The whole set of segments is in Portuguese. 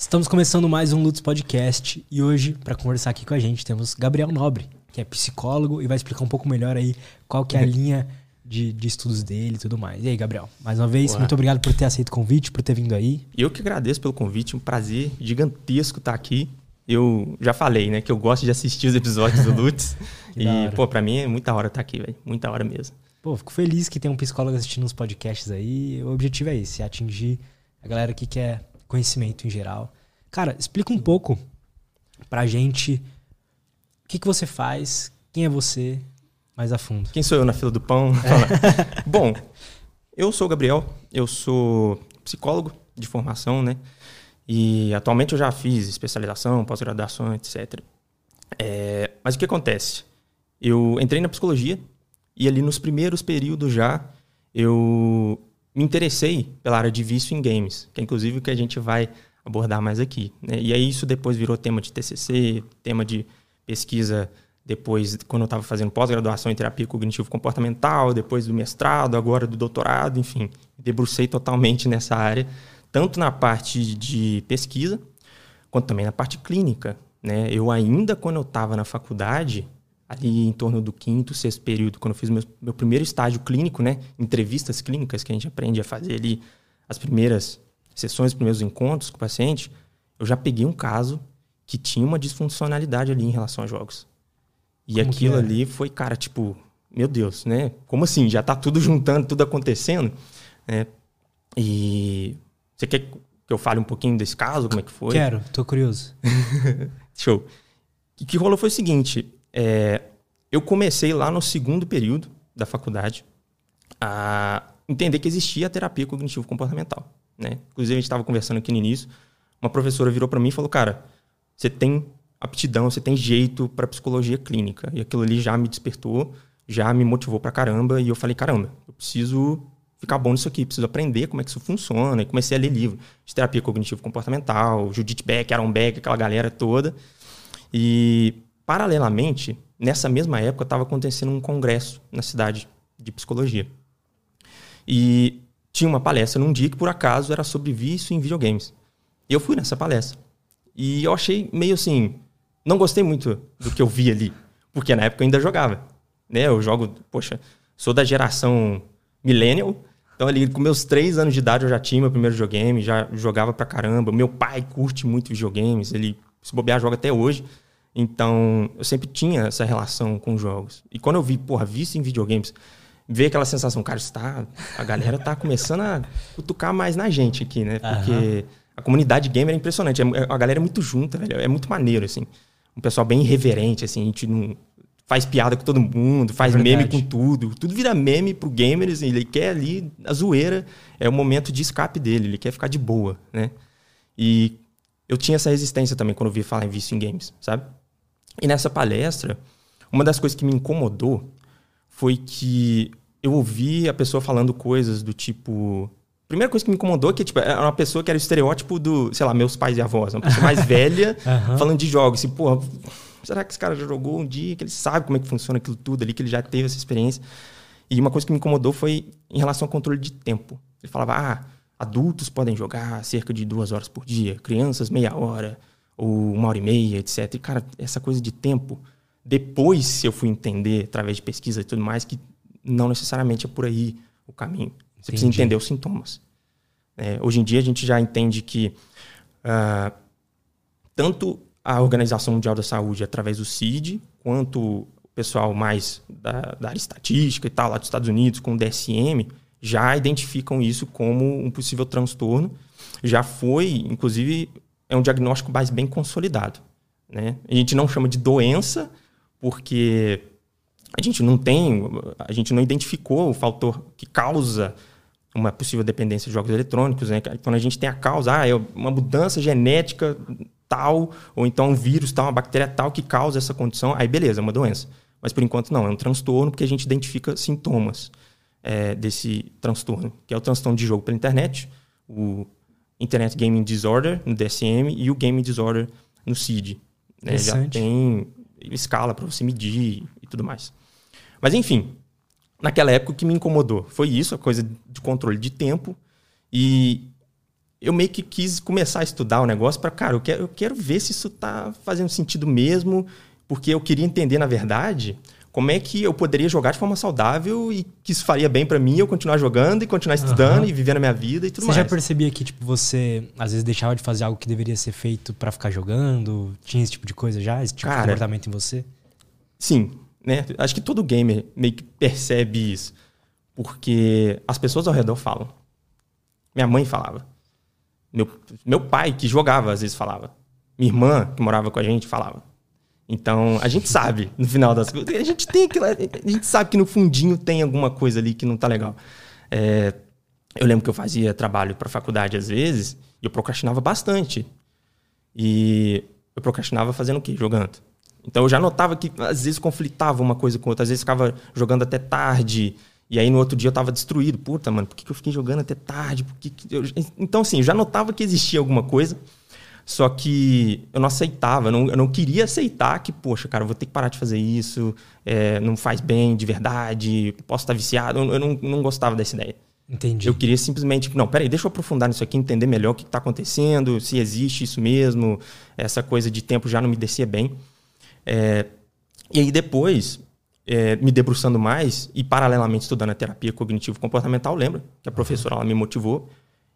Estamos começando mais um Lutz Podcast e hoje, para conversar aqui com a gente, temos Gabriel Nobre, que é psicólogo e vai explicar um pouco melhor aí qual que é a linha de, de estudos dele e tudo mais. E aí, Gabriel, mais uma vez, Olá. muito obrigado por ter aceito o convite, por ter vindo aí. Eu que agradeço pelo convite, um prazer gigantesco estar aqui. Eu já falei, né, que eu gosto de assistir os episódios do Lutz. E, pô, pra mim é muita hora estar aqui, velho. Muita hora mesmo. Pô, fico feliz que tem um psicólogo assistindo os podcasts aí. O objetivo é esse, é atingir a galera que quer conhecimento em geral. Cara, explica um pouco pra gente o que, que você faz, quem é você, mais a fundo. Quem sou eu na fila do pão? Bom, eu sou o Gabriel, eu sou psicólogo de formação, né? E atualmente eu já fiz especialização, pós-graduação, etc. É, mas o que acontece? Eu entrei na psicologia e ali nos primeiros períodos já eu me interessei pela área de vício em games, que é inclusive o que a gente vai abordar mais aqui. Né? E aí isso depois virou tema de TCC, tema de pesquisa depois, quando eu estava fazendo pós-graduação em terapia cognitivo-comportamental, depois do mestrado, agora do doutorado, enfim, debrucei totalmente nessa área, tanto na parte de pesquisa, quanto também na parte clínica. Né? Eu ainda, quando eu estava na faculdade, ali em torno do quinto, sexto período, quando eu fiz meu, meu primeiro estágio clínico, né? entrevistas clínicas que a gente aprende a fazer ali, as primeiras sessões, os primeiros encontros com o paciente, eu já peguei um caso que tinha uma disfuncionalidade ali em relação a jogos. E Como aquilo era? ali foi, cara, tipo, meu Deus, né? Como assim? Já tá tudo juntando, tudo acontecendo, né? E você quer que eu fale um pouquinho desse caso, como é que foi? Quero, tô curioso. Show. O que rolou foi o seguinte: é, eu comecei lá no segundo período da faculdade a entender que existia a terapia cognitivo-comportamental. Né? Inclusive, a gente estava conversando aqui no início. Uma professora virou para mim e falou: Cara, você tem aptidão, você tem jeito para psicologia clínica. E aquilo ali já me despertou, já me motivou pra caramba. E eu falei: Caramba, eu preciso ficar bom nisso aqui, preciso aprender como é que isso funciona. E comecei a ler livro de terapia cognitivo-comportamental, Judith Beck, Aaron Beck, aquela galera toda. E, paralelamente, nessa mesma época, estava acontecendo um congresso na cidade de psicologia. E tinha uma palestra num dia que, por acaso, era sobre vício em videogames. E eu fui nessa palestra. E eu achei meio assim. Não gostei muito do que eu vi ali. Porque na época eu ainda jogava. Né? Eu jogo, poxa, sou da geração millennial. Então, ali com meus três anos de idade, eu já tinha meu primeiro videogame, já jogava pra caramba. Meu pai curte muito videogames, ele se bobear joga até hoje. Então, eu sempre tinha essa relação com jogos. E quando eu vi, porra, vício em videogames, veio aquela sensação, cara, está, a galera tá começando a cutucar mais na gente aqui, né? Porque a comunidade gamer é impressionante. É- a galera é muito junta, velho. É muito maneiro, assim. Um pessoal bem irreverente, assim. A gente não faz piada com todo mundo, faz Verdade. meme com tudo. Tudo vira meme pro gamer, assim. Ele quer ali, a zoeira é o momento de escape dele. Ele quer ficar de boa, né? E eu tinha essa resistência também quando eu vi falar em vício em games, sabe? E nessa palestra, uma das coisas que me incomodou foi que eu ouvi a pessoa falando coisas do tipo. Primeira coisa que me incomodou é que tipo, era uma pessoa que era o estereótipo do, sei lá, meus pais e avós, uma pessoa mais velha Aham. falando de jogos. Assim, porra, será que esse cara já jogou um dia, que ele sabe como é que funciona aquilo tudo ali, que ele já teve essa experiência? E uma coisa que me incomodou foi em relação ao controle de tempo. Ele falava, ah, adultos podem jogar cerca de duas horas por dia, crianças meia hora, ou uma hora e meia, etc. E, cara, essa coisa de tempo, depois eu fui entender, através de pesquisa e tudo mais, que não necessariamente é por aí o caminho. Você precisa Entendi. entender os sintomas. É, hoje em dia a gente já entende que ah, tanto a Organização Mundial da Saúde, através do CID, quanto o pessoal mais da, da área estatística e tal, lá dos Estados Unidos, com o DSM, já identificam isso como um possível transtorno. Já foi, inclusive, é um diagnóstico mais bem consolidado. Né? A gente não chama de doença, porque a gente não tem, a gente não identificou o fator que causa uma possível dependência de jogos eletrônicos, né? Quando a gente tem a causa, ah, é uma mudança genética tal, ou então um vírus tal, uma bactéria tal que causa essa condição, aí beleza, é uma doença. Mas por enquanto não, é um transtorno porque a gente identifica sintomas é, desse transtorno, que é o transtorno de jogo pela internet, o Internet Gaming Disorder no DSM e o Gaming Disorder no CID. Né? Já tem escala para você medir e tudo mais. Mas enfim, naquela época o que me incomodou foi isso, a coisa de controle de tempo. E eu meio que quis começar a estudar o negócio para, cara, eu quero, eu quero ver se isso tá fazendo sentido mesmo, porque eu queria entender, na verdade, como é que eu poderia jogar de forma saudável e que isso faria bem para mim eu continuar jogando e continuar estudando uhum. e vivendo a minha vida e tudo você mais. Você já percebia que tipo você às vezes deixava de fazer algo que deveria ser feito para ficar jogando? Tinha esse tipo de coisa já, esse tipo Cara, de comportamento em você? Sim, né? Acho que todo gamer meio que percebe isso, porque as pessoas ao redor falam. Minha mãe falava. Meu, meu pai que jogava às vezes falava. Minha irmã que morava com a gente falava. Então, a gente sabe, no final das coisas. A gente tem aquilo. A gente sabe que no fundinho tem alguma coisa ali que não tá legal. É, eu lembro que eu fazia trabalho para faculdade às vezes e eu procrastinava bastante. E eu procrastinava fazendo o quê? Jogando. Então eu já notava que às vezes conflitava uma coisa com outra, às vezes ficava jogando até tarde. E aí no outro dia eu tava destruído. Puta, mano, por que, eu fiquei jogando até tarde? Por que que eu... Então, assim, eu já notava que existia alguma coisa. Só que eu não aceitava, eu não, eu não queria aceitar que, poxa, cara, vou ter que parar de fazer isso, é, não faz bem de verdade, posso estar viciado. Eu, eu não, não gostava dessa ideia. Entendi. Eu queria simplesmente, não, peraí, deixa eu aprofundar nisso aqui, entender melhor o que está acontecendo, se existe isso mesmo, essa coisa de tempo já não me descia bem. É, e aí depois, é, me debruçando mais e paralelamente estudando a terapia cognitivo-comportamental, lembra que a professora ela me motivou,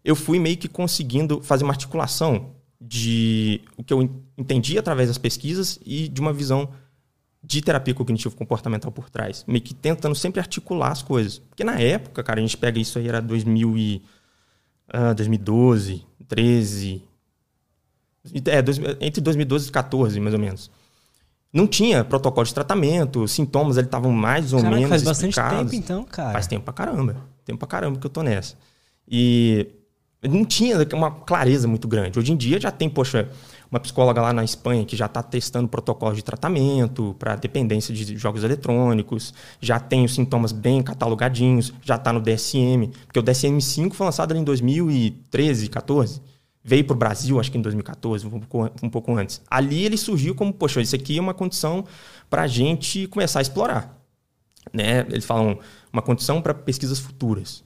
eu fui meio que conseguindo fazer uma articulação de o que eu entendi através das pesquisas e de uma visão de terapia cognitivo-comportamental por trás. Meio que tentando sempre articular as coisas. Porque na época, cara, a gente pega isso aí, era 2000 e, uh, 2012, 13... É, dois, entre 2012 e 2014, mais ou menos. Não tinha protocolo de tratamento, sintomas ele estavam mais ou Caraca, menos faz bastante tempo então, cara. Faz tempo pra caramba. Tempo pra caramba que eu tô nessa. E não tinha uma clareza muito grande. Hoje em dia já tem, poxa, uma psicóloga lá na Espanha que já está testando protocolos de tratamento para dependência de jogos eletrônicos, já tem os sintomas bem catalogadinhos, já está no DSM, porque o DSM-5 foi lançado em 2013, 14. Veio para o Brasil, acho que em 2014, um pouco, um pouco antes. Ali ele surgiu como, poxa, isso aqui é uma condição para a gente começar a explorar. Né? Eles falam uma condição para pesquisas futuras.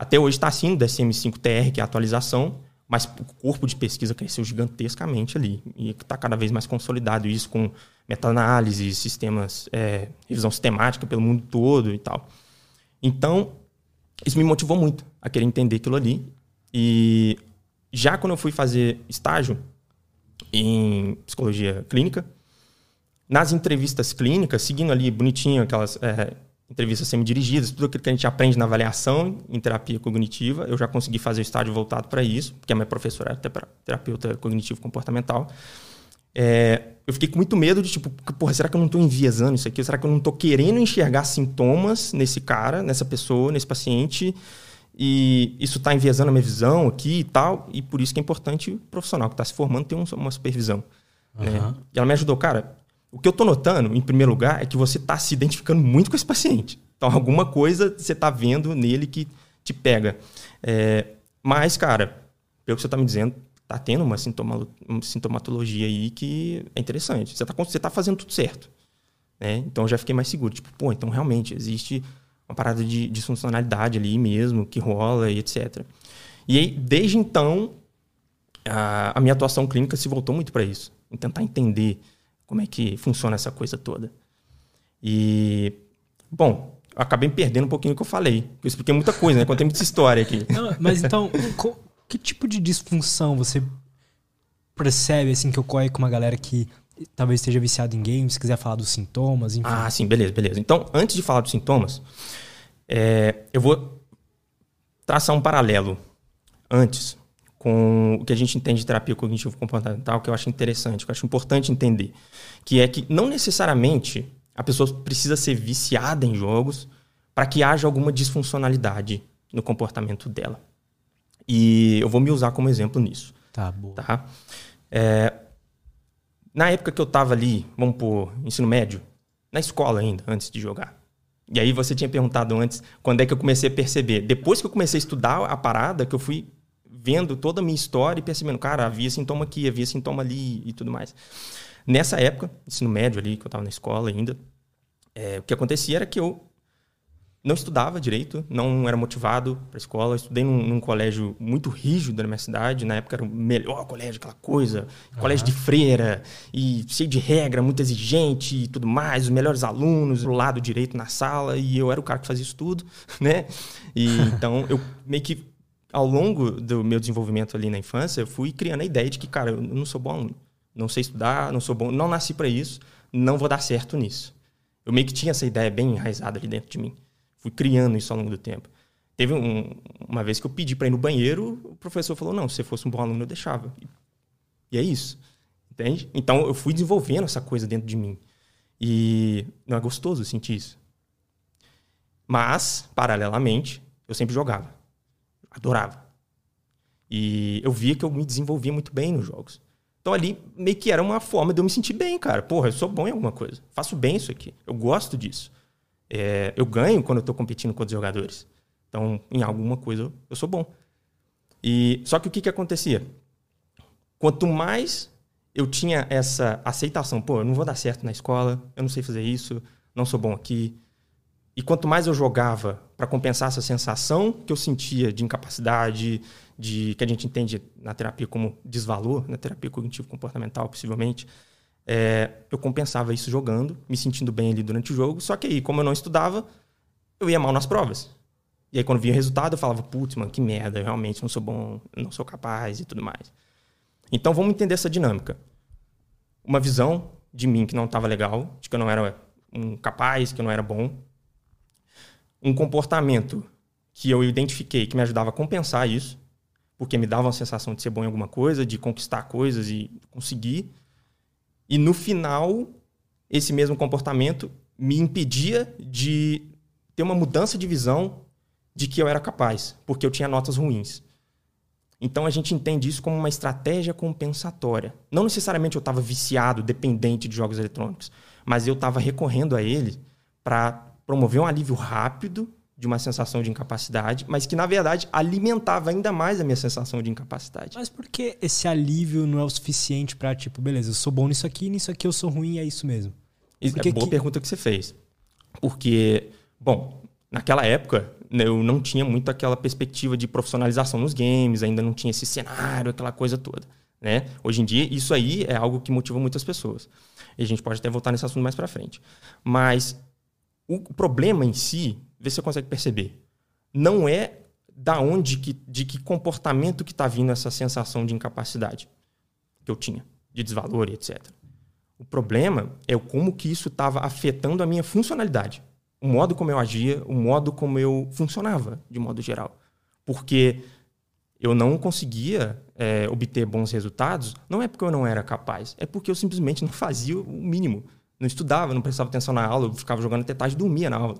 Até hoje está assim no DSM-5-TR, que é a atualização, mas o corpo de pesquisa cresceu gigantescamente ali e está cada vez mais consolidado isso com meta-análise, sistemas, é, revisão sistemática pelo mundo todo e tal. Então, isso me motivou muito a querer entender aquilo ali. E já quando eu fui fazer estágio em psicologia clínica, nas entrevistas clínicas, seguindo ali bonitinho aquelas é, entrevistas semi-dirigidas, tudo aquilo que a gente aprende na avaliação em terapia cognitiva. Eu já consegui fazer o estágio voltado para isso, porque a minha professora é terapeuta cognitivo-comportamental. É, eu fiquei com muito medo de, tipo, porra, será que eu não estou enviesando isso aqui? Será que eu não estou querendo enxergar sintomas nesse cara, nessa pessoa, nesse paciente? E isso está enviesando a minha visão aqui e tal. E por isso que é importante o profissional que está se formando ter uma supervisão. Uhum. Né? E ela me ajudou, cara, o que eu estou notando, em primeiro lugar, é que você está se identificando muito com esse paciente. Então, alguma coisa você está vendo nele que te pega. É, mas, cara, pelo que você está me dizendo, está tendo uma, sintoma, uma, sintomatologia aí que é interessante. Você está você tá fazendo tudo certo. Né? Então, eu já fiquei mais seguro. Tipo, pô, então realmente existe uma parada de disfuncionalidade ali mesmo, que rola e etc. E aí, desde então, a, a minha atuação clínica se voltou muito para isso. Em tentar entender como é que funciona essa coisa toda. E, bom, acabei perdendo um pouquinho o que eu falei. Eu expliquei muita coisa, né? Contei muita história aqui. Não, mas então, que tipo de disfunção você percebe assim que ocorre com uma galera que talvez esteja viciada em games, se quiser falar dos sintomas, enfim. Ah, sim, beleza, beleza. Então, antes de falar dos sintomas, é, eu vou traçar um paralelo antes com o que a gente entende de terapia cognitivo comportamental, que eu acho interessante, que eu acho importante entender, que é que não necessariamente a pessoa precisa ser viciada em jogos para que haja alguma disfuncionalidade no comportamento dela. E eu vou me usar como exemplo nisso. Tá, boa. Tá? É, na época que eu estava ali, vamos por ensino médio, na escola ainda, antes de jogar. E aí você tinha perguntado antes quando é que eu comecei a perceber. Depois que eu comecei a estudar a parada, que eu fui vendo toda a minha história e percebendo, cara, havia sintoma aqui, havia sintoma ali e tudo mais. Nessa época, ensino médio ali, que eu estava na escola ainda, é, o que acontecia era que eu não estudava direito, não era motivado para a escola. estudei num, num, colégio muito rígido na minha cidade. Na época era o melhor colégio, aquela coisa. Uhum. Colégio de freira, e cheio de regra, muito exigente e tudo mais. Os melhores alunos, do lado direito na sala. E eu era o cara que fazia isso tudo, né? E então eu meio que, ao longo do meu desenvolvimento ali na infância, fui criando a ideia de que, cara, eu não sou bom aluno. Não sei estudar, não sou bom, não nasci para isso, não vou dar certo nisso. Eu meio que tinha essa ideia bem enraizada ali dentro de mim fui criando isso ao longo do tempo. Teve um, uma vez que eu pedi para ir no banheiro, o professor falou: não, se você fosse um bom aluno, eu deixava. E é isso. Entende? Então eu fui desenvolvendo essa coisa dentro de mim. E não é gostoso sentir isso. Mas, paralelamente, eu sempre jogava. Adorava. E eu via que eu me desenvolvia muito bem nos jogos. Então ali meio que era uma forma de eu me sentir bem, cara. Porra, eu sou bom em alguma coisa. Faço bem isso aqui. Eu gosto disso. É, eu ganho quando eu estou competindo com outros jogadores. Então, em alguma coisa, eu sou bom. E Só que o que, que acontecia? Quanto mais eu tinha essa aceitação, pô, eu não vou dar certo na escola, eu não sei fazer isso, não sou bom aqui. E quanto mais eu jogava para compensar essa sensação que eu sentia de incapacidade, de que a gente entende na terapia como desvalor, na terapia cognitivo comportamental, possivelmente, é, eu compensava isso jogando, me sentindo bem ali durante o jogo. Só que aí, como eu não estudava, eu ia mal nas provas. E aí, quando via resultado, eu falava, putz, mano, que merda, eu realmente não sou bom, não sou capaz e tudo mais. Então, vamos entender essa dinâmica. Uma visão de mim que não estava legal, de que eu não era um capaz, que eu não era bom. Um comportamento que eu identifiquei que me ajudava a compensar isso, porque me dava uma sensação de ser bom em alguma coisa, de conquistar coisas e conseguir. E no final, esse mesmo comportamento me impedia de ter uma mudança de visão de que eu era capaz, porque eu tinha notas ruins. Então a gente entende isso como uma estratégia compensatória. Não necessariamente eu estava viciado, dependente de jogos eletrônicos, mas eu estava recorrendo a ele para promover um alívio rápido de uma sensação de incapacidade, mas que na verdade alimentava ainda mais a minha sensação de incapacidade. Mas por que esse alívio não é o suficiente para tipo, beleza, eu sou bom nisso aqui, nisso aqui eu sou ruim, é isso mesmo? Porque é boa que... pergunta que você fez. Porque, bom, naquela época né, eu não tinha muito aquela perspectiva de profissionalização nos games, ainda não tinha esse cenário, aquela coisa toda. Né? Hoje em dia, isso aí é algo que motiva muitas pessoas. E a gente pode até voltar nesse assunto mais para frente. Mas o problema em si Vê se você consegue perceber. Não é da onde, que, de que comportamento que está vindo essa sensação de incapacidade que eu tinha, de desvalor e etc. O problema é como que isso estava afetando a minha funcionalidade. O modo como eu agia, o modo como eu funcionava, de modo geral. Porque eu não conseguia é, obter bons resultados, não é porque eu não era capaz, é porque eu simplesmente não fazia o mínimo. Não estudava, não prestava atenção na aula, eu ficava jogando até tarde, dormia na aula.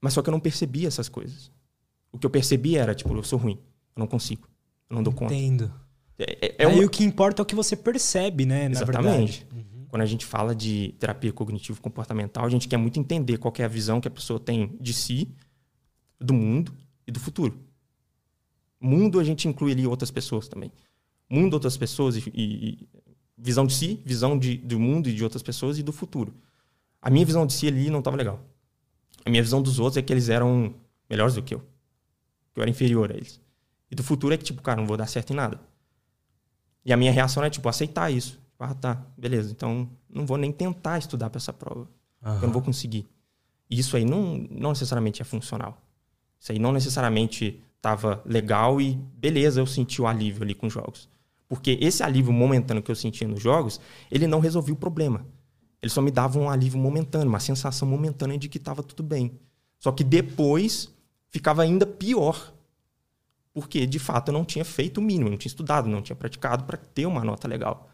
Mas só que eu não percebia essas coisas. O que eu percebia era, tipo, eu sou ruim, eu não consigo, eu não dou conta. Entendo. É, é, é Aí uma... o que importa é o que você percebe, né? Exatamente. Uhum. Quando a gente fala de terapia cognitivo-comportamental, a gente quer muito entender qual é a visão que a pessoa tem de si, do mundo e do futuro. Mundo a gente inclui ali outras pessoas também. Mundo, outras pessoas e, e visão de si, visão de, do mundo e de outras pessoas e do futuro. A minha visão de si ali não estava legal. A minha visão dos outros é que eles eram melhores do que eu. Que eu era inferior a eles. E do futuro é que, tipo, cara, não vou dar certo em nada. E a minha reação é, tipo, aceitar isso. Tipo, ah, tá, beleza. Então, não vou nem tentar estudar para essa prova. Uhum. Eu não vou conseguir. E isso aí não, não necessariamente é funcional. Isso aí não necessariamente estava legal e beleza, eu senti o alívio ali com os jogos. Porque esse alívio momentâneo que eu sentia nos jogos, ele não resolvia o problema. Ele só me dava um alívio momentâneo, uma sensação momentânea de que estava tudo bem. Só que depois ficava ainda pior. Porque, de fato, eu não tinha feito o mínimo, não tinha estudado, não tinha praticado para ter uma nota legal.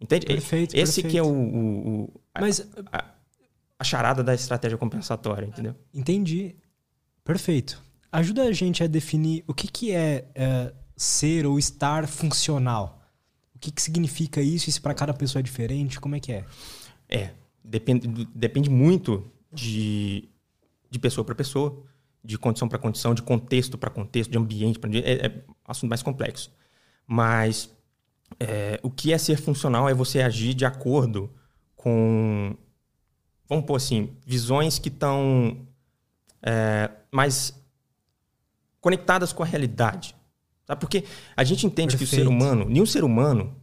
Entende? Perfeito, Esse perfeito. que é o, o, o Mas, a, a, charada da estratégia compensatória, entendeu? Entendi. Perfeito. Ajuda a gente a definir o que, que é, é ser ou estar funcional. Que, que significa isso? Isso para cada pessoa é diferente? Como é que é? É, depende, depende muito de, de pessoa para pessoa, de condição para condição, de contexto para contexto, de ambiente para ambiente. É, é assunto mais complexo. Mas é, o que é ser funcional é você agir de acordo com, vamos pôr assim, visões que estão é, mais conectadas com a realidade. Sabe? Porque a gente entende Perfeito. que o ser humano, nenhum ser humano,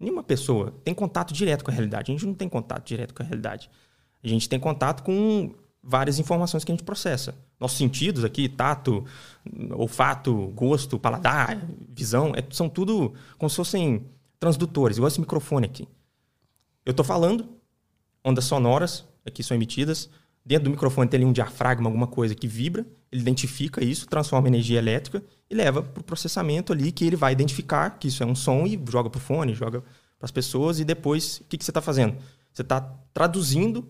nenhuma pessoa tem contato direto com a realidade. A gente não tem contato direto com a realidade. A gente tem contato com várias informações que a gente processa. Nossos sentidos aqui, tato, olfato, gosto, paladar, visão, é, são tudo como se fossem transdutores, igual esse microfone aqui. Eu estou falando, ondas sonoras aqui são emitidas, dentro do microfone tem ali um diafragma, alguma coisa que vibra, ele identifica isso, transforma em energia elétrica e leva para o processamento ali, que ele vai identificar que isso é um som e joga para o fone, joga para as pessoas e depois o que, que você está fazendo? Você está traduzindo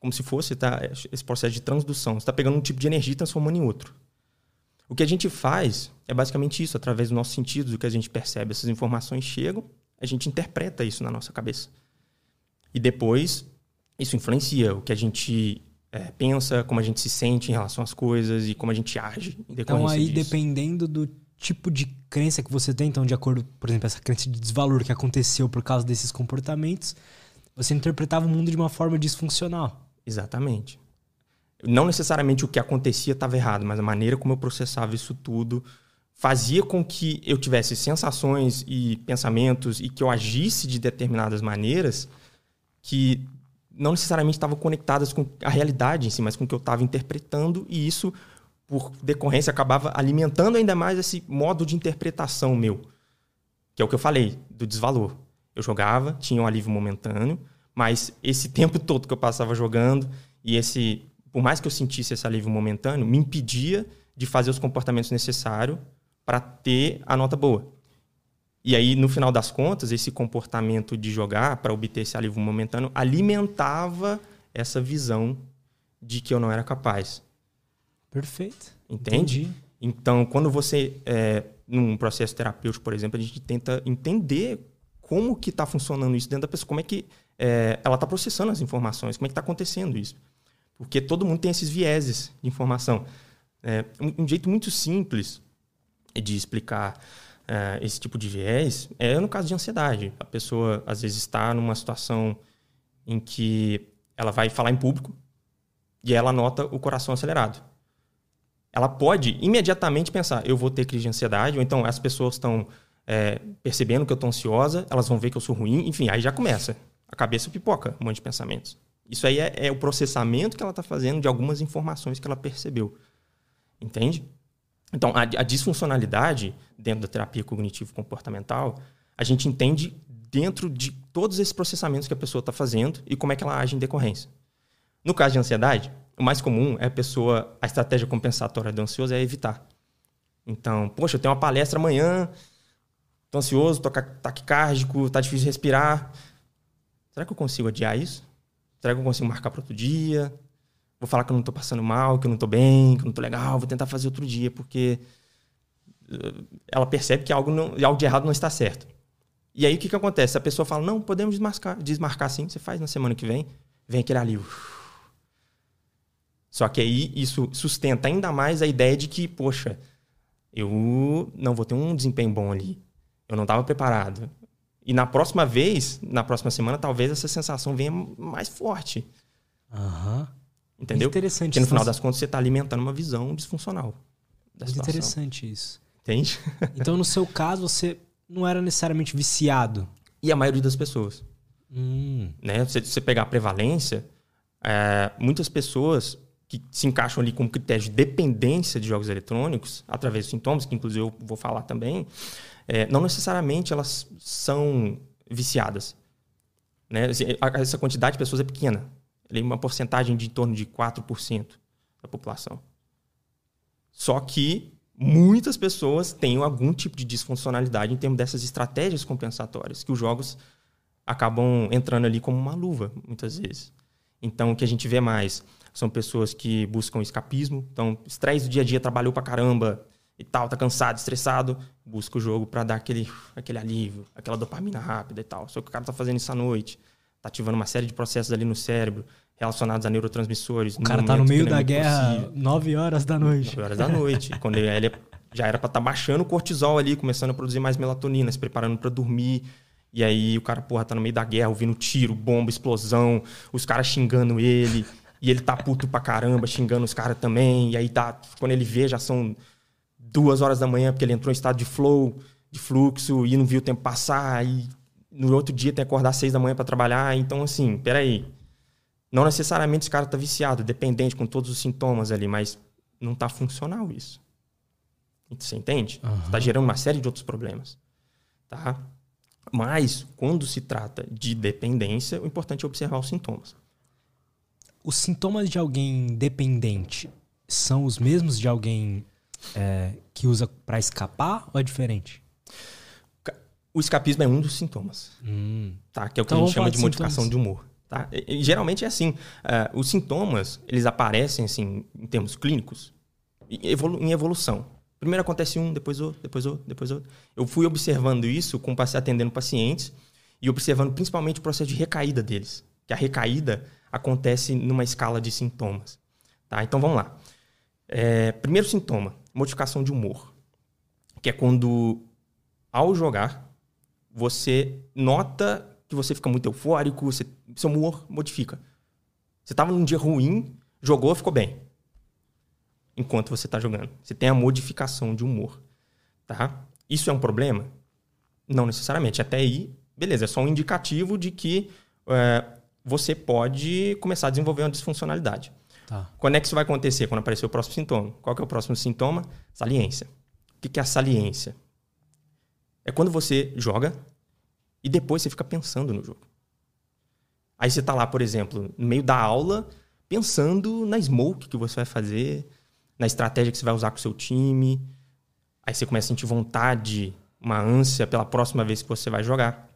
como se fosse tá, esse processo de transdução. Você está pegando um tipo de energia e transformando em outro. O que a gente faz é basicamente isso, através dos nossos sentidos, o que a gente percebe. Essas informações chegam, a gente interpreta isso na nossa cabeça. E depois, isso influencia o que a gente é, pensa, como a gente se sente em relação às coisas e como a gente age. então, aí, disso. dependendo do tipo de crença que você tem, então, de acordo, por exemplo, essa crença de desvalor que aconteceu por causa desses comportamentos, você interpretava o mundo de uma forma disfuncional. Exatamente. Não necessariamente o que acontecia estava errado, mas a maneira como eu processava isso tudo fazia com que eu tivesse sensações e pensamentos e que eu agisse de determinadas maneiras que não necessariamente estavam conectadas com a realidade em si, mas com o que eu estava interpretando e isso, por decorrência, acabava alimentando ainda mais esse modo de interpretação meu, que é o que eu falei, do desvalor. Eu jogava, tinha um alívio momentâneo, mas esse tempo todo que eu passava jogando e esse, por mais que eu sentisse esse alívio momentâneo, me impedia de fazer os comportamentos necessários para ter a nota boa. E aí, no final das contas, esse comportamento de jogar para obter esse alívio momentâneo alimentava essa visão de que eu não era capaz. Perfeito. Entende? Entendi. Então, quando você, é, num processo terapêutico, por exemplo, a gente tenta entender como que está funcionando isso dentro da pessoa, como é que é, ela está processando as informações, como é que está acontecendo isso. Porque todo mundo tem esses vieses de informação. É, um, um, jeito muito simples de explicar é, esse tipo de viés é no caso de ansiedade. A pessoa, às vezes, está numa situação em que ela vai falar em público e ela nota o coração acelerado. Ela pode imediatamente pensar, eu vou ter crise de ansiedade, ou então as pessoas estão é, percebendo que eu estou ansiosa, elas vão ver que eu sou ruim, enfim, aí já começa. A cabeça pipoca um monte de pensamentos. Isso aí é, é o processamento que ela está fazendo de algumas informações que ela percebeu. Entende? Então, a, a disfuncionalidade dentro da terapia cognitivo-comportamental, a gente entende dentro de todos esses processamentos que a pessoa está fazendo e como é que ela age em decorrência. No caso de ansiedade, o mais comum é a pessoa, a estratégia compensatória do ansioso é evitar. Então, poxa, eu tenho uma palestra amanhã, Tô ansioso, tô taquicárdico, tá difícil respirar. Será que eu consigo adiar isso? Será que eu consigo marcar para outro dia? Vou falar que eu não tô passando mal, que eu não tô bem, que eu não tô legal, vou tentar fazer outro dia, porque ela percebe que algo, não, algo de errado não está certo. E aí o que, que acontece? A pessoa fala: não, podemos desmarcar, desmarcar sim, você faz na semana que vem, vem aquele alívio. Só que aí isso sustenta ainda mais a ideia de que, poxa, eu não vou ter um desempenho bom ali. Eu não estava preparado. E na próxima vez, na próxima semana, talvez essa sensação venha mais forte. Aham. Entendeu? Interessante. Porque no final das contas você está alimentando uma visão disfuncional. Da Muito interessante isso. Entende? então, no seu caso, você não era necessariamente viciado. E a maioria das pessoas. Hum. Né? Se você pegar a prevalência, é, muitas pessoas que se encaixam ali com critério de dependência de jogos eletrônicos, através dos sintomas, que inclusive eu vou falar também, é, não necessariamente elas são viciadas. Né? Essa quantidade de pessoas é pequena. É uma porcentagem de em torno de 4% da população. Só que muitas pessoas têm algum tipo de disfuncionalidade em termos dessas estratégias compensatórias, que os jogos acabam entrando ali como uma luva, muitas vezes. Então, o que a gente vê mais são pessoas que buscam escapismo. Então, estresse do dia a dia, trabalhou pra caramba, e tal, tá cansado, estressado, busca o jogo para dar aquele, aquele alívio, aquela dopamina rápida e tal. Só que o cara tá fazendo isso à noite, tá ativando uma série de processos ali no cérebro relacionados a neurotransmissores. O cara tá no meio da é guerra, 9 horas da noite. 9 horas da noite. quando ele, ele já era para estar tá baixando o cortisol ali, começando a produzir mais melatonina, se preparando para dormir. E aí o cara, porra, tá no meio da guerra, ouvindo tiro, bomba, explosão, os caras xingando ele. e ele tá puto pra caramba, xingando os caras também. E aí tá, quando ele vê, já são duas horas da manhã, porque ele entrou em estado de flow, de fluxo, e não viu o tempo passar. E no outro dia tem que acordar às seis da manhã para trabalhar. Então, assim, peraí. Não necessariamente esse cara tá viciado, dependente, com todos os sintomas ali, mas não tá funcional isso. Você entende? Uhum. Está gerando uma série de outros problemas. Tá? Mas, quando se trata de dependência, o importante é observar os sintomas. Os sintomas de alguém dependente são os mesmos de alguém é, que usa para escapar ou é diferente? O escapismo é um dos sintomas, hum. tá? Que é o que Então a gente chama de modificação sintomas. de humor. Tá? E- geralmente é assim. uh, os sintomas, eles aparecem assim, em termos clínicos, em evolu- em evolução. Primeiro acontece um, depois outro, depois outro, depois outro. Eu fui observando isso com atendendo pacientes e observando principalmente o processo de recaída deles. Que a recaída acontece numa escala de sintomas. Tá? Então vamos lá. É, primeiro sintoma, modificação de humor. Que é quando, ao jogar, você nota que você fica muito eufórico, você- seu humor modifica. Você estava num dia ruim, jogou, ficou bem. Enquanto você está jogando. Você tem a modificação de humor. Tá? Isso é um problema? Não necessariamente. Até aí, beleza, é só um indicativo de que é, você pode começar a desenvolver uma disfuncionalidade. Tá. Quando é que isso vai acontecer? Quando aparecer o próximo sintoma. Qual que é o próximo sintoma? Saliência. O que é a saliência? É quando você joga e depois você fica pensando no jogo. Aí você tá lá, por exemplo, no meio da aula, pensando na smoke que você vai fazer, na estratégia que você vai usar com o seu time. Aí você começa a sentir vontade, uma ânsia pela próxima vez que você vai jogar.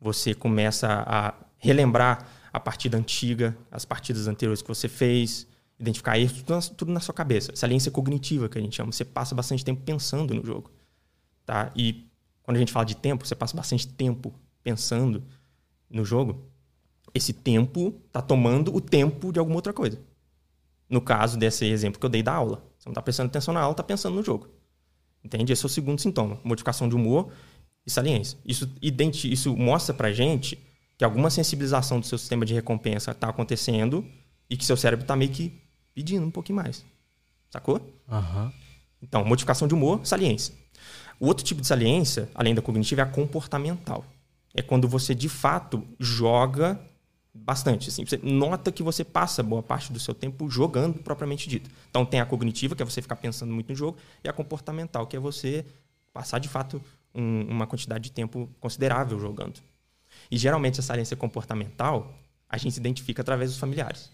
Você começa a relembrar a partida antiga, as partidas anteriores que você fez, identificar erros, tudo na, tudo na sua cabeça. Saliência cognitiva, que a gente chama. Você passa bastante tempo pensando no jogo. Tá? E quando a gente fala de tempo, você passa bastante tempo pensando no jogo. Esse tempo está tomando o tempo de alguma outra coisa. No caso desse exemplo que eu dei da aula. Você não está prestando atenção na aula, está pensando no jogo. Entende? Esse é o segundo sintoma. Modificação de humor e saliência. Isso, identi isso mostra pra gente que alguma sensibilização do seu sistema de recompensa está acontecendo e que seu cérebro está meio que pedindo um pouquinho mais. Sacou? Aham. Então, modificação de humor, saliência. O outro tipo de saliência, além da cognitiva, é a comportamental. É quando você, de fato, joga bastante. Assim, você nota que você passa boa parte do seu tempo jogando, propriamente dito. Então, tem a cognitiva, que é você ficar pensando muito no jogo, e a comportamental, que é você passar, de fato, um- uma quantidade de tempo considerável jogando. E, geralmente, a saliência comportamental, a gente se identifica através dos familiares.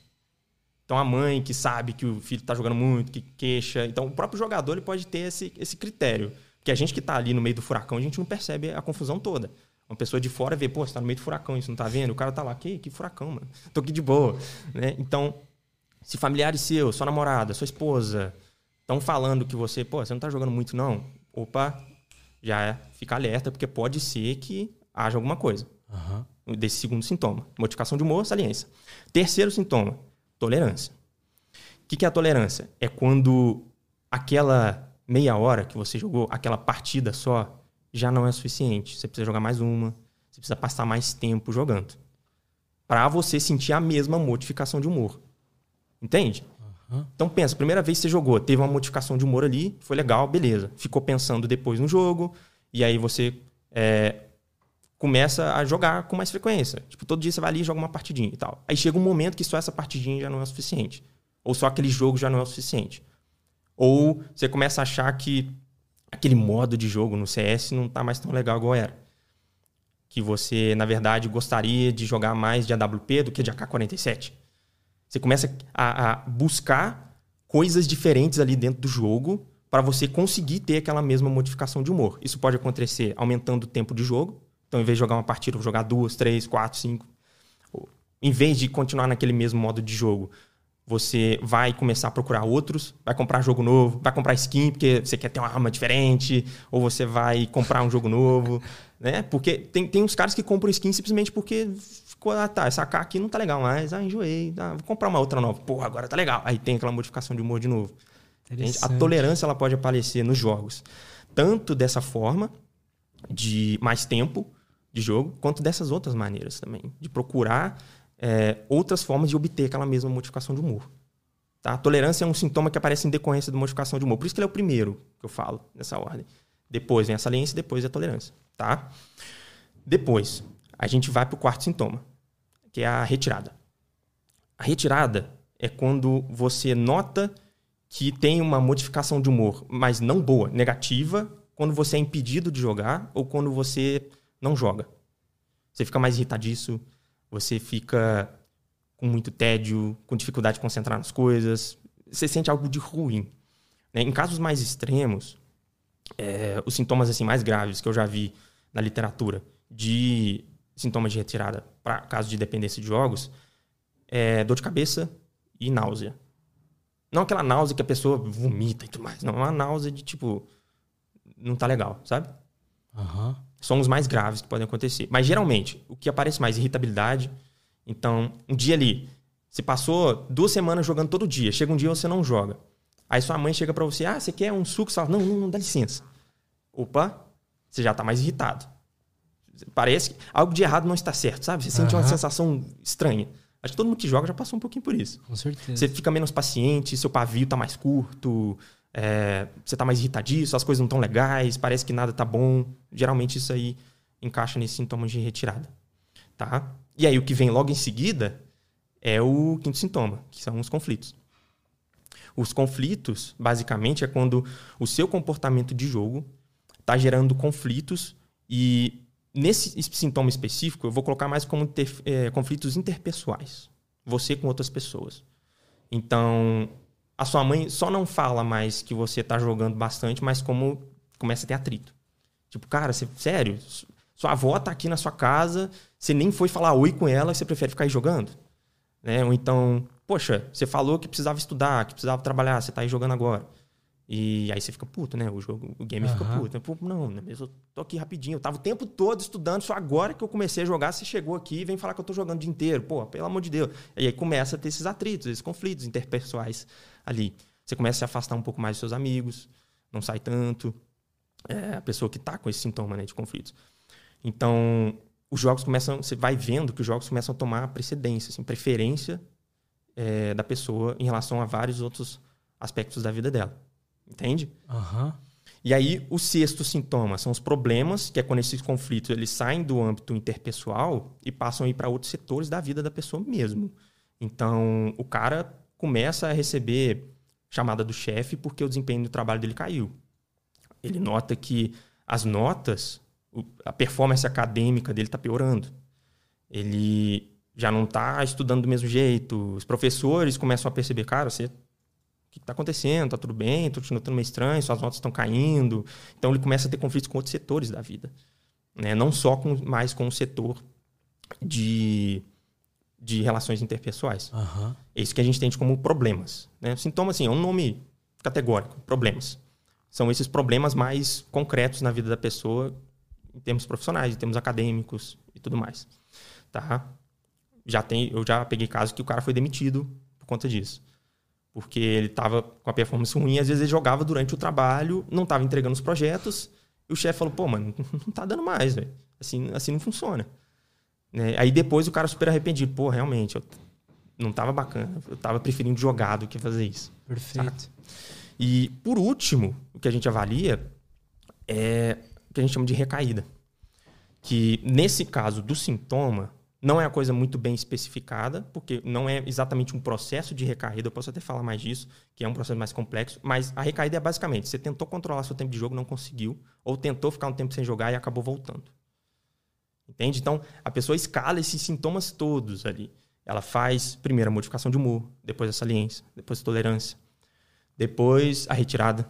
Então a mãe que sabe que o filho está jogando muito, que queixa. Então o próprio jogador ele pode ter esse, esse critério. Porque a gente que está ali no meio do furacão, a gente não percebe a confusão toda. Uma pessoa de fora vê, pô, você tá no meio do furacão, isso não tá vendo? O cara tá lá, que, que furacão, mano. Tô aqui de boa. Né? Então, se familiares seus, sua namorada, sua esposa, estão falando que você, pô, você não tá jogando muito, não. Opa, já é, fica alerta, porque pode ser que haja alguma coisa Aham. desse segundo sintoma. Modificação de humor, saliência. Terceiro sintoma, tolerância. O que que é a tolerância? É quando aquela meia hora que você jogou, aquela partida só, já não é suficiente. Você precisa jogar mais uma, você precisa passar mais tempo jogando. Para você sentir a mesma modificação de humor. Entende? Aham. Então pensa, primeira vez que você jogou, teve uma modificação de humor ali, foi legal, beleza. Ficou pensando depois no jogo, e aí você é, começa a jogar com mais frequência. Tipo, todo dia você vai ali e joga uma partidinha e tal. Aí chega um momento que só essa partidinha já não é o suficiente. Ou só aquele jogo já não é o suficiente. Ou você começa a achar que aquele modo de jogo no CS não tá mais tão legal igual era. Que você, na verdade, gostaria de jogar mais de AWP do que de AK-47. Você começa a, a buscar coisas diferentes ali dentro do jogo para você conseguir ter aquela mesma modificação de humor. Isso pode acontecer aumentando o tempo de jogo. Então, em vez de jogar uma partida, eu vou jogar duas, três, quatro, cinco. Em vez de continuar naquele mesmo modo de jogo, você vai começar a procurar outros, vai comprar jogo novo, vai comprar skin porque você quer ter uma arma diferente, ou você vai comprar um jogo novo, né? Porque tem, tem uns caras que compram skin simplesmente porque ficou, ah, tá, essa AK aqui não tá legal mais, ah, enjoei, ah, vou comprar uma outra nova, porra, agora tá legal. Aí tem aquela modificação de humor de novo. A tolerância ela pode aparecer nos jogos, tanto dessa forma de mais tempo de jogo, quanto dessas outras maneiras também, de procurar é, outras formas de obter aquela mesma modificação de humor. Tá? A tolerância é um sintoma que aparece em decorrência da modificação de humor. Por isso que ele é o primeiro que eu falo nessa ordem. Depois vem a saliência, depois a tolerância. Tá? Depois, a gente vai para o quarto sintoma, que é a retirada. A retirada é quando você nota que tem uma modificação de humor, mas não boa, negativa, quando você é impedido de jogar ou quando você não joga. Você fica mais irritadiço, você fica com muito tédio, com dificuldade de concentrar nas coisas, você sente algo de ruim. Né? Em casos mais extremos, é, os sintomas assim mais graves que eu já vi na literatura de sintomas de retirada para caso de dependência de jogos é dor de cabeça e náusea. Não aquela náusea que a pessoa vomita e tudo mais. Não, é uma náusea de tipo. Não tá legal, sabe? Uhum. São os mais graves que podem acontecer. Mas geralmente, o que aparece mais irritabilidade. Então, um dia ali, você passou duas semanas jogando todo dia. Chega um dia você não joga. Aí sua mãe chega para você: Ah, você quer um suco? Você fala: Não, não, não, dá licença. Opa, você já tá mais irritado. Parece que algo de errado não está certo, sabe? Você sente uma sensação estranha. Acho que todo mundo que joga já passou um pouquinho por isso. Com certeza. Você fica menos paciente, seu pavio tá mais curto, é, você tá mais irritadiço, as coisas não estão legais, parece que nada tá bom. Geralmente isso aí encaixa nesses sintomas de retirada. Tá? E aí o que vem logo em seguida é o quinto sintoma, que são os conflitos. Os conflitos, basicamente, é quando o seu comportamento de jogo está gerando conflitos e Nesse sintoma específico, eu vou colocar mais como ter, é, conflitos interpessoais. Você com outras pessoas. Então, a sua mãe só não fala mais que você está jogando bastante, mas como começa a ter atrito. Tipo, cara, você, sério, sua avó está aqui na sua casa, você nem foi falar oi com ela, você prefere ficar aí jogando? Né? Ou então, poxa, você falou que precisava estudar, que precisava trabalhar, você está aí jogando agora. E aí você fica puto, né? O jogo, o game uhum. fica puto. Pô, não, eu tô aqui rapidinho. Eu tava o tempo todo estudando, só agora que eu comecei a jogar, você chegou aqui e vem falar que eu tô jogando o dia inteiro. Pô, pelo amor de Deus. E aí começa a ter esses atritos, esses conflitos interpessoais ali. Você começa a se afastar um pouco mais dos seus amigos, não sai tanto. É a pessoa que tá com esse sintoma né, de conflitos. Então, os jogos começam. Você vai vendo que os jogos começam a tomar precedência, assim, preferência é, da pessoa em relação a vários outros aspectos da vida dela. Entende? Uhum. E aí, o sexto sintoma são os problemas, que é quando esses conflitos eles saem do âmbito interpessoal e passam a ir para outros setores da vida da pessoa mesmo. Então, o cara começa a receber chamada do chefe porque o desempenho do trabalho dele caiu. Ele nota que as notas, a performance acadêmica dele está piorando. Ele já não está estudando do mesmo jeito. Os professores começam a perceber, cara, você que está acontecendo? Está tudo bem? Estou te notando meio estranho, suas notas estão caindo. Então ele começa a ter conflitos com outros setores da vida. Né? Não só com, mais com o setor de, de relações interpessoais. Uhum. É isso que a gente entende como problemas. Né? Sintoma, assim, é um nome categórico, problemas. São esses problemas mais concretos na vida da pessoa, em termos profissionais, em termos acadêmicos e tudo mais. Tá? Já tem, eu já peguei casos que o cara foi demitido por conta disso porque ele estava com a performance ruim, às vezes ele jogava durante o trabalho, não estava entregando os projetos, e o chefe falou, pô, mano, não tá dando mais, velho. Assim, assim não funciona. Né? Aí depois o cara super arrependido, pô, realmente, eu não estava bacana, eu estava preferindo jogar do que fazer isso. Perfeito. Sabe? E por último, o que a gente avalia é o que a gente chama de recaída. Que nesse caso do sintoma, não é uma coisa muito bem especificada, porque não é exatamente um processo de recaída, eu posso até falar mais disso, que é um processo mais complexo, mas a recaída é basicamente, você tentou controlar seu tempo de jogo, não conseguiu, ou tentou ficar um tempo sem jogar e acabou voltando. Entende? Então, a pessoa escala esses sintomas todos ali. Ela faz, primeiro, a modificação de humor, depois a saliência, depois a tolerância, depois a retirada,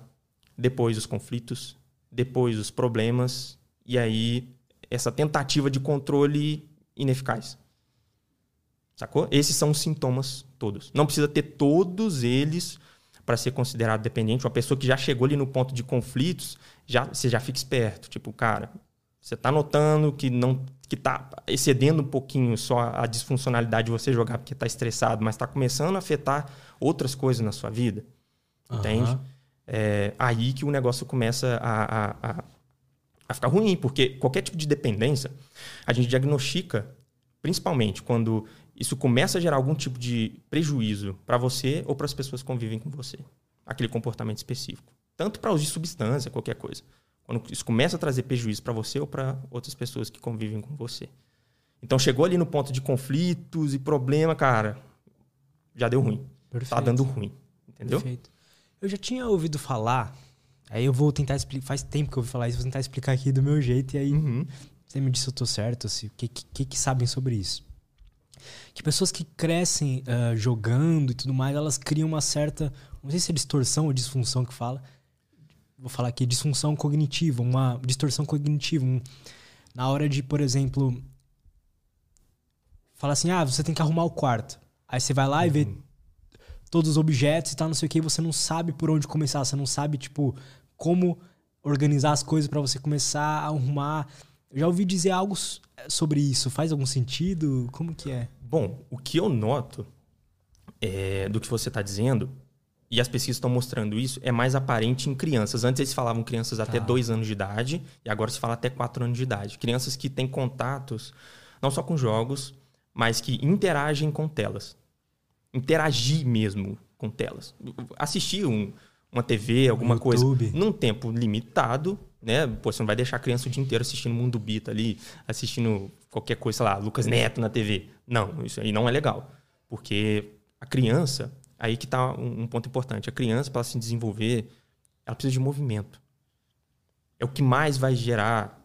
depois os conflitos, depois os problemas, e aí essa tentativa de controle ineficaz. Sacou? Esses são os sintomas todos. Não precisa ter todos eles para ser considerado dependente. Uma pessoa que já chegou ali no ponto de conflitos, já, você já fica esperto. Tipo, cara, você está notando que não que está excedendo um pouquinho só a disfuncionalidade de você jogar porque está estressado, mas está começando a afetar outras coisas na sua vida. Uhum. Entende? É aí que o negócio começa a, a, a a ficar ruim, porque qualquer tipo de dependência, a gente diagnostica principalmente quando isso começa a gerar algum tipo de prejuízo para você ou para as pessoas que convivem com você. Aquele comportamento específico. Tanto para uso de substância, qualquer coisa. Quando isso começa a trazer prejuízo para você ou para outras pessoas que convivem com você. Então chegou ali no ponto de conflitos e problema, cara, já deu ruim. Tá Perfeito. Tá dando ruim. Entendeu? Perfeito. Eu já tinha ouvido falar, aí eu vou tentar explicar. Faz tempo que eu ouvi falar isso, vou tentar explicar aqui do meu jeito, e aí uhum. você me disse se eu tô certo, se, o que, que, que sabem sobre isso. Que pessoas que crescem uh, jogando e tudo mais, elas criam uma certa. Não sei se é distorção ou disfunção que fala. Vou falar aqui, disfunção cognitiva, uma distorção cognitiva. Um, na hora de, por exemplo, fala assim: ah, você tem que arrumar o quarto. Aí você vai lá uhum. e vê todos os objetos e tal, não sei o que, e você não sabe por onde começar, você não sabe, tipo, como organizar as coisas para você começar a arrumar. Eu já ouvi dizer algo sobre isso. Faz algum sentido? Como que é? Bom, o que eu noto é, do que você está dizendo, e as pesquisas estão mostrando isso, é mais aparente em crianças. Antes eles falavam crianças até tá. dois anos de idade, e agora se fala até quatro anos de idade. Crianças que têm contatos não só com jogos, mas que interagem com telas. Interagir mesmo com telas. Assistir um, uma TV, alguma coisa, num tempo limitado, né? Pô, você não vai deixar a criança o dia inteiro assistindo Mundo Bita ali, assistindo qualquer coisa, sei lá, Lucas Neto na TV. Não, isso aí não é legal. Porque a criança, aí que está um, um, ponto importante. A criança, para se desenvolver, ela precisa de movimento. É o que mais vai gerar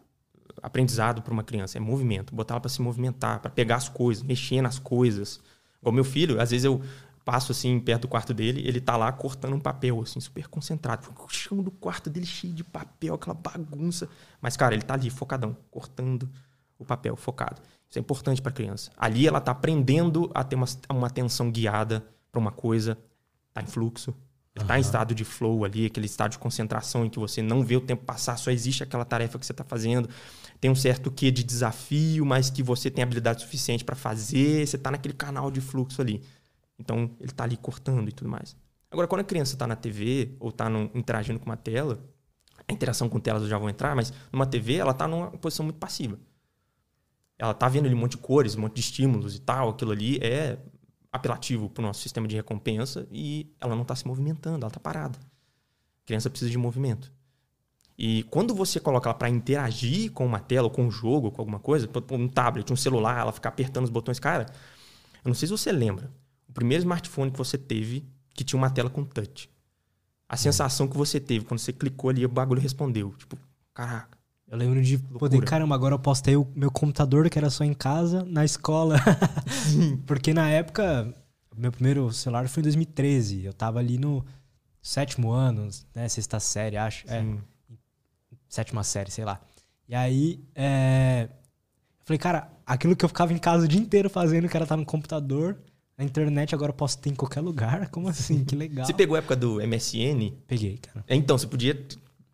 aprendizado para uma criança, é movimento. Botar ela para se movimentar, para pegar as coisas, mexer nas coisas. Igual meu filho, às vezes eu passo assim perto do quarto dele, ele tá lá cortando um papel, assim, super concentrado. O chão do quarto dele cheio de papel, aquela bagunça. Mas, cara, ele tá ali, focadão, cortando o papel, focado. Isso é importante para a criança. Ali ela tá aprendendo a ter uma, uma atenção guiada para uma coisa, tá em fluxo, está uhum. em estado de flow ali, aquele estado de concentração em que você não vê o tempo passar, só existe aquela tarefa que você está fazendo. Tem um certo quê de desafio, mas que você tem habilidade suficiente para fazer, você está naquele canal de fluxo ali. Então, ele está ali cortando e tudo mais. Agora, quando a criança está na TV ou está interagindo com uma tela, a interação com telas eu já vou entrar, mas numa TV ela está numa posição muito passiva. Ela está vendo ali um monte de cores, um monte de estímulos e tal, aquilo ali é apelativo para o nosso sistema de recompensa e ela não está se movimentando, ela está parada. A criança precisa de movimento. E quando você coloca ela para interagir com uma tela, ou com um jogo, com alguma coisa, um tablet, um celular, ela ficar apertando os botões, cara, eu não sei se você lembra, o primeiro smartphone que você teve que tinha uma tela com touch. A sensação que você teve quando você clicou ali, o bagulho respondeu. Tipo, caraca. Eu lembro de loucura. poder, caramba, agora eu posso ter o meu computador que era só em casa, na escola. Porque na época, meu primeiro celular foi em 2013. Eu tava ali no sétimo ano, né? Sexta série, acho. É, sétima série, sei lá. E aí, é, eu falei, cara, aquilo que eu ficava em casa o dia inteiro fazendo, que era estar no computador, na internet, agora eu posso ter em qualquer lugar. Como assim? Que legal. Você pegou a época do MSN? Peguei, cara. Então, você podia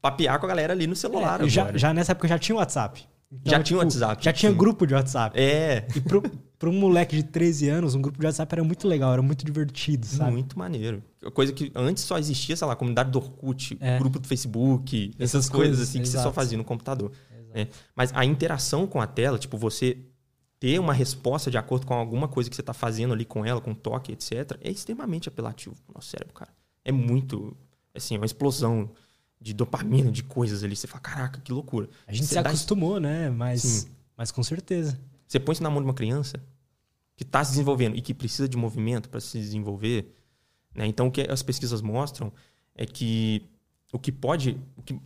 papear com a galera ali no celular. É, já, já, nessa época já tinha WhatsApp. Então, já tinha tipo, WhatsApp. Já tinha grupo de WhatsApp. É. E pro, pro um moleque de 13 anos, um grupo de WhatsApp era muito legal, era muito divertido, sabe? Muito maneiro. Coisa que antes só existia, sei lá, comunidade do Orkut, é. grupo do Facebook, essas, essas coisas, coisas, assim exato. que você só fazia no computador. É. Mas a interação com a tela, tipo, você ter uma resposta de acordo com alguma coisa que você está fazendo ali com ela, com toque, etc., é extremamente apelativo pro nosso cérebro, cara. É muito, assim, uma explosão de dopamina, de coisas ali. Você fala, caraca, que loucura. A gente você se acostumou, né? Mas, mas com certeza. Você põe isso na mão de uma criança que está se desenvolvendo e que precisa de movimento para se desenvolver. Né? Então, o que as pesquisas mostram é que o que pode. O que,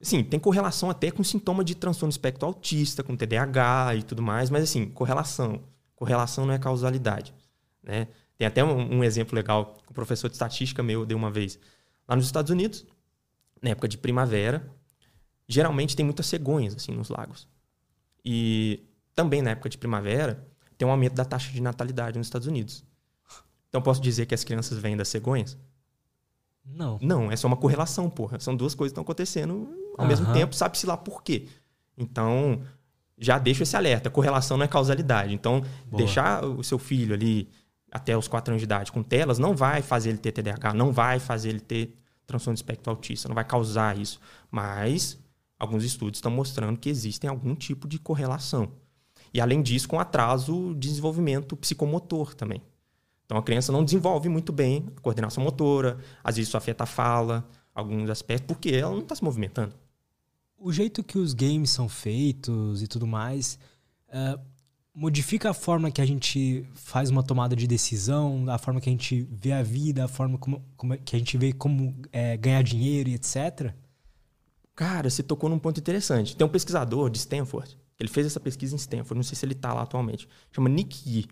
sim, tem correlação até com sintoma de transtorno espectro autista, com TDAH e tudo mais, mas assim, correlação. Correlação não é causalidade. Né? Tem até um, um exemplo legal que o professor de estatística meu deu uma vez. Lá nos Estados Unidos, na época de primavera, geralmente tem muitas cegonhas assim nos lagos. E também na época de primavera tem um aumento da taxa de natalidade nos Estados Unidos. Então posso dizer que as crianças vêm das cegonhas? Não. Não, é só uma correlação, porra. São duas coisas que estão acontecendo ao uhum. mesmo tempo, sabe-se lá por quê. Então, já deixo esse alerta. Correlação não é causalidade. Então, Boa. deixar o seu filho ali até os 4 anos de idade com telas não vai fazer ele ter TDAH, não vai fazer ele ter transtorno de espectro autista, não vai causar isso. Mas alguns estudos estão mostrando que existem algum tipo de correlação. E além disso, com atraso de desenvolvimento psicomotor também. Então a criança não desenvolve muito bem a coordenação motora, às vezes isso afeta a fala, alguns aspectos, porque ela não está se movimentando. O jeito que os games são feitos e tudo mais uh, modifica a forma que a gente faz uma tomada de decisão, a forma que a gente vê a vida, a forma como, como que a gente vê como é, ganhar dinheiro e etc. Cara, você tocou num ponto interessante. Tem um pesquisador de Stanford, ele fez essa pesquisa em Stanford, não sei se ele está lá atualmente, chama Nick Yee,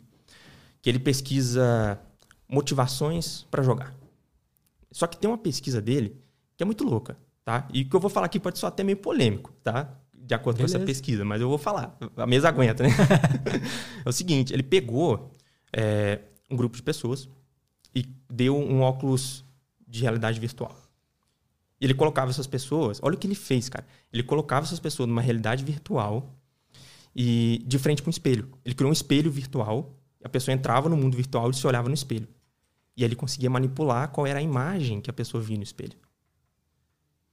que ele pesquisa motivações para jogar. Só que tem uma pesquisa dele que é muito louca, tá? E o que eu vou falar aqui pode ser até meio polêmico, tá? De acordo Beleza. com essa pesquisa, mas eu vou falar. A mesa aguenta, né? é o seguinte, ele pegou é, um grupo de pessoas e deu um óculos de realidade virtual. E ele colocava essas pessoas, olha o que ele fez, cara. Ele colocava essas pessoas numa realidade virtual e de frente com um espelho. Ele criou um espelho virtual, a pessoa entrava no mundo virtual e se olhava no espelho. E aí ele conseguia manipular qual era a imagem que a pessoa via no espelho.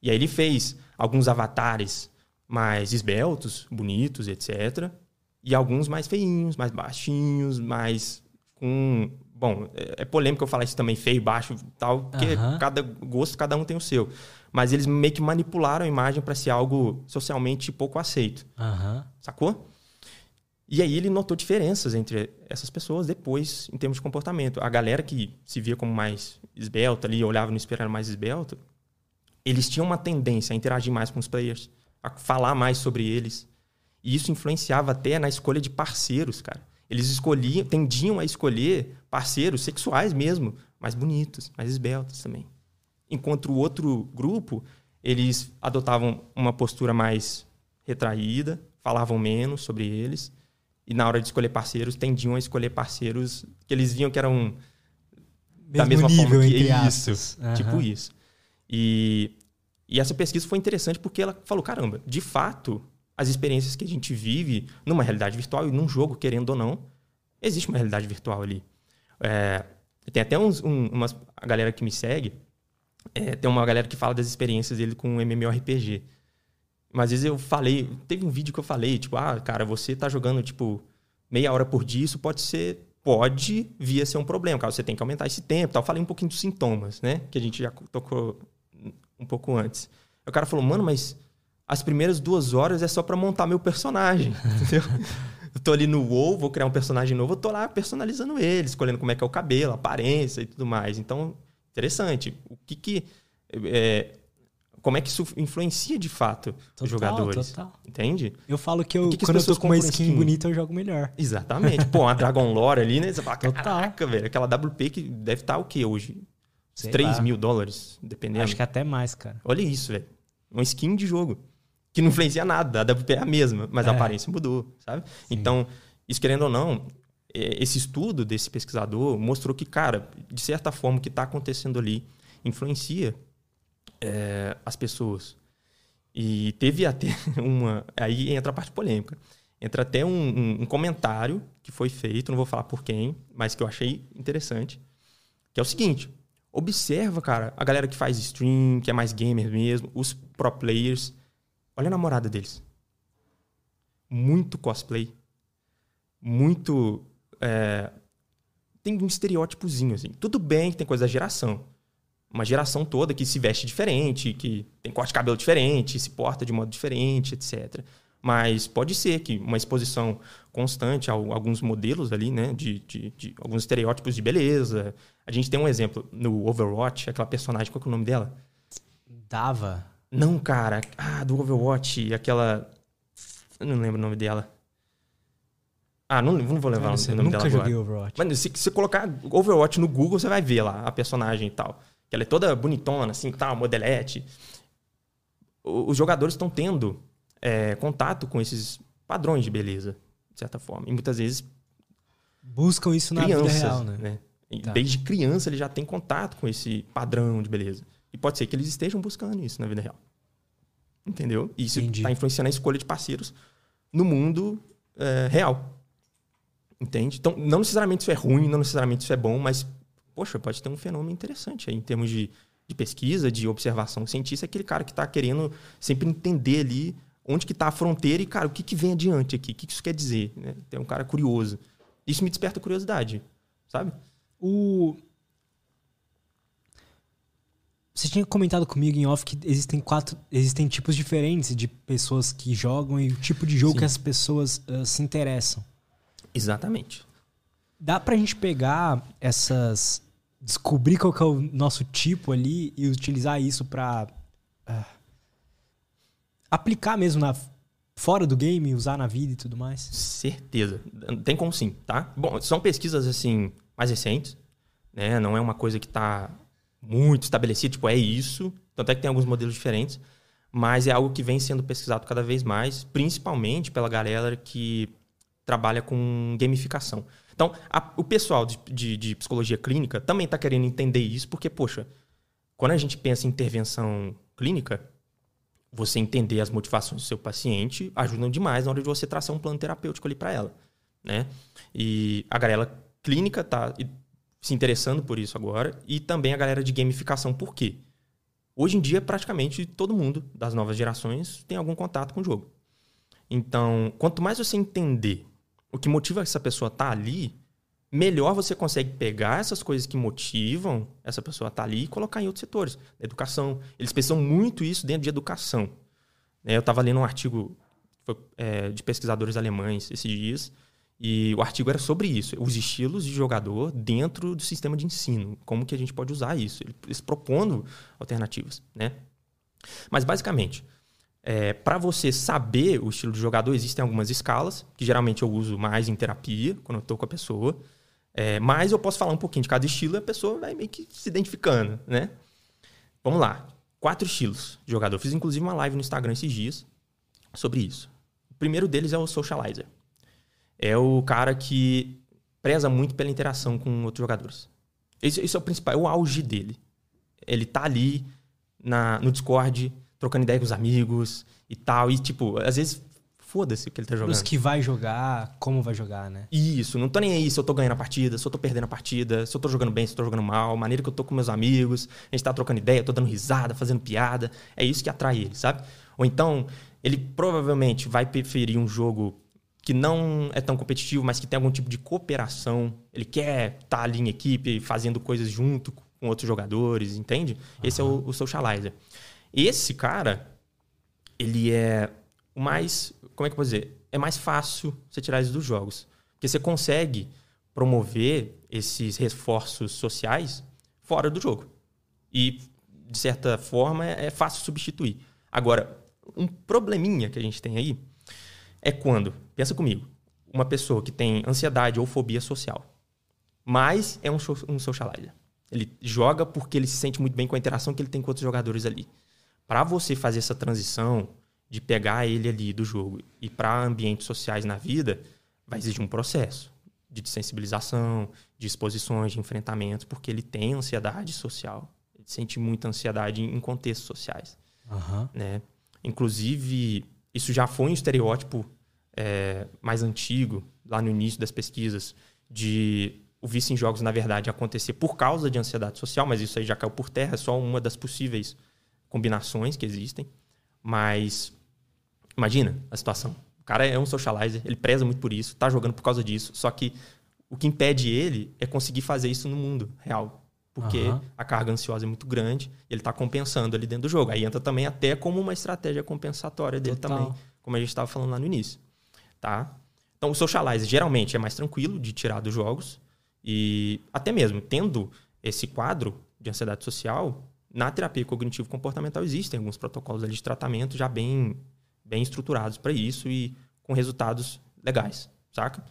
E aí ele fez alguns avatares mais esbeltos, bonitos, etc. E alguns mais feinhos, mais baixinhos, mais com. Bom, é, é polêmico eu falar isso também, feio, baixo tal, porque cada gosto, cada um tem o seu. Mas eles meio que manipularam a imagem para ser algo socialmente pouco aceito. Sacou? E aí ele notou diferenças entre essas pessoas depois, em termos de comportamento. A galera que se via como mais esbelta ali, olhava no espelho mais esbelto, eles tinham uma tendência a interagir mais com os players, a falar mais sobre eles. E isso influenciava até na escolha de parceiros, cara. Eles escolhiam, tendiam a escolher parceiros sexuais mesmo, mais bonitos, mais esbeltos também. Enquanto o outro grupo, eles adotavam uma postura mais retraída, falavam menos sobre eles. E na hora de escolher parceiros, tendiam a escolher parceiros que eles viam que eram Mesmo da mesma nível, forma que isso. Uhum. Tipo isso. E, e essa pesquisa foi interessante porque ela falou: caramba, de fato, as experiências que a gente vive numa realidade virtual e num jogo, querendo ou não, existe uma realidade virtual ali. É, tem até uns, um, umas, a galera que me segue, é, tem uma galera que fala das experiências dele com MMORPG. Mas às vezes eu falei, teve um vídeo que eu falei, tipo, ah, cara, você tá jogando, tipo, meia hora por dia, isso pode ser, pode vir a ser um problema, cara, você tem que aumentar esse tempo, tal. Eu falei um pouquinho dos sintomas, né, que a gente já tocou um pouco antes. o cara falou, mano, mas as primeiras duas horas é só para montar meu personagem, entendeu? eu tô ali no WoW, vou criar um personagem novo, eu tô lá personalizando ele, escolhendo como é que é o cabelo, a aparência e tudo mais. Então, interessante. O que que... É, como é que isso influencia de fato total, os jogadores. Total. Entende? Eu falo que, eu, que, que quando eu tô com uma skin, skin, bonita, eu jogo melhor. Exatamente. Pô, uma Dragon Lore ali, né? Você fala, total. caraca, velho. Aquela WP que deve estar tá o quê hoje? Sei 3 lá. mil dólares, dependendo. Acho que até mais, cara. Olha isso, velho. Uma skin de jogo. Que não influencia nada. A WP é a mesma, mas é. a aparência mudou, sabe? Sim. Então, isso querendo ou não, é, esse estudo desse pesquisador mostrou que, cara, de certa forma, o que está acontecendo ali influencia é, as pessoas. E teve até uma. Aí entra a parte polêmica. Entra até um, um, um, comentário que foi feito, não vou falar por quem, mas que eu achei interessante. Que é o seguinte: observa, cara, a galera que faz stream, que é mais gamer mesmo, os pro players. Olha a namorada deles. Muito cosplay. Muito. É, tem um estereótipozinho, assim. Tudo bem que tem coisa da geração uma geração toda que se veste diferente, que tem corte de cabelo diferente, se porta de modo diferente, etc. Mas pode ser que uma exposição constante a alguns modelos ali, né? De, de, de, alguns estereótipos de beleza. A gente tem um exemplo no Overwatch, aquela personagem, qual é o nome dela? Dava? Não, cara. Ah, do Overwatch, aquela. Eu não lembro o nome dela. Ah, não, não vou levar o nome nunca dela joguei agora. Overwatch. Mas se você colocar Overwatch no Google, você vai ver lá a personagem e tal que ela é toda bonitona, assim, tal, modelete. Os jogadores estão tendo é, contato com esses padrões de beleza, de certa forma. E muitas vezes. Buscam isso na crianças, vida real, né? né? Tá. Desde criança ele já tem contato com esse padrão de beleza. E pode ser que eles estejam buscando isso na vida real. Entendeu? E isso está influenciando a escolha de parceiros no mundo é, real. Entende? Então, não necessariamente isso é ruim, não necessariamente isso é bom, mas poxa, pode ter um fenômeno interessante aí em termos de, de pesquisa, de observação científica, aquele cara que está querendo sempre entender ali onde que está a fronteira e, cara, o que, que vem adiante aqui? O que, que isso quer dizer? Né? Tem um cara curioso. Isso me desperta curiosidade, sabe? O... Você tinha comentado comigo em off que existem quatro, existem tipos diferentes de pessoas que jogam e o tipo de jogo Sim. que as pessoas uh, se interessam. Exatamente. Dá pra gente pegar essas. descobrir qual é o nosso tipo ali e utilizar isso pra. Uh, aplicar mesmo na, fora do game, usar na vida e tudo mais? Certeza. Tem como sim, tá? Bom, são pesquisas assim mais recentes, né? Não é uma coisa que tá muito estabelecida, tipo, é isso. Tanto é que tem alguns modelos diferentes, mas é algo que vem sendo pesquisado cada vez mais, principalmente pela galera que trabalha com gamificação. Então, a, o pessoal de, de, de, psicologia clínica também está querendo entender isso, porque, poxa, quando a gente pensa em intervenção clínica, você entender as motivações do seu paciente ajudam demais na hora de você traçar um plano terapêutico ali para ela, né? E a galera clínica está se interessando por isso agora e também a galera de gamificação. Por quê? Hoje em dia, praticamente todo mundo das novas gerações tem algum contato com o jogo. Então, quanto mais você entender o que motiva essa pessoa a estar tá ali, melhor você consegue pegar essas coisas que motivam essa pessoa a estar tá ali e colocar em outros setores. Educação. Eles pensam muito isso dentro de educação. É, eu estava lendo um artigo é, de pesquisadores alemães esses dias, e o artigo era sobre isso, os estilos de jogador dentro do sistema de ensino, como que a gente pode usar isso, eles propondo alternativas, né? Mas basicamente, é, para você saber o estilo de jogador, existem algumas escalas, que geralmente eu uso mais em terapia, quando eu estou com a pessoa. É, mas eu posso falar um pouquinho de cada estilo e a pessoa vai meio que se identificando, né? Vamos lá. Quatro estilos de jogador. Fiz inclusive uma live no Instagram esses dias sobre isso. O primeiro deles é o socializer. É o cara que preza muito pela interação com outros jogadores. Esse, esse é o principal, é o auge dele. Ele tá ali na, no Discord, trocando ideia com os amigos e tal. E, tipo, às vezes, foda-se o que ele tá jogando. Os que vai jogar, como vai jogar, né? Isso, não tô nem aí se eu tô ganhando a partida, se eu tô perdendo a partida, se eu tô jogando bem, se eu tô jogando mal, a maneira que eu tô com meus amigos, a gente tá trocando ideia, tô dando risada, fazendo piada. É isso que atrai ele, sabe? Ou então, ele provavelmente vai preferir um jogo que não é tão competitivo, mas que tem algum tipo de cooperação. Ele quer estar tá ali em equipe, fazendo coisas junto com outros jogadores, entende? Uhum. Esse é o, o socializer. Esse cara, ele é mais. Como é que eu vou dizer? É mais fácil você tirar isso dos jogos. Porque você consegue promover esses reforços sociais fora do jogo. E, de certa forma, é fácil substituir. Agora, um probleminha que a gente tem aí é quando, pensa comigo, uma pessoa que tem ansiedade ou fobia social, mas é um, um socializer. Ele joga porque ele se sente muito bem com a interação que ele tem com outros jogadores ali para você fazer essa transição de pegar ele ali do jogo e para ambientes sociais na vida, vai exigir um processo de sensibilização, de exposições, de enfrentamentos, porque ele tem ansiedade social. Ele sente muita ansiedade em contextos sociais. Uhum. Né? Inclusive, isso já foi um estereótipo é, mais antigo, lá no início das pesquisas, de o vício em jogos, na verdade, acontecer por causa de ansiedade social, mas isso aí já caiu por terra, é só uma das possíveis combinações que existem, mas imagina a situação. O cara é um socializer, ele preza muito por isso, tá jogando por causa disso, só que o que impede ele é conseguir fazer isso no mundo real. Porque uhum. a carga ansiosa é muito grande e ele está compensando ali dentro do jogo. Aí entra também até como uma estratégia compensatória dele Total. também, como a gente estava falando lá no início. Tá? Então, o socializer geralmente é mais tranquilo de tirar dos jogos. E até mesmo tendo esse quadro de ansiedade social, na terapia cognitivo-comportamental existem alguns protocolos de tratamento já bem, bem estruturados para isso e com resultados legais, saca?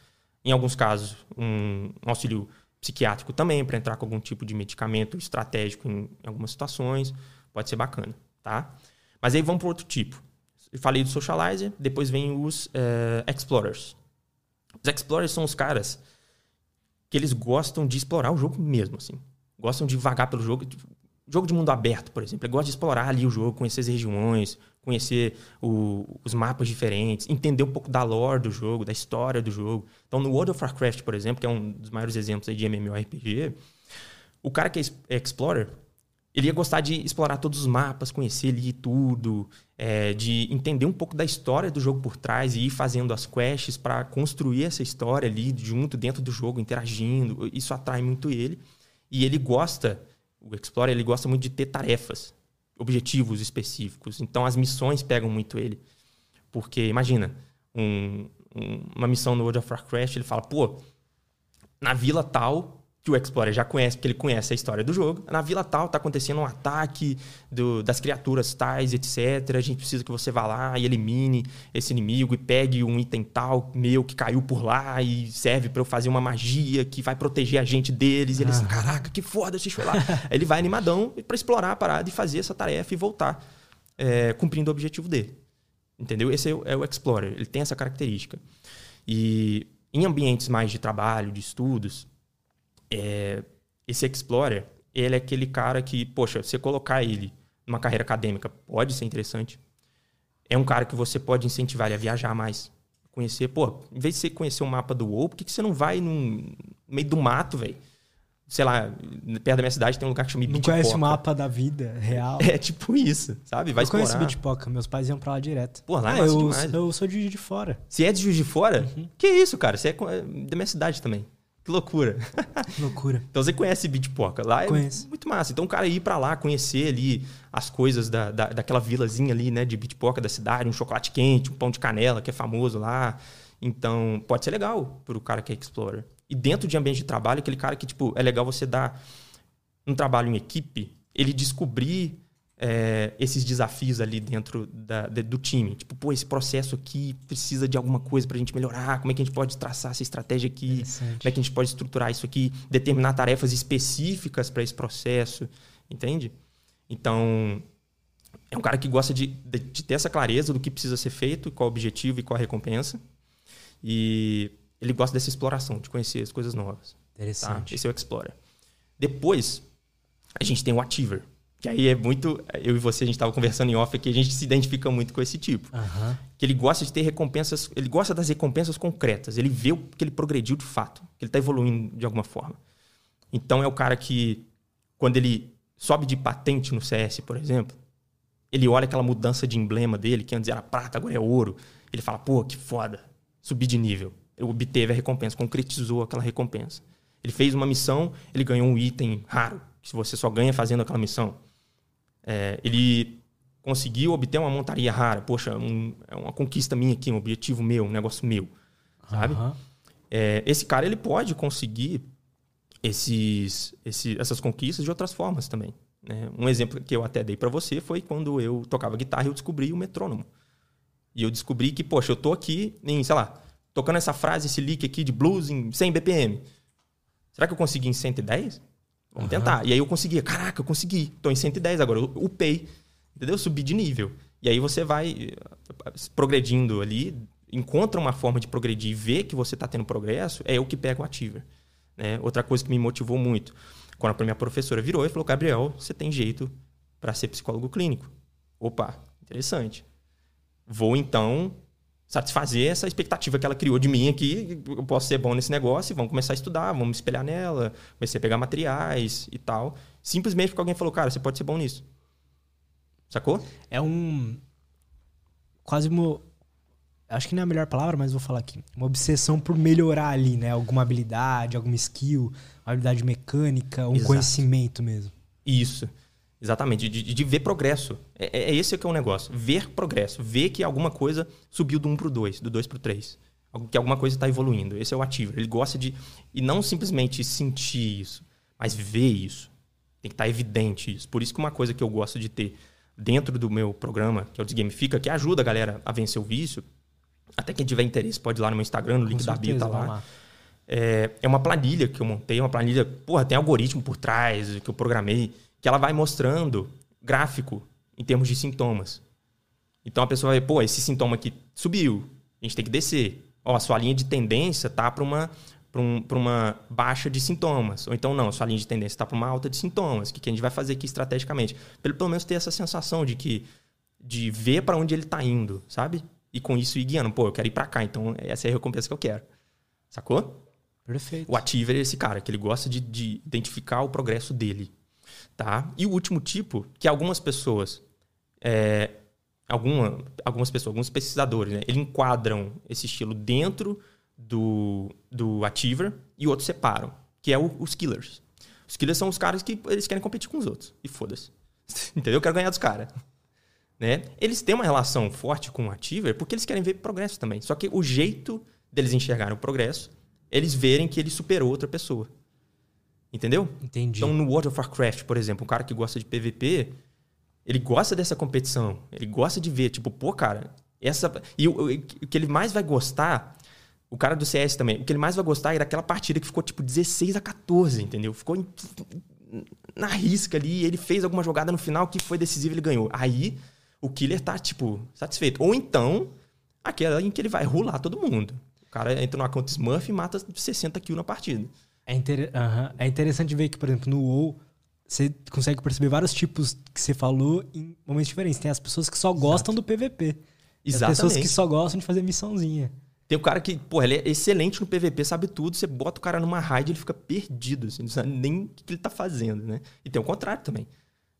Em alguns casos, um, um auxílio psiquiátrico também para entrar com algum tipo de medicamento estratégico em, em algumas situações, pode ser bacana, tá? Mas aí vamos para outro tipo. Eu falei do socializer, depois vem os uh, explorers. Os explorers são os caras que eles gostam de explorar o jogo mesmo, assim. Gostam de vagar pelo jogo, jogo de mundo aberto, por exemplo. Ele gosta de explorar ali o jogo, conhecer as regiões, conhecer o, os mapas diferentes, entender um pouco da lore do jogo, da história do jogo. Então, no World of Warcraft, por exemplo, que é um dos maiores exemplos de MMORPG, o cara que é Explorer, ele ia gostar de explorar todos os mapas, conhecer ali tudo, é, de entender um pouco da história do jogo por trás e ir fazendo as quests para construir essa história ali junto dentro do jogo, interagindo. Isso atrai muito ele. E ele gosta, o Explorer, ele gosta muito de ter tarefas, objetivos específicos. Então as missões pegam muito ele. Porque, imagina, um, um, uma missão no World of Warcraft, ele fala, pô, na vila tal que o Explorer já conhece, porque ele conhece a história do jogo. Na vila tal tá acontecendo um ataque do, das criaturas tais, etc. A gente precisa que você vá lá e elimine esse inimigo e pegue um item tal meu que caiu por lá e serve para eu fazer uma magia que vai proteger a gente deles. E ele assim, caraca, que foda, deixa foi lá. Ele vai animadão para explorar a parada e fazer essa tarefa e voltar, é, cumprindo o objetivo dele. Entendeu? Esse é o, é o Explorer, ele tem essa característica. E em ambientes mais de trabalho, de estudos, é, esse Explorer, ele é aquele cara que, poxa, você colocar ele numa carreira acadêmica pode ser interessante. É um cara que você pode incentivar ele a viajar mais. Conhecer, pô, em vez de você conhecer o mapa do WoW, por que, que você não vai no meio do mato, velho? Sei lá, perto da minha cidade tem um lugar que chama Não conhece o mapa da vida real. É tipo isso, sabe? Vai eu explorar. conheço Bitpoca, meus pais iam pra lá direto. Pô, lá é ah, eu, demais. eu sou de Juiz de Fora. Você é de Juiz de Fora? Uhum. Que isso, cara? Você é da minha cidade também. Que loucura. Loucura. então você conhece Bitpoca. Lá Conheço. é muito massa. Então o cara ir para lá, conhecer ali as coisas da, da, daquela vilazinha ali, né, de Bitpoca da cidade, um chocolate quente, um pão de canela que é famoso lá. Então pode ser legal para o cara que é explorer. E dentro de ambiente de trabalho, aquele cara que, tipo, é legal você dar um trabalho em equipe, ele descobrir é, esses desafios ali dentro da, de, do time. Tipo, pô, esse processo aqui precisa de alguma coisa para a gente melhorar. Como é que a gente pode traçar essa estratégia aqui? Como é que a gente pode estruturar isso aqui? Determinar tarefas específicas para esse processo. Entende? Então, é um cara que gosta de, de, de, ter essa clareza do que precisa ser feito, qual o objetivo e qual a recompensa. E ele gosta dessa exploração, de conhecer as coisas novas. Tá? Interessante. Tá? Esse é o Explorer. Depois, a gente tem o Achiever. Que aí é muito. Eu e você, a gente estava conversando em off aqui, a gente se identifica muito com esse tipo. Uhum. Que ele gosta de ter recompensas. Ele gosta das recompensas concretas. Ele vê que ele progrediu de fato. Que ele está evoluindo de alguma forma. Então é o cara que, quando ele sobe de patente no CS, por exemplo, ele olha aquela mudança de emblema dele, que antes era prata, agora é ouro. Ele fala, pô, que foda. Subi de nível. Ele obteve a recompensa, concretizou aquela recompensa. Ele fez uma missão, ele ganhou um item raro, que você só ganha fazendo aquela missão. É, ele conseguiu obter uma montaria rara. Poxa, um, é uma conquista minha aqui, um objetivo meu, um negócio meu. Sabe? Uhum. É, esse cara ele pode conseguir esses, esses, essas conquistas de outras formas também. Né? Um exemplo que eu até dei para você foi quando eu tocava guitarra e eu descobri o metrônomo. E eu descobri que, poxa, eu tô aqui em, sei lá, tocando essa frase, esse lick aqui de blues em 100 BPM. Será que eu consegui em 110? Vamos uhum. tentar. E aí eu conseguia. Caraca, eu consegui. Tô em 110 agora. Eu upei. Entendeu? Subi de nível. E aí você vai eh, progredindo ali, encontra uma forma de progredir e ver que você está tendo progresso, é eu que pego o Ativer. Né? Outra coisa que me motivou muito, quando a minha professora virou e falou, Gabriel, você tem jeito para ser psicólogo clínico. Opa, interessante. Vou então satisfazer essa expectativa que ela criou de mim aqui, eu posso ser bom nesse negócio, vamos começar a estudar, vamos espelhar nela, comecei a pegar materiais e tal. Simplesmente porque alguém falou, cara, você pode ser bom nisso. Sacou? É um. Quase uma. Acho que não é a melhor palavra, mas vou falar aqui. Uma obsessão por melhorar ali, né? Alguma habilidade, alguma skill, uma habilidade mecânica, um Exato. conhecimento mesmo. Isso. Exatamente, de, de, ver progresso. É, é, é esse que é o negócio. Ver progresso. Ver que alguma coisa subiu do 1 para o 2, do 2 para o 3. Que alguma coisa está evoluindo. Esse é o ativo. Ele gosta de. E não simplesmente sentir isso, mas ver isso. Tem que estar tá evidente isso. Por isso que uma coisa que eu gosto de ter dentro do meu programa, que é o Desgamifica, que ajuda a galera a vencer o vício. Até quem tiver interesse pode ir lá no meu Instagram, no link da bio tá lá. lá. É, é uma planilha que eu montei, uma planilha, porra, tem algoritmo por trás, que eu programei que ela vai mostrando gráfico em termos de sintomas. Então a pessoa vai, pô, esse sintoma aqui subiu, a gente tem que descer. Ó, a sua linha de tendência tá para uma para um, uma baixa de sintomas. Ou então, não, a sua linha de tendência está para uma alta de sintomas. O que, que a gente vai fazer aqui estrategicamente? Pelo, pelo menos ter essa sensação de que de ver para onde ele está indo, sabe? E com isso ir guiando. Pô, eu quero ir para cá, então essa é a recompensa que eu quero. Sacou? Perfeito. O ativo é esse cara, que ele gosta de, de identificar o progresso dele. Tá? E o último tipo, que algumas pessoas, é, alguma, algumas pessoas, alguns pesquisadores, né, eles enquadram esse estilo dentro do, do Achiever e outros separam, que é o, os killers. Os killers são os caras que eles querem competir com os outros. E foda-se. Entendeu? Eu quero ganhar dos caras. Né? Eles têm uma relação forte com o Achiever porque eles querem ver progresso também. Só que o jeito deles enxergarem o progresso, eles verem que ele superou outra pessoa. Entendeu? Entendi. Então, no World of Warcraft, por exemplo, um cara que gosta de PVP, ele gosta dessa competição. Ele gosta de ver, tipo, pô, cara, essa. E o, o que ele mais vai gostar, o cara do CS também, o que ele mais vai gostar é daquela partida que ficou, tipo, 16 a 14, entendeu? Ficou em, na risca ali, ele fez alguma jogada no final que foi decisiva e ele ganhou. Aí, o killer tá, tipo, satisfeito. Ou então, aquela em que ele vai rolar todo mundo. O cara entra numa conta Smurf e mata 60 kills na partida. É, inter... uhum. é interessante ver que, por exemplo, no WoW, você consegue perceber vários tipos que você falou em momentos diferentes. Tem as pessoas que só gostam Exato. do PVP. Exatamente. As pessoas que só gostam de fazer missãozinha. Tem o cara que, pô, ele é excelente no PVP, sabe tudo. Você bota o cara numa raid, ele fica perdido, assim, não sabe nem o que ele tá fazendo, né? E tem o contrário também.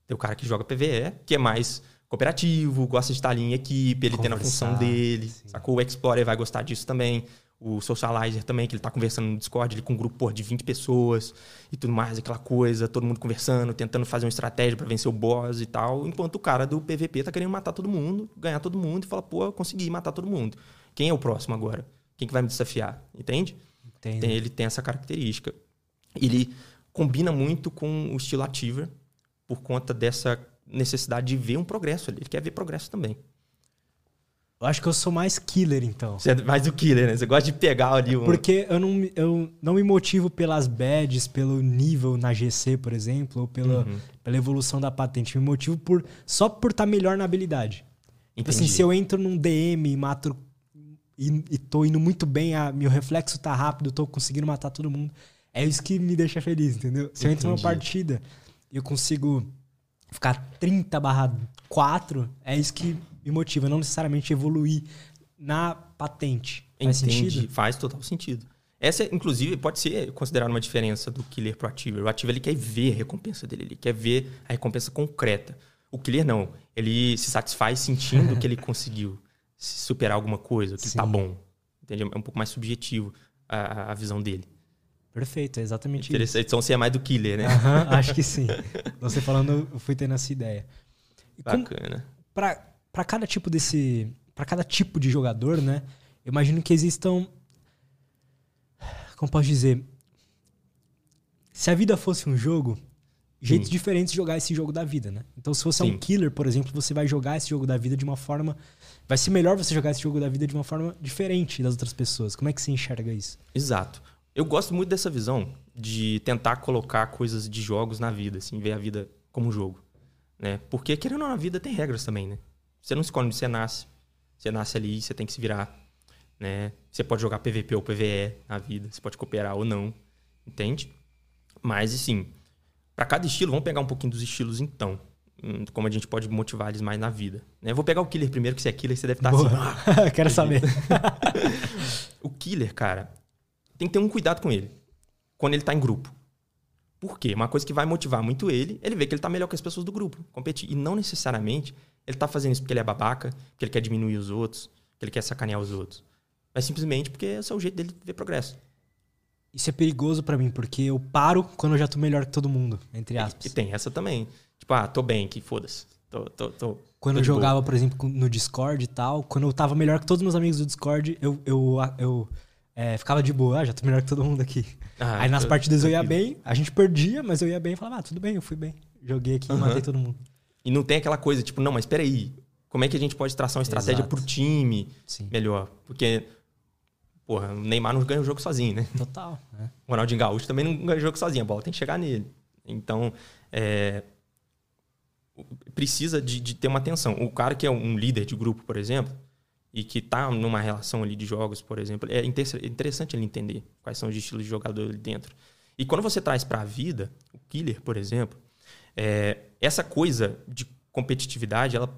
Tem o cara que joga PVE, que é mais cooperativo, gosta de estar ali em equipe, ele tem a função dele. Sim. Sacou? O Explorer vai gostar disso também o Socializer também, que ele tá conversando no Discord, ele com um grupo porra, de 20 pessoas e tudo mais, aquela coisa, todo mundo conversando, tentando fazer uma estratégia para vencer o boss e tal, enquanto o cara do PVP tá querendo matar todo mundo, ganhar todo mundo e fala, pô, consegui matar todo mundo. Quem é o próximo agora? Quem que vai me desafiar? Entende? Entendo. Ele tem essa característica. Ele combina muito com o estilo Ativer por conta dessa necessidade de ver um progresso ali. Ele quer ver progresso também. Eu acho que eu sou mais killer, então. Você é mais o killer, né? Você gosta de pegar ali um... Porque eu não, eu não me motivo pelas badges, pelo nível na GC, por exemplo, ou pela, uhum. pela evolução da patente. Eu me motivo por, só por estar tá melhor na habilidade. Tipo assim, se eu entro num DM e mato... E, e tô indo muito bem, a, meu reflexo tá rápido, tô conseguindo matar todo mundo. É isso que me deixa feliz, entendeu? Se eu entro numa partida e eu consigo ficar 30 barra 4, é isso que me motiva, não necessariamente evoluir na patente. Faz Entendi. sentido? Faz total sentido. Essa, inclusive, pode ser considerada uma diferença do killer pro ativo. O ativo ele quer ver a recompensa dele, ele quer ver a recompensa concreta. O killer não. Ele se satisfaz sentindo que ele conseguiu superar alguma coisa, que Sim. tá bom. Entendeu? É um pouco mais subjetivo a, a visão dele. Perfeito, é exatamente Interessante. isso. Então você é mais do killer, né? acho que sim. Você falando, eu fui tendo essa ideia. E Bacana. Para para cada tipo desse, para cada tipo de jogador, né? Eu imagino que existam como posso dizer, se a vida fosse um jogo, jeitos Sim. diferentes de jogar esse jogo da vida, né? Então, se você Sim. é um killer, por exemplo, você vai jogar esse jogo da vida de uma forma. Vai ser melhor você jogar esse jogo da vida de uma forma diferente das outras pessoas. Como é que você enxerga isso? Exato. Eu gosto muito dessa visão de tentar colocar coisas de jogos na vida, assim, ver a vida como um jogo. Né? Porque, querendo ou não, a vida tem regras também, né? Você não escolhe onde você nasce. Você nasce ali, você tem que se virar. Né? Você pode jogar PVP ou PVE na vida, você pode cooperar ou não. Entende? Mas, assim, para cada estilo, vamos pegar um pouquinho dos estilos então. Hum, como a gente pode motivar eles mais na vida. Né? Vou pegar o killer primeiro, que se é killer, você deve estar Boa. assim. Ah, Quero saber. o killer, cara, tem que ter um cuidado com ele. Quando ele tá em grupo. Por quê? Uma coisa que vai motivar muito ele, ele vê que ele tá melhor que as pessoas do grupo, competir. E não necessariamente ele tá fazendo isso porque ele é babaca, porque ele quer diminuir os outros, porque ele quer sacanear os outros. Mas simplesmente porque esse é o jeito dele ver progresso. Isso é perigoso para mim, porque eu paro quando eu já tô melhor que todo mundo, entre aspas. E, e tem essa também. Tipo, ah, tô bem aqui, foda-se. Tô, tô, tô, quando eu jogava, boa. por exemplo, no Discord e tal, quando eu tava melhor que todos os meus amigos do Discord, eu, eu, eu é, ficava de boa, ah, já tô melhor que todo mundo aqui. Ah, Aí nas partidas eu ia bem, a gente perdia, mas eu ia bem e falava, ah, tudo bem, eu fui bem. Joguei aqui e matei todo mundo. E não tem aquela coisa, tipo, não, mas peraí, como é que a gente pode traçar uma estratégia Exato. pro time Sim. melhor? Porque, porra, o Neymar não ganha o jogo sozinho, né? Total. É. O Ronaldinho Gaúcho também não ganha o jogo sozinho, a bola tem que chegar nele. Então, é, precisa de, de, ter uma atenção. O cara que é um líder de grupo, por exemplo, e que tá numa relação ali de jogos, por exemplo, é interessante ele entender quais são os estilos de jogador ali dentro. E quando você traz para a vida, o killer, por exemplo, é, essa coisa de competitividade, ela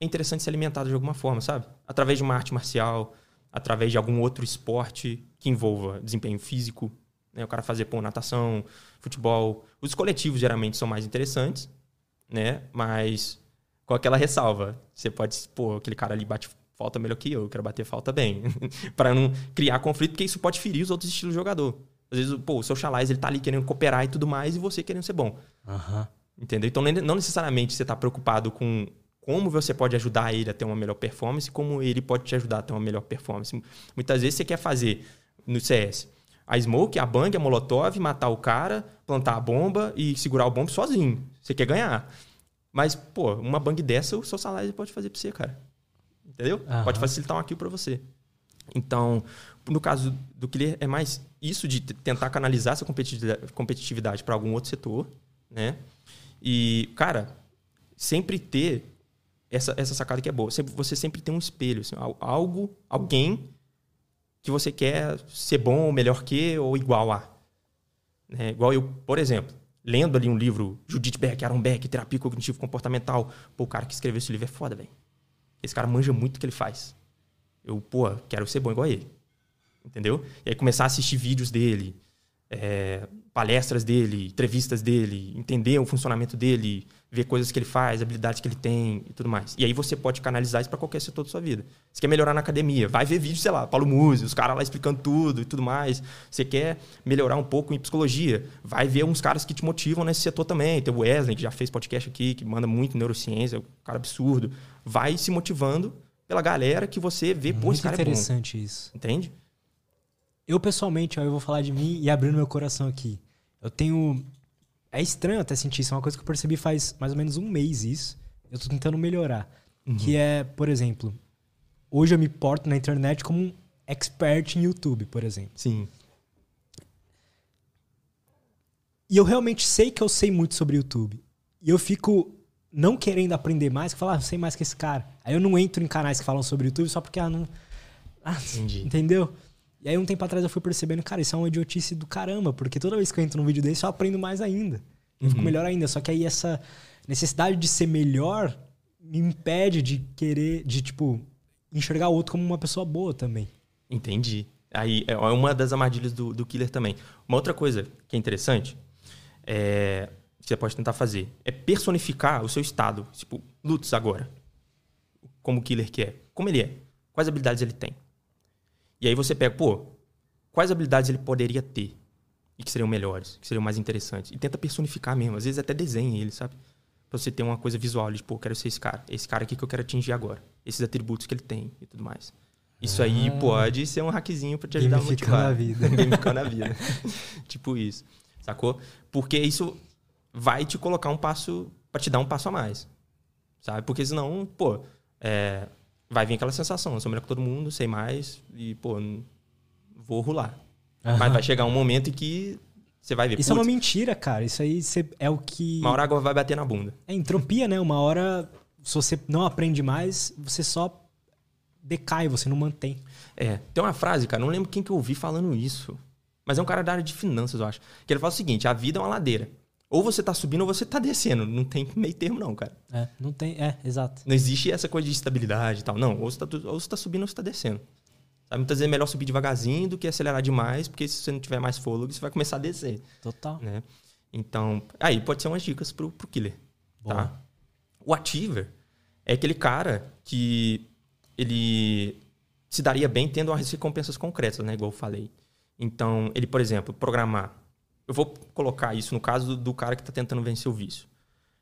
é interessante ser alimentada de alguma forma, sabe? Através de uma arte marcial, através de algum outro esporte que envolva desempenho físico, Né? O cara fazer, pô, natação, futebol. Os coletivos geralmente são mais interessantes, né? Mas com aquela ressalva. Você pode, pô, aquele cara ali bate falta melhor que eu, eu quero bater falta bem. para não criar conflito, porque isso pode ferir os outros estilos de jogador. Às vezes, pô, o seu Chalais, ele tá ali querendo cooperar e tudo mais, e você querendo ser bom. Aham. Entendeu? Então, não necessariamente você está preocupado com como você pode ajudar ele a ter uma melhor performance, como ele pode te ajudar a ter uma melhor performance. Muitas vezes você quer fazer no CS a smoke, a bang, a molotov, matar o cara, plantar a bomba e segurar o bomb sozinho. Você quer ganhar. Mas, pô, uma bang dessa o seu salário pode fazer pra você, cara. Entendeu? Aham. Pode facilitar um kill pra você. Então, no caso do Killer, é mais isso de tentar canalizar essa competitividade- competitividade para algum outro setor, né? E, cara, sempre ter essa, essa sacada que é boa. Você sempre tem um espelho, assim, al- algo, alguém que você quer ser bom ou melhor que ou igual a. Né? Igual eu, por exemplo, lendo ali um livro, Judith Beck, Aaron Beck, Terapia Cognitivo Comportamental. Pô, o cara que escreveu esse livro é foda, velho. Esse cara manja muito o que ele faz. Eu, pô, quero ser bom igual a ele. Entendeu? E aí começar a assistir vídeos dele, é, palestras dele, entrevistas dele, entender o funcionamento dele, ver coisas que ele faz, habilidades que ele tem e tudo mais. E aí você pode canalizar isso para qualquer setor da sua vida. Você quer melhorar na academia, vai ver vídeo, sei lá, Paulo Musi, os caras lá explicando tudo e tudo mais. Você quer melhorar um pouco em psicologia, vai ver uns caras que te motivam nesse setor também. Tem o Wesley, que já fez podcast aqui, que manda muito neurociência, é um cara absurdo. Vai se motivando pela galera que você vê, pô, Muito esse cara é bom. interessante isso. Entende? Eu, pessoalmente, ó, eu vou falar de mim e abrindo meu coração aqui. Eu tenho. É estranho até sentir isso, é uma coisa que eu percebi faz mais ou menos um mês isso. Eu tô tentando melhorar. Que é, por exemplo, hoje eu me porto na internet como um expert em YouTube, por exemplo. Sim. E eu realmente sei que eu sei muito sobre YouTube. E eu fico não querendo aprender mais, que falo, ah, eu sei mais que esse cara. Aí eu não entro em canais que falam sobre YouTube só porque, ah, não. Ah, Entendi. entendeu? E aí um tempo atrás eu fui percebendo, cara, isso é uma idiotice do caramba, porque toda vez que eu entro num vídeo desse eu aprendo mais ainda. Eu fico melhor ainda. Só que aí essa necessidade de ser melhor me impede de querer, de, tipo, enxergar o outro como uma pessoa boa também. Entendi. Aí é uma das armadilhas do, do killer também. Uma outra coisa que é interessante é, que você pode tentar fazer é personificar o seu estado. Tipo, Lutz agora. Como o killer que é. Como ele é. Quais habilidades ele tem. E aí você pega, pô, quais habilidades ele poderia ter e que seriam melhores, que seriam mais interessantes. E tenta personificar mesmo. Às vezes até desenha ele, sabe? Pra você ter uma coisa visual tipo, eu quero ser esse cara. Esse cara aqui que eu quero atingir agora. Esses atributos que ele tem e tudo mais. Isso aí pode ser um hackzinho pra te ajudar a motivar. a vida. Gamificando a vida. tipo isso. Sacou? Porque isso vai te colocar um passo, pra te dar um passo a mais. Sabe? Porque senão, pô, é, vai vir aquela sensação, eu sou melhor que todo mundo, sei mais e, pô, vou rolar. Mas vai chegar um momento em que você vai ver, Isso é uma mentira, cara. Isso aí é o que. uma hora a água vai bater na bunda. É entropia, né? Uma hora, se você não aprende mais, você só decai, você não mantém. É, tem uma frase, cara, não lembro quem que eu ouvi falando isso. Mas é um cara da área de finanças, eu acho. Que ele fala o seguinte: a vida é uma ladeira. Ou você tá subindo ou você tá descendo. Não tem meio termo, não, cara. É, não tem. É, exato. Não existe essa coisa de estabilidade e tal. Não, ou você tá, ou você tá subindo ou você tá descendo. Sabe? Muitas vezes é melhor subir devagarzinho do que acelerar demais, porque se você não tiver mais fôlego, você vai começar a descer, Total. né? Então, aí pode ser umas dicas pro, pro killer, tá? Boa. O achiever é aquele cara que ele se daria bem tendo as recompensas concretas, né? Igual eu falei. Então, ele, por exemplo, programar. Eu vou colocar isso no caso do, cara que está tentando vencer o vício.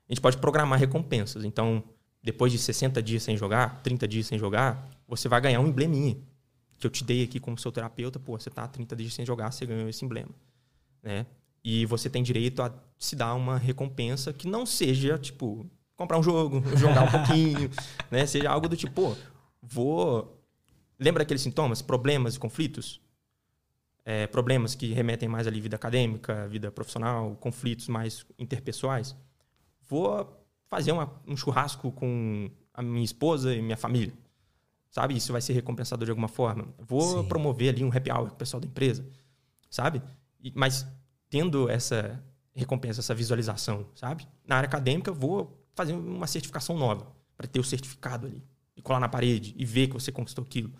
A gente pode programar recompensas. Então, depois de 60 dias sem jogar, 30 dias sem jogar, você vai ganhar um embleminha. Que eu te dei aqui como seu terapeuta. Pô, você tá 30 dias sem jogar, você ganhou esse emblema. Né? E você tem direito a se dar uma recompensa que não seja, tipo, comprar um jogo, jogar um pouquinho, né? Seja algo do tipo, pô, vou. Lembra aqueles sintomas? Problemas e conflitos? É, problemas que remetem mais à vida acadêmica, vida profissional, conflitos mais interpessoais. Vou fazer uma- um churrasco com a minha esposa e minha família. Sabe? Isso vai ser recompensador de alguma forma. Vou Sim. promover ali um happy hour com o pessoal da empresa. Sabe? E- mas tendo essa recompensa, essa visualização, sabe? Na área acadêmica, vou fazer uma certificação nova para ter o certificado ali e colar na parede e ver que você conquistou aquilo,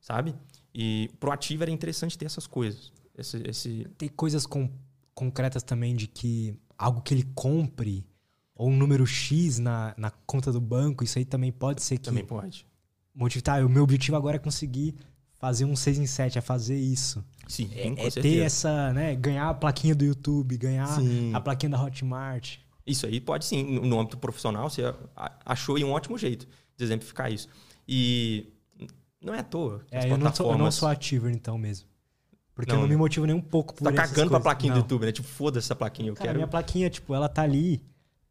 sabe? E pro ativo era interessante ter essas coisas. esse, esse... Tem coisas com, concretas também de que algo que ele compre ou um número X na, na conta do banco, isso aí também pode ser que. Também pode. Motivo, tá, o meu objetivo agora é conseguir fazer um 6 em 7, é fazer isso. Sim, É, é ter essa, né? Ganhar a plaquinha do YouTube, ganhar Sim. a plaquinha da Hotmart. Isso aí pode sim, no- âmbito profissional, você achou aí um ótimo jeito de exemplificar isso. E não é à toa. É, eu não, sou, eu não sou ativo então mesmo. Porque Não, eu não me né? motivo nem um pouco por tá essas cagando pra plaquinha do Não. YouTube, né? Tipo, foda-se essa plaquinha, eu Cara, quero. minha plaquinha, tipo, ela tá ali,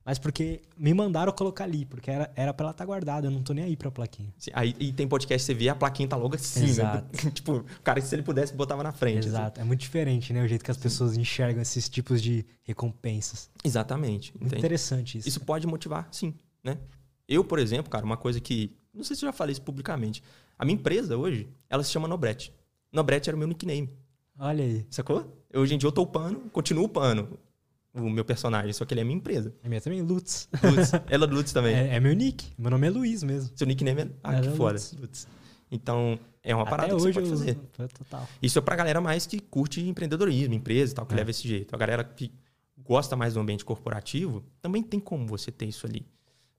mas porque me mandaram colocar ali, porque era, era pra ela estar guardada, eu não tô nem aí pra plaquinha. Assim, Aí, e tem podcast, você vê, a plaquinha tá logo assim. né? Exato. tipo, o cara, se ele pudesse, botava na frente. assim. Exato, é muito diferente, né? O jeito que as pessoas enxergam esses tipos de recompensas. Exatamente. Interessante isso. Isso pode motivar, sim, né? Eu, por exemplo, cara, uma coisa que... Não sei se eu já falei isso publicamente. A minha empresa hoje, ela se chama Nobret. Nobret era o meu nickname. Olha aí. Sacou? Hoje em dia eu tô upando, continuo upando o meu personagem, só que ele é minha empresa. A minha também, Lutz. Lutz. Ela é Lutz também. É, é meu nick. Meu nome é Luiz mesmo. Seu nickname é... Ah, que Era foda. Lutz. Lutz. Então, é uma parada Até que você pode fazer. Total. Isso é pra galera mais que curte empreendedorismo, empresa e tal, que É. leva esse jeito. A galera que gosta mais do ambiente corporativo, também tem como você ter isso ali.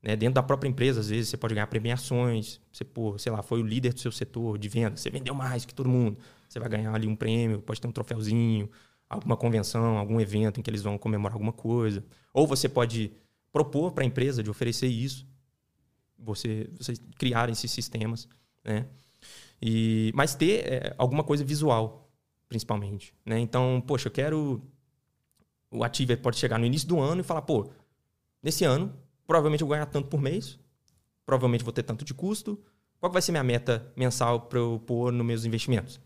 Né? Dentro da própria empresa, às vezes, você pode ganhar premiações. Você, pô, sei lá, foi o líder do seu setor de venda. Você vendeu mais que todo mundo. Você vai ganhar ali um prêmio, pode ter um troféuzinho, alguma convenção, algum evento em que eles vão comemorar alguma coisa. Ou você pode propor para a empresa de oferecer isso. Você, vocês criarem esses sistemas, né? E, mas ter é, alguma coisa visual, principalmente. Né? Então, poxa, eu quero. O Ativer pode chegar no início do ano e falar, pô, nesse ano, provavelmente eu vou ganhar tanto por mês, provavelmente vou ter tanto de custo. Qual que vai ser minha meta mensal para eu pôr nos meus investimentos?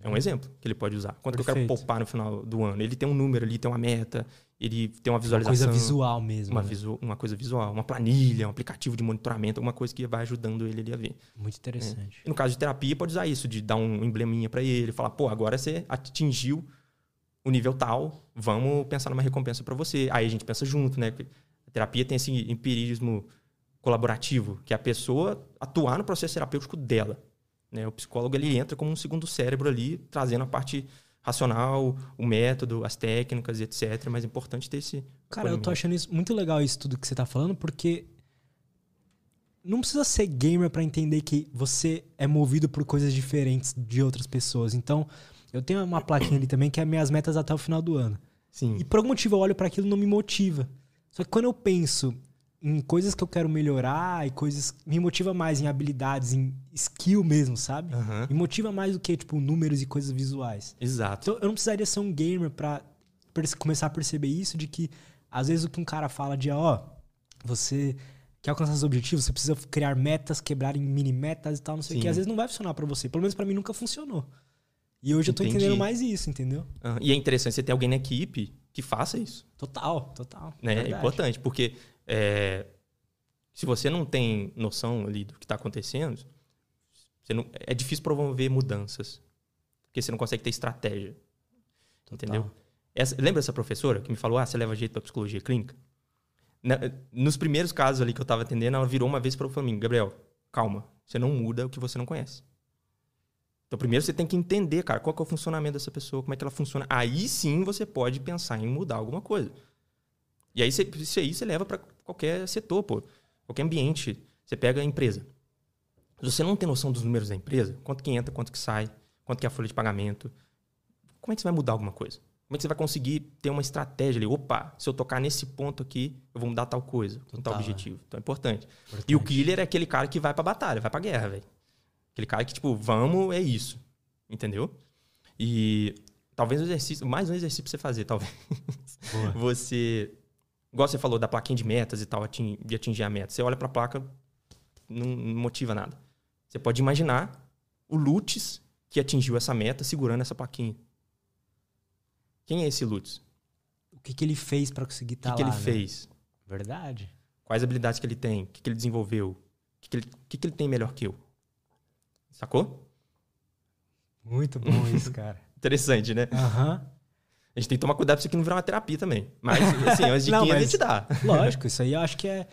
É um exemplo que ele pode usar. Quanto que eu quero poupar no final do ano? Ele tem um número ali, tem uma meta, ele tem uma Uma visualização. coisa visual mesmo. Uma, né? visu- uma coisa visual, uma planilha, um aplicativo de monitoramento, alguma coisa que vai ajudando ele ali a ver. Muito interessante. E no caso de terapia, pode usar isso, de dar um embleminha pra ele, falar, pô, agora você atingiu o nível tal, vamos pensar numa recompensa pra você. Aí a gente pensa junto, né? A terapia tem esse empirismo colaborativo, que é a pessoa atuar no processo terapêutico dela. Né? O psicólogo ele entra como um segundo cérebro ali, trazendo a parte racional, o método, as técnicas, etc. Mas é importante ter esse. Cara, eu tô achando isso muito legal isso tudo que você tá falando, porque não precisa ser gamer pra entender que você é movido por coisas diferentes de outras pessoas. Então, eu tenho uma plaquinha ali também que é minhas metas até o final do ano. Sim. E por algum motivo eu olho para aquilo e não me motiva. Só que quando eu penso em coisas que eu quero melhorar e coisas me motiva mais em habilidades, em skill mesmo, sabe? Aham. Me motiva mais do que tipo números e coisas visuais. Exato. Então eu não precisaria ser um gamer pra começar a perceber isso de que às vezes o que um cara fala de ó, você quer alcançar seus objetivos, você precisa criar metas, quebrar em mini metas e tal, não sei o Sim. que, às vezes não vai funcionar pra você. Pelo menos pra mim nunca funcionou. E hoje eu tô Entendi. entendendo mais isso, entendeu? Aham. E é interessante você ter alguém na equipe que faça isso. Total, total. né? É importante, porque é, se você não tem noção ali do que está acontecendo, você não- é difícil promover mudanças. Porque você não consegue ter estratégia. Entendeu? Essa- lembra essa professora que me falou, ah, você leva jeito para psicologia clínica? Na- nos primeiros casos ali que eu estava atendendo, ela virou uma vez para mim, Gabriel, calma, você não muda o que você não conhece. Então, primeiro você tem que entender, cara, qual é o funcionamento dessa pessoa, como é que ela funciona. Aí sim você pode pensar em mudar alguma coisa. E aí, você, isso aí você leva para qualquer setor, pô. Qualquer ambiente. Você pega a empresa. Se você não tem noção dos números da empresa, quanto que entra, quanto que sai, quanto que é a folha de pagamento, como é que você vai mudar alguma coisa? Como é que você vai conseguir ter uma estratégia ali? Opa, se eu tocar nesse ponto aqui, eu vou mudar tal coisa, com tal Total, objetivo. Então é importante. Importante. E o killer é aquele cara que vai pra batalha, vai pra guerra, velho. Aquele cara que, tipo, vamos, é isso. Entendeu? E talvez um exercício, mais um exercício pra você fazer, talvez. Boa. Você. Igual você falou da plaquinha de metas e tal, de atingir a meta. Você olha pra placa, não, não motiva nada. Você pode imaginar o Lutz que atingiu essa meta segurando essa plaquinha. Quem é esse Lutz? O que, que ele fez pra conseguir O estar que, lá? que ele né? fez? Verdade. Quais habilidades que ele tem? O que, que ele desenvolveu? O que, que, ele, o que, que ele tem melhor que eu? Sacou? Muito bom isso, cara. Interessante, né? Aham. A gente tem que tomar cuidado pra isso aqui não virar uma terapia também. Mas, assim, umas Não, diquinhas a mas- gente dá. Lógico, isso aí eu acho que é.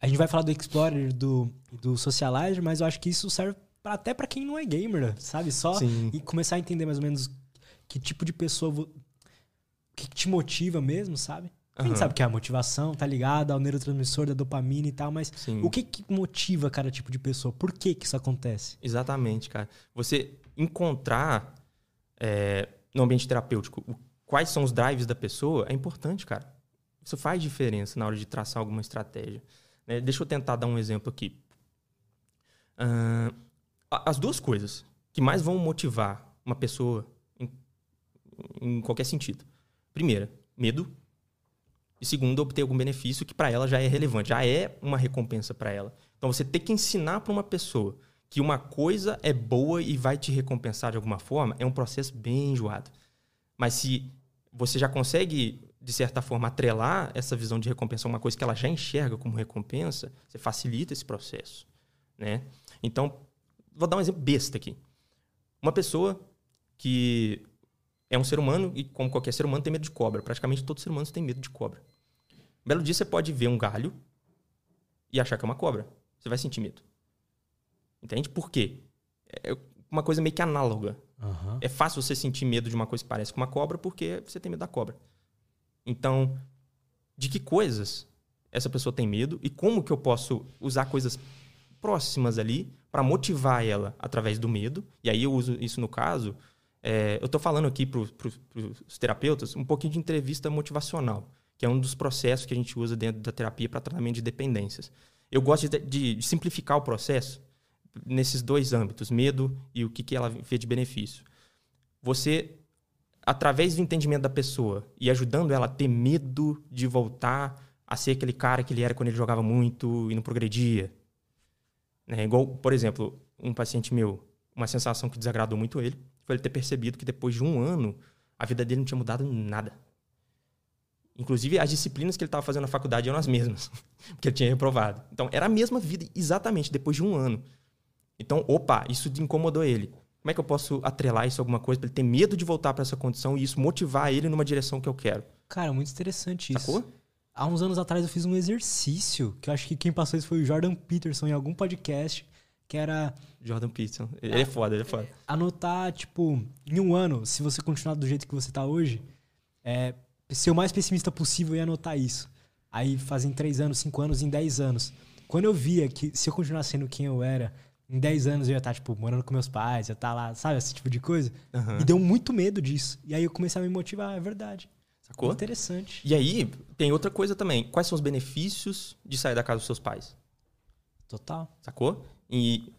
A gente vai falar do Explorer do, do Socializer, mas eu acho que isso serve pra, até para quem não é gamer, sabe? Só Sim. e começar a entender mais ou menos que tipo de pessoa. vo- O que te motiva mesmo, sabe? A gente sabe que é a motivação, tá ligada ao neurotransmissor da dopamina e tal, mas Sim. o que, que motiva cada tipo de pessoa? Por que, que isso acontece? Exatamente, cara. Você encontrar é, no ambiente terapêutico quais são os drives da pessoa é importante, cara. Isso faz diferença na hora de traçar alguma estratégia. né? Deixa eu tentar dar um exemplo aqui. A- as duas coisas que mais vão motivar uma pessoa em, em qualquer sentido. Primeira, medo. E segundo, obter algum benefício que para ela já é relevante, já é uma recompensa para ela. Então você ter que ensinar para uma pessoa que uma coisa é boa e vai te recompensar de alguma forma é um processo bem enjoado. Mas se você já consegue, de certa forma, atrelar essa visão de recompensa a uma coisa que ela já enxerga como recompensa, você facilita esse processo. Né? Então, vou dar um exemplo besta aqui. Uma pessoa que é um ser humano e, como qualquer ser humano, tem medo de cobra. Praticamente todo ser humano tem medo de cobra. Um belo dia você pode ver um galho e achar que é uma cobra. Você vai sentir medo. Entende? Por quê? É uma coisa meio que análoga. Aham. É fácil você sentir medo de uma coisa que parece com uma cobra porque você tem medo da cobra. Então, de que coisas essa pessoa tem medo e como que eu posso usar coisas próximas ali para motivar ela através do medo? E aí eu uso isso no caso. é, eu estou falando aqui para os terapeutas um pouquinho de entrevista motivacional, que é um dos processos que a gente usa dentro da terapia para tratamento de dependências. Eu gosto de, de- de simplificar o processo nesses dois âmbitos, medo e o que, que ela vê de benefício. Você, através do entendimento da pessoa e ajudando ela a ter medo de voltar a ser aquele cara que ele era quando ele jogava muito e não progredia. Né? Igual, por exemplo, um paciente meu, uma sensação que desagradou muito ele foi ele ter percebido que depois de um ano a vida dele não tinha mudado nada. Inclusive, as disciplinas que ele estava fazendo na faculdade eram as mesmas, porque ele tinha reprovado. Então, era a mesma vida, exatamente, depois de um ano. Então, opa, isso incomodou ele. Como é que eu posso atrelar isso a alguma coisa para ele ter medo de voltar para essa condição e isso motivar ele numa direção que eu quero? Cara, muito interessante isso. Sacou? Há uns anos atrás eu fiz um exercício, que eu acho que quem passou isso foi o Jordan Peterson em algum podcast, que era Jordan Peterson. Ele é foda, ele é foda. anotar, tipo, em um ano, se você continuar do jeito que você tá hoje, é, ser o mais pessimista possível e anotar isso. Aí fazem três anos, cinco anos, em 10 anos. Quando eu via que se eu continuar sendo quem eu era, em 10 anos eu ia estar, tipo, morando com meus pais, ia estar lá, sabe, esse tipo de coisa. Aham. Me deu muito medo disso. E aí eu comecei a me motivar, é verdade. Sacou? Interessante. E aí, tem outra coisa também. Quais são os benefícios de sair da casa dos seus pais? Total. Sacou? E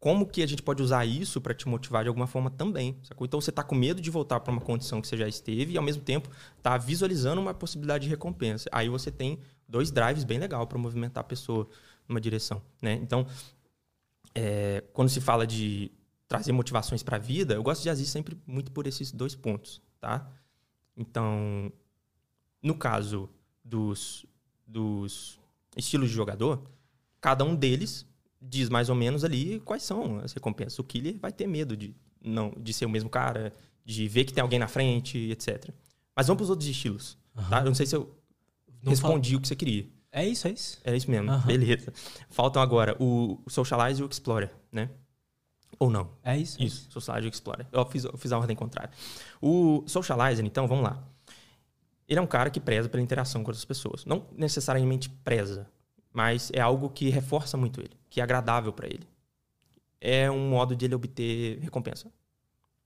como que a gente pode usar isso para te motivar de alguma forma também, sacou? Então você tá com medo de voltar para uma condição que você já esteve e ao mesmo tempo tá visualizando uma possibilidade de recompensa. Aí você tem dois drives bem legal para movimentar a pessoa numa direção, né? Então, é, quando se fala de trazer motivações para a vida, eu gosto de agir sempre muito por esses dois pontos, tá? Então, no caso dos, dos estilos de jogador, cada um deles diz mais ou menos ali quais são as recompensas. O killer vai ter medo de não de ser o mesmo cara, de ver que tem alguém na frente, etc. Mas vamos para os outros estilos, tá? Eu não sei se eu Não respondi o que você queria. É isso, é isso. É isso mesmo, Aham. beleza. Faltam agora o o Socialize e o Explorer, né? Ou não? É isso. é Isso, Socialize e o Explorer. Eu fiz, eu fiz a ordem contrária. O Socializer, então, vamos lá. Ele é um cara que preza pela interação com outras pessoas. Não necessariamente preza, mas é algo que reforça muito ele, que é agradável para ele. É um modo de ele obter recompensa.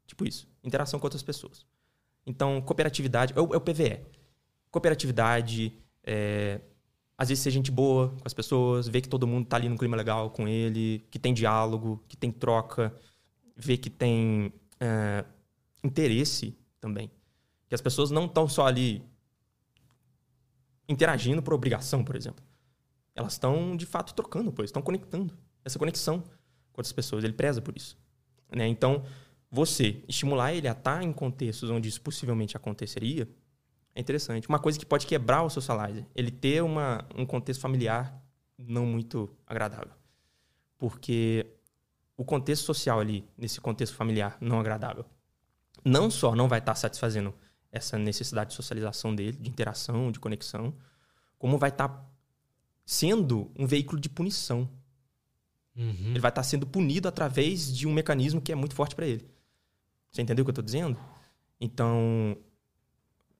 Tipo isso. Interação com outras pessoas. Então, cooperatividade. É o, é PVE. Cooperatividade. é, às vezes ser gente boa com as pessoas, ver que todo mundo tá ali num clima legal com ele, que tem diálogo, que tem troca, ver que tem é, interesse também. Que as pessoas não estão só ali interagindo por obrigação, por exemplo. Elas estão, de fato, trocando, pois estão conectando. Essa conexão com outras pessoas. Ele preza por isso. Né? Então, você estimular ele a estar em contextos onde isso possivelmente aconteceria é interessante. Uma coisa que pode quebrar o socializer, ele ter uma, um contexto familiar não muito agradável. Porque o contexto social ali, nesse contexto familiar não agradável, não só não vai estar satisfazendo essa necessidade de socialização dele, de interação, de conexão, como vai estar sendo um veículo de punição. Uhum. Ele vai estar sendo punido através de um mecanismo que é muito forte para ele. Você entendeu o que eu estou dizendo? Então,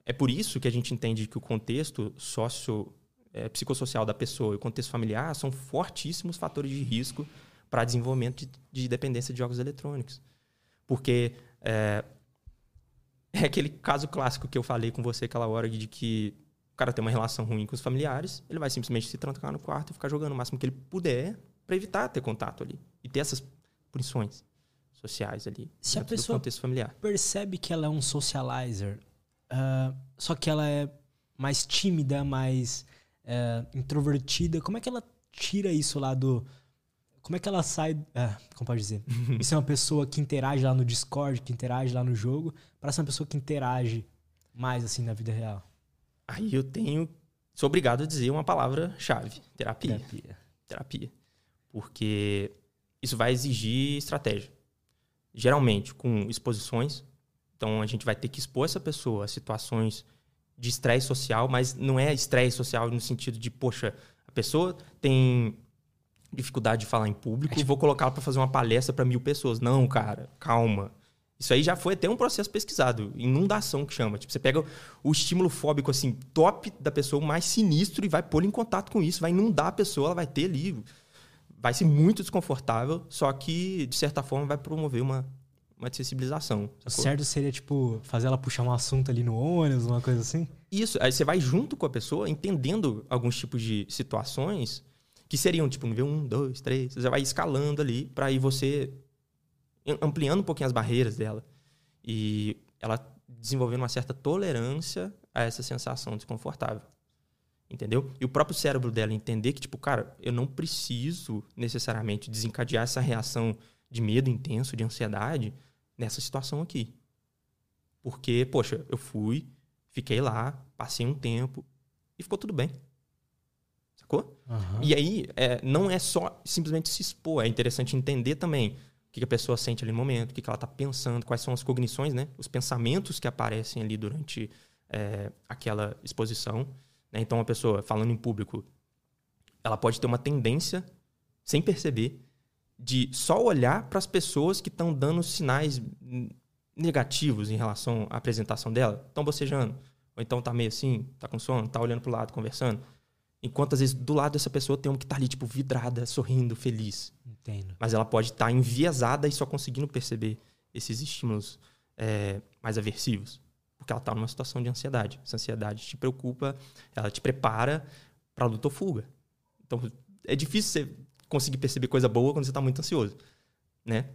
é por isso que a gente entende que o contexto sócio é, psicossocial da pessoa e o contexto familiar são fortíssimos fatores de risco para desenvolvimento de, de, dependência de jogos eletrônicos. Porque é, é, aquele caso clássico que eu falei com você aquela hora de que o cara tem uma relação ruim com os familiares, ele vai simplesmente se trancar no quarto e ficar jogando o máximo que ele puder para evitar ter contato ali e ter essas punições sociais ali. Se a pessoa percebe que ela é um socializer, uh, só que ela é mais tímida, mais uh, introvertida, como é que ela tira isso lá do. Como é que ela sai. Uh, como pode dizer? Isso é uma pessoa que interage lá no Discord, que interage lá no jogo, para ser uma pessoa que interage mais assim na vida real? Aí eu tenho. Sou obrigado a dizer uma palavra-chave: terapia. Terapia. Terapia. Porque isso vai exigir estratégia. Geralmente com exposições. Então a gente vai ter que expor essa pessoa a situações de estresse social, mas não é estresse social no sentido de, poxa, a pessoa tem dificuldade de falar em público, é tipo... vou colocá-la para fazer uma palestra para mil pessoas. Não, cara, calma. Isso aí já foi até um processo pesquisado, inundação que chama. Tipo, você pega o estímulo fóbico assim, top da pessoa, mais sinistro e vai pôr em contato com isso, vai inundar a pessoa, ela vai ter ali vai ser muito desconfortável, só que de certa forma vai promover uma uma acessibilização. O certo seria, tipo, fazer ela puxar um assunto ali no ônibus, uma coisa assim? Isso. Aí você vai junto com a pessoa, entendendo alguns tipos de situações que seriam, tipo, nível 1, 2, 3. Você vai escalando ali para ir você ampliando um pouquinho as barreiras dela. E ela desenvolvendo uma certa tolerância a essa sensação desconfortável. Entendeu? E o próprio cérebro dela entender que, tipo, cara, eu não preciso necessariamente desencadear essa reação de medo intenso, de ansiedade, nessa situação aqui. Porque, poxa, eu fui, fiquei lá, passei um tempo e ficou tudo bem. Sacou? Uhum. E aí, é, não é só simplesmente se expor, é interessante entender também o que a pessoa sente ali no momento, o que ela está pensando, quais são as cognições, né? os pensamentos que aparecem ali durante é, aquela exposição. Né? Então, uma pessoa falando em público, ela pode ter uma tendência, sem perceber, de só olhar para as pessoas que estão dando sinais negativos em relação à apresentação dela. Estão bocejando. Ou então tá meio assim, tá com sono, tá olhando pro lado, conversando. Enquanto às vezes do lado dessa pessoa tem uma que tá ali, tipo, vidrada, sorrindo, feliz. Entendo. Mas ela pode estar tá enviesada e só conseguindo perceber esses estímulos é, mais aversivos. Porque ela tá numa situação de ansiedade. Essa ansiedade te preocupa, ela te prepara para luta ou fuga. Então é difícil você conseguir perceber coisa boa quando você está muito ansioso, né?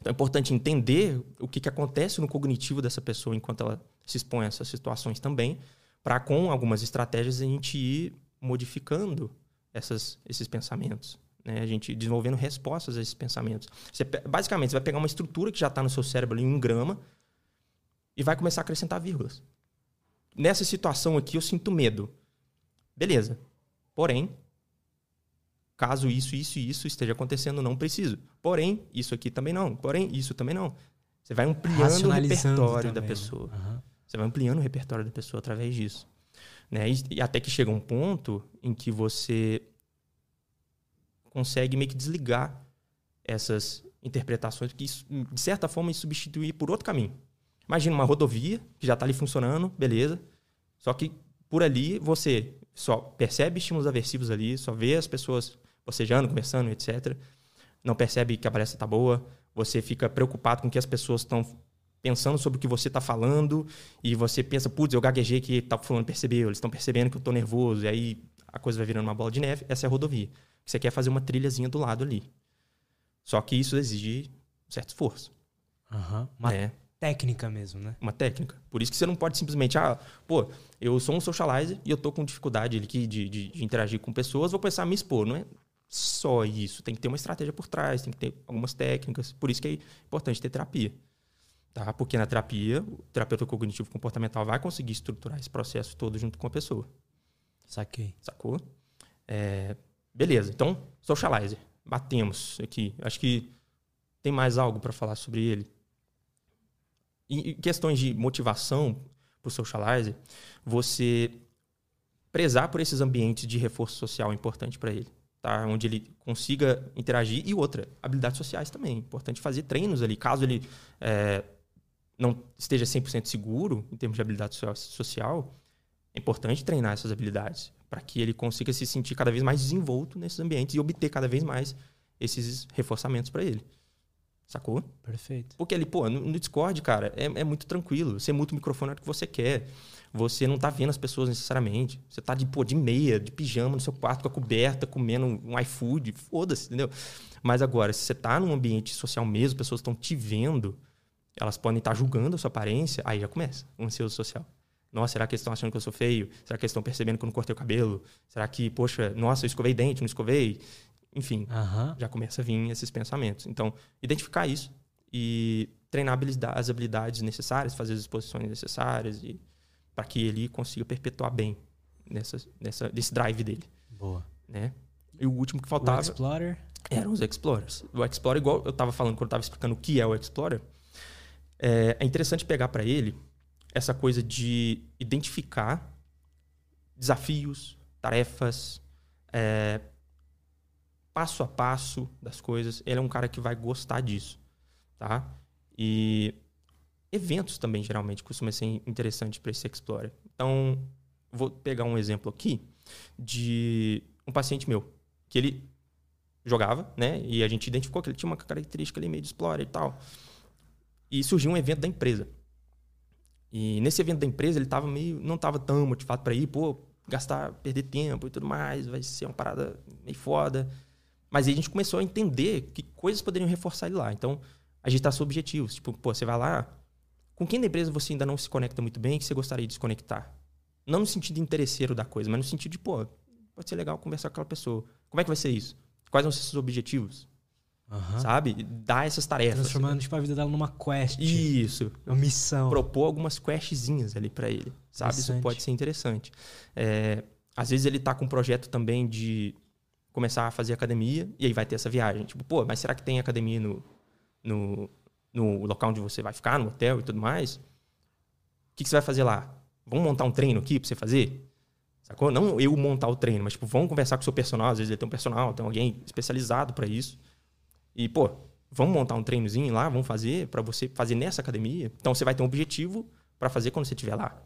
Então é importante entender o que, que acontece no cognitivo dessa pessoa enquanto ela se expõe a essas situações também, para com algumas estratégias a gente ir modificando essas, esses pensamentos. Né? A gente desenvolvendo respostas a esses pensamentos. Você, basicamente, você vai pegar uma estrutura que já está no seu cérebro em um grama e vai começar a acrescentar vírgulas. Nessa situação aqui, eu sinto medo. Beleza. Porém, Caso isso, isso e isso esteja acontecendo, não preciso. Porém, isso aqui também não. Porém, isso também não. Você vai ampliando o repertório também. da pessoa. Uhum. Você vai ampliando o repertório da pessoa através disso. Né? E, e até que chega um ponto em que você consegue meio que desligar essas interpretações que, de certa forma, substituir por outro caminho. Imagina uma rodovia que já está ali funcionando, beleza. Só que por ali você só percebe estímulos aversivos ali, só vê as pessoas bocejando, conversando, etc. Não percebe que a palestra está boa, você fica preocupado com o que as pessoas estão pensando sobre o que você está falando e você pensa, putz, eu gaguejei que tá fulano percebeu, eles estão percebendo que eu estou nervoso, e aí a coisa vai virando uma bola de neve. Essa é a rodovia. Você quer fazer uma trilhazinha do lado ali. Só que isso exige um certo esforço. Uhum. Uma é. técnica mesmo, né? Uma técnica. Por isso que você não pode simplesmente, ah, pô, eu sou um socializer e eu tô com dificuldade de, de, de interagir com pessoas, vou começar a me expor. Não é, só isso. Tem que ter uma estratégia por trás, tem que ter algumas técnicas. Por isso que é importante ter terapia. Tá? Porque na terapia, o terapeuta cognitivo comportamental vai conseguir estruturar esse processo todo junto com a pessoa. Saquei. Sacou? É, beleza, então, socializer. Batemos aqui. Acho que tem mais algo para falar sobre ele. Em questões de motivação para o socializer, você prezar por esses ambientes de reforço social é importante para ele. tá? onde ele consiga interagir. E outra, habilidades sociais também. É importante fazer treinos ali. Caso ele é, não esteja 100% seguro em termos de habilidade social, é importante treinar essas habilidades para que ele consiga se sentir cada vez mais desenvolto nesses ambientes e obter cada vez mais esses reforçamentos para ele. Sacou? Perfeito. Porque ali, pô, no, no Discord, cara, é, é, muito tranquilo. Você muta o microfone na hora que você quer. Você não tá vendo as pessoas necessariamente. Você tá de, pô, de meia, de pijama no seu quarto com a coberta, comendo um iFood. Foda-se, entendeu? Mas agora, se você tá num ambiente social mesmo, pessoas estão te vendo, elas podem estar julgando a sua aparência, aí já começa o ansioso social. Nossa, será que eles estão achando que eu sou feio? Será que eles estão percebendo que eu não cortei o cabelo? Será que, poxa, nossa, eu escovei dente, não escovei? Enfim, uhum. já começa a vir esses pensamentos. Então, identificar isso e treinar as habilidades necessárias, fazer as exposições necessárias e para que ele consiga perpetuar bem nessa, nessa, nesse drive dele. Boa. Né? E o último que faltava. O Explorer? Eram os Explorers. O Explorer, igual eu estava falando quando eu estava explicando o que é o Explorer, é, é interessante pegar para ele essa coisa de identificar desafios, tarefas, é, passo a passo das coisas. Ele é um cara que vai gostar disso, tá? E eventos também geralmente costuma ser interessante para esse explorer. Então, vou pegar um exemplo aqui de um paciente meu que ele jogava, né? E a gente identificou que ele tinha uma característica ali meio de explorer e tal. E surgiu um evento da empresa. E nesse evento da empresa ele tava meio não estava tão motivado para ir, pô, gastar, perder tempo e tudo mais, vai ser uma parada meio foda. Mas aí a gente começou a entender que coisas poderiam reforçar ele lá. Então, a gente traçou objetivos. Tipo, pô, você vai lá, com quem da empresa você ainda não se conecta muito bem que você gostaria de se conectar? Não no sentido interesseiro da coisa, mas no sentido de, pô, pode ser legal conversar com aquela pessoa. Como é que vai ser isso? Quais vão ser seus objetivos? Uhum. Sabe? Dar essas tarefas. Transformando tipo, a vida dela numa quest. Isso. Uma missão. Propor algumas questzinhas ali para ele. Sabe? Isso pode ser interessante. É, às vezes ele tá com um projeto também de começar a fazer academia e aí vai ter essa viagem. Tipo, pô, mas será que tem academia no, no, no local onde você vai ficar, no hotel e tudo mais? O que, que você vai fazer lá? Vamos montar um treino aqui para você fazer? Sacou? Não eu montar o treino, mas tipo, vamos conversar com o seu personal. Às vezes ele tem um personal, tem alguém especializado para isso. E, pô, vamos montar um treinozinho lá, vamos fazer para você fazer nessa academia. Então você vai ter um objetivo para fazer quando você estiver lá.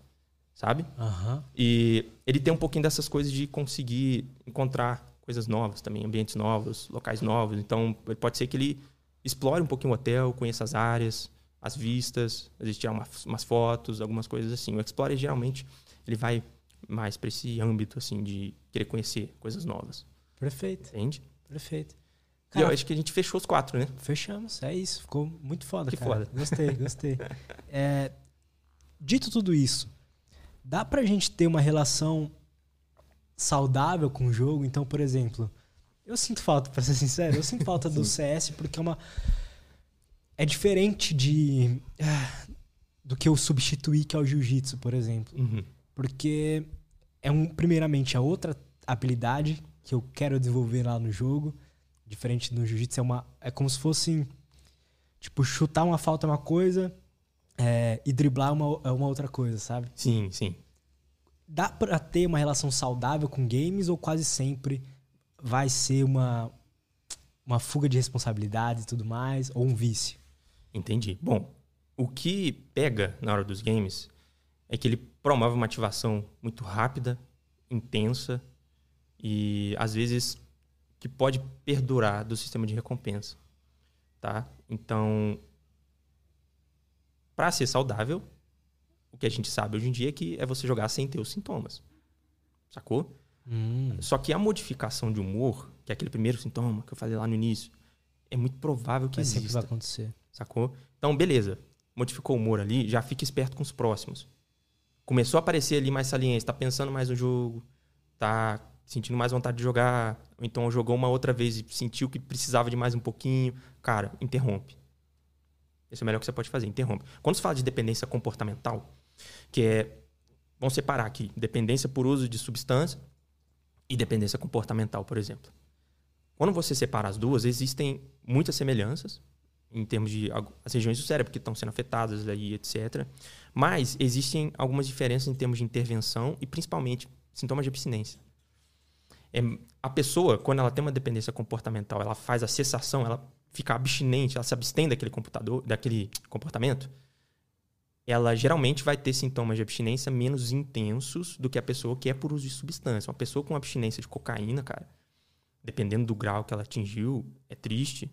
Sabe? Uhum. E ele tem um pouquinho dessas coisas de conseguir encontrar coisas novas também, ambientes novos, locais novos. Então, pode ser que ele explore um pouquinho o hotel, conheça as áreas, as vistas, tirar umas, umas fotos, algumas coisas assim. O Explorer, geralmente, ele vai mais para esse âmbito, assim, de querer conhecer coisas novas. Perfeito. Entende? Perfeito. Cara, e eu acho que a gente fechou os quatro, né? Fechamos, é isso. Ficou muito foda, que cara. foda. Gostei, gostei. é, dito tudo isso, dá pra gente ter uma relação saudável com o jogo. Então, por exemplo, eu sinto falta, para ser sincero, eu sinto falta do CS porque é uma. É diferente de. Ah, do que eu substituir que é o jiu-jitsu, por exemplo. Uhum. Porque é um, primeiramente, a outra habilidade que eu quero desenvolver lá no jogo. Diferente do jiu-jitsu, é, uma, é como se fosse. Tipo, chutar uma falta é uma coisa é, e driblar uma, é uma outra coisa, sabe? Sim, sim dá para ter uma relação saudável com games ou quase sempre vai ser uma, uma fuga de responsabilidade e tudo mais, ou um vício? Entendi. Bom, o que pega na hora dos games é que ele promove uma ativação muito rápida, intensa e às vezes que pode perdurar do sistema de recompensa, tá? Então, para ser saudável, o que a gente sabe hoje em dia é que é você jogar sem ter os sintomas. Sacou? Hum. Só que a modificação de humor, que é aquele primeiro sintoma que eu falei lá no início, é muito provável que Mas exista. sempre vai acontecer. Sacou? Então, beleza. Modificou o humor ali, já fica esperto com os próximos. Começou a aparecer ali mais saliência, tá pensando mais no jogo, tá sentindo mais vontade de jogar, ou então jogou uma outra vez e sentiu que precisava de mais um pouquinho. Cara, interrompe. Esse é o melhor que você pode fazer, interrompe. Quando se fala de dependência comportamental, que é. Vamos separar aqui: dependência por uso de substância e dependência comportamental, por exemplo. Quando você separa as duas, existem muitas semelhanças em termos de as regiões do cérebro que estão sendo afetadas aí, etc. Mas existem algumas diferenças em termos de intervenção e principalmente sintomas de abstinência. É, a pessoa, quando ela tem uma dependência comportamental, ela faz a cessação, ela fica abstinente, ela se abstém daquele computador, daquele comportamento, ela geralmente vai ter sintomas de abstinência menos intensos do que a pessoa que é por uso de substância. Uma pessoa com abstinência de cocaína, cara, dependendo do grau que ela atingiu, é triste.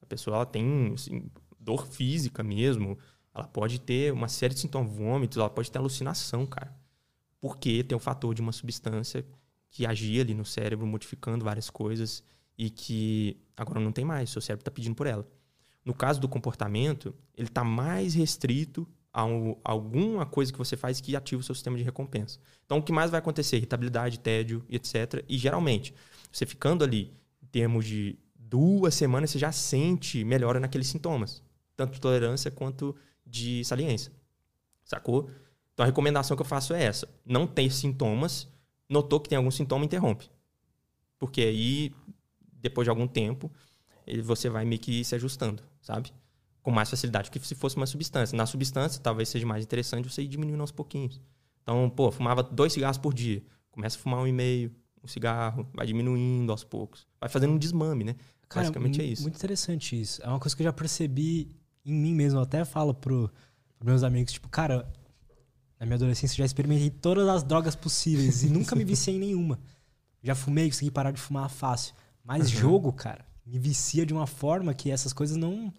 A pessoa ela tem assim, dor física mesmo, ela pode ter uma série de sintomas, vômitos, ela pode ter alucinação, cara. Porque tem o fator de uma substância que agia ali no cérebro, modificando várias coisas e que agora não tem mais, seu cérebro está pedindo por ela. No caso do comportamento, ele está mais restrito a, um, a, alguma coisa que você faz que ativa o seu sistema de recompensa. Então, o que mais vai acontecer? Irritabilidade, tédio, etc. E geralmente, você ficando ali em termos de duas semanas, você já sente melhora naqueles sintomas, tanto de tolerância quanto de saliência. Sacou? Então, a recomendação que eu faço é essa: não ter sintomas notou que tem algum sintoma, interrompe. Porque aí, depois de algum tempo, você vai meio que se ajustando, sabe? Com mais facilidade que se fosse uma substância. Na substância, talvez seja mais interessante você ir diminuindo aos pouquinhos. Então, pô, fumava dois cigarros por dia. Começa a fumar um e meio, um cigarro, vai diminuindo aos poucos. Vai fazendo um desmame, né? Cara, Basicamente é isso. Muito interessante isso. É uma coisa que eu já percebi em mim mesmo. Eu até falo pro, pros meus amigos, tipo, cara, na minha adolescência, já experimentei todas as drogas possíveis e nunca me viciei em nenhuma. Já fumei, consegui parar de fumar fácil. Mas uhum. jogo, cara, me vicia de uma forma que essas coisas não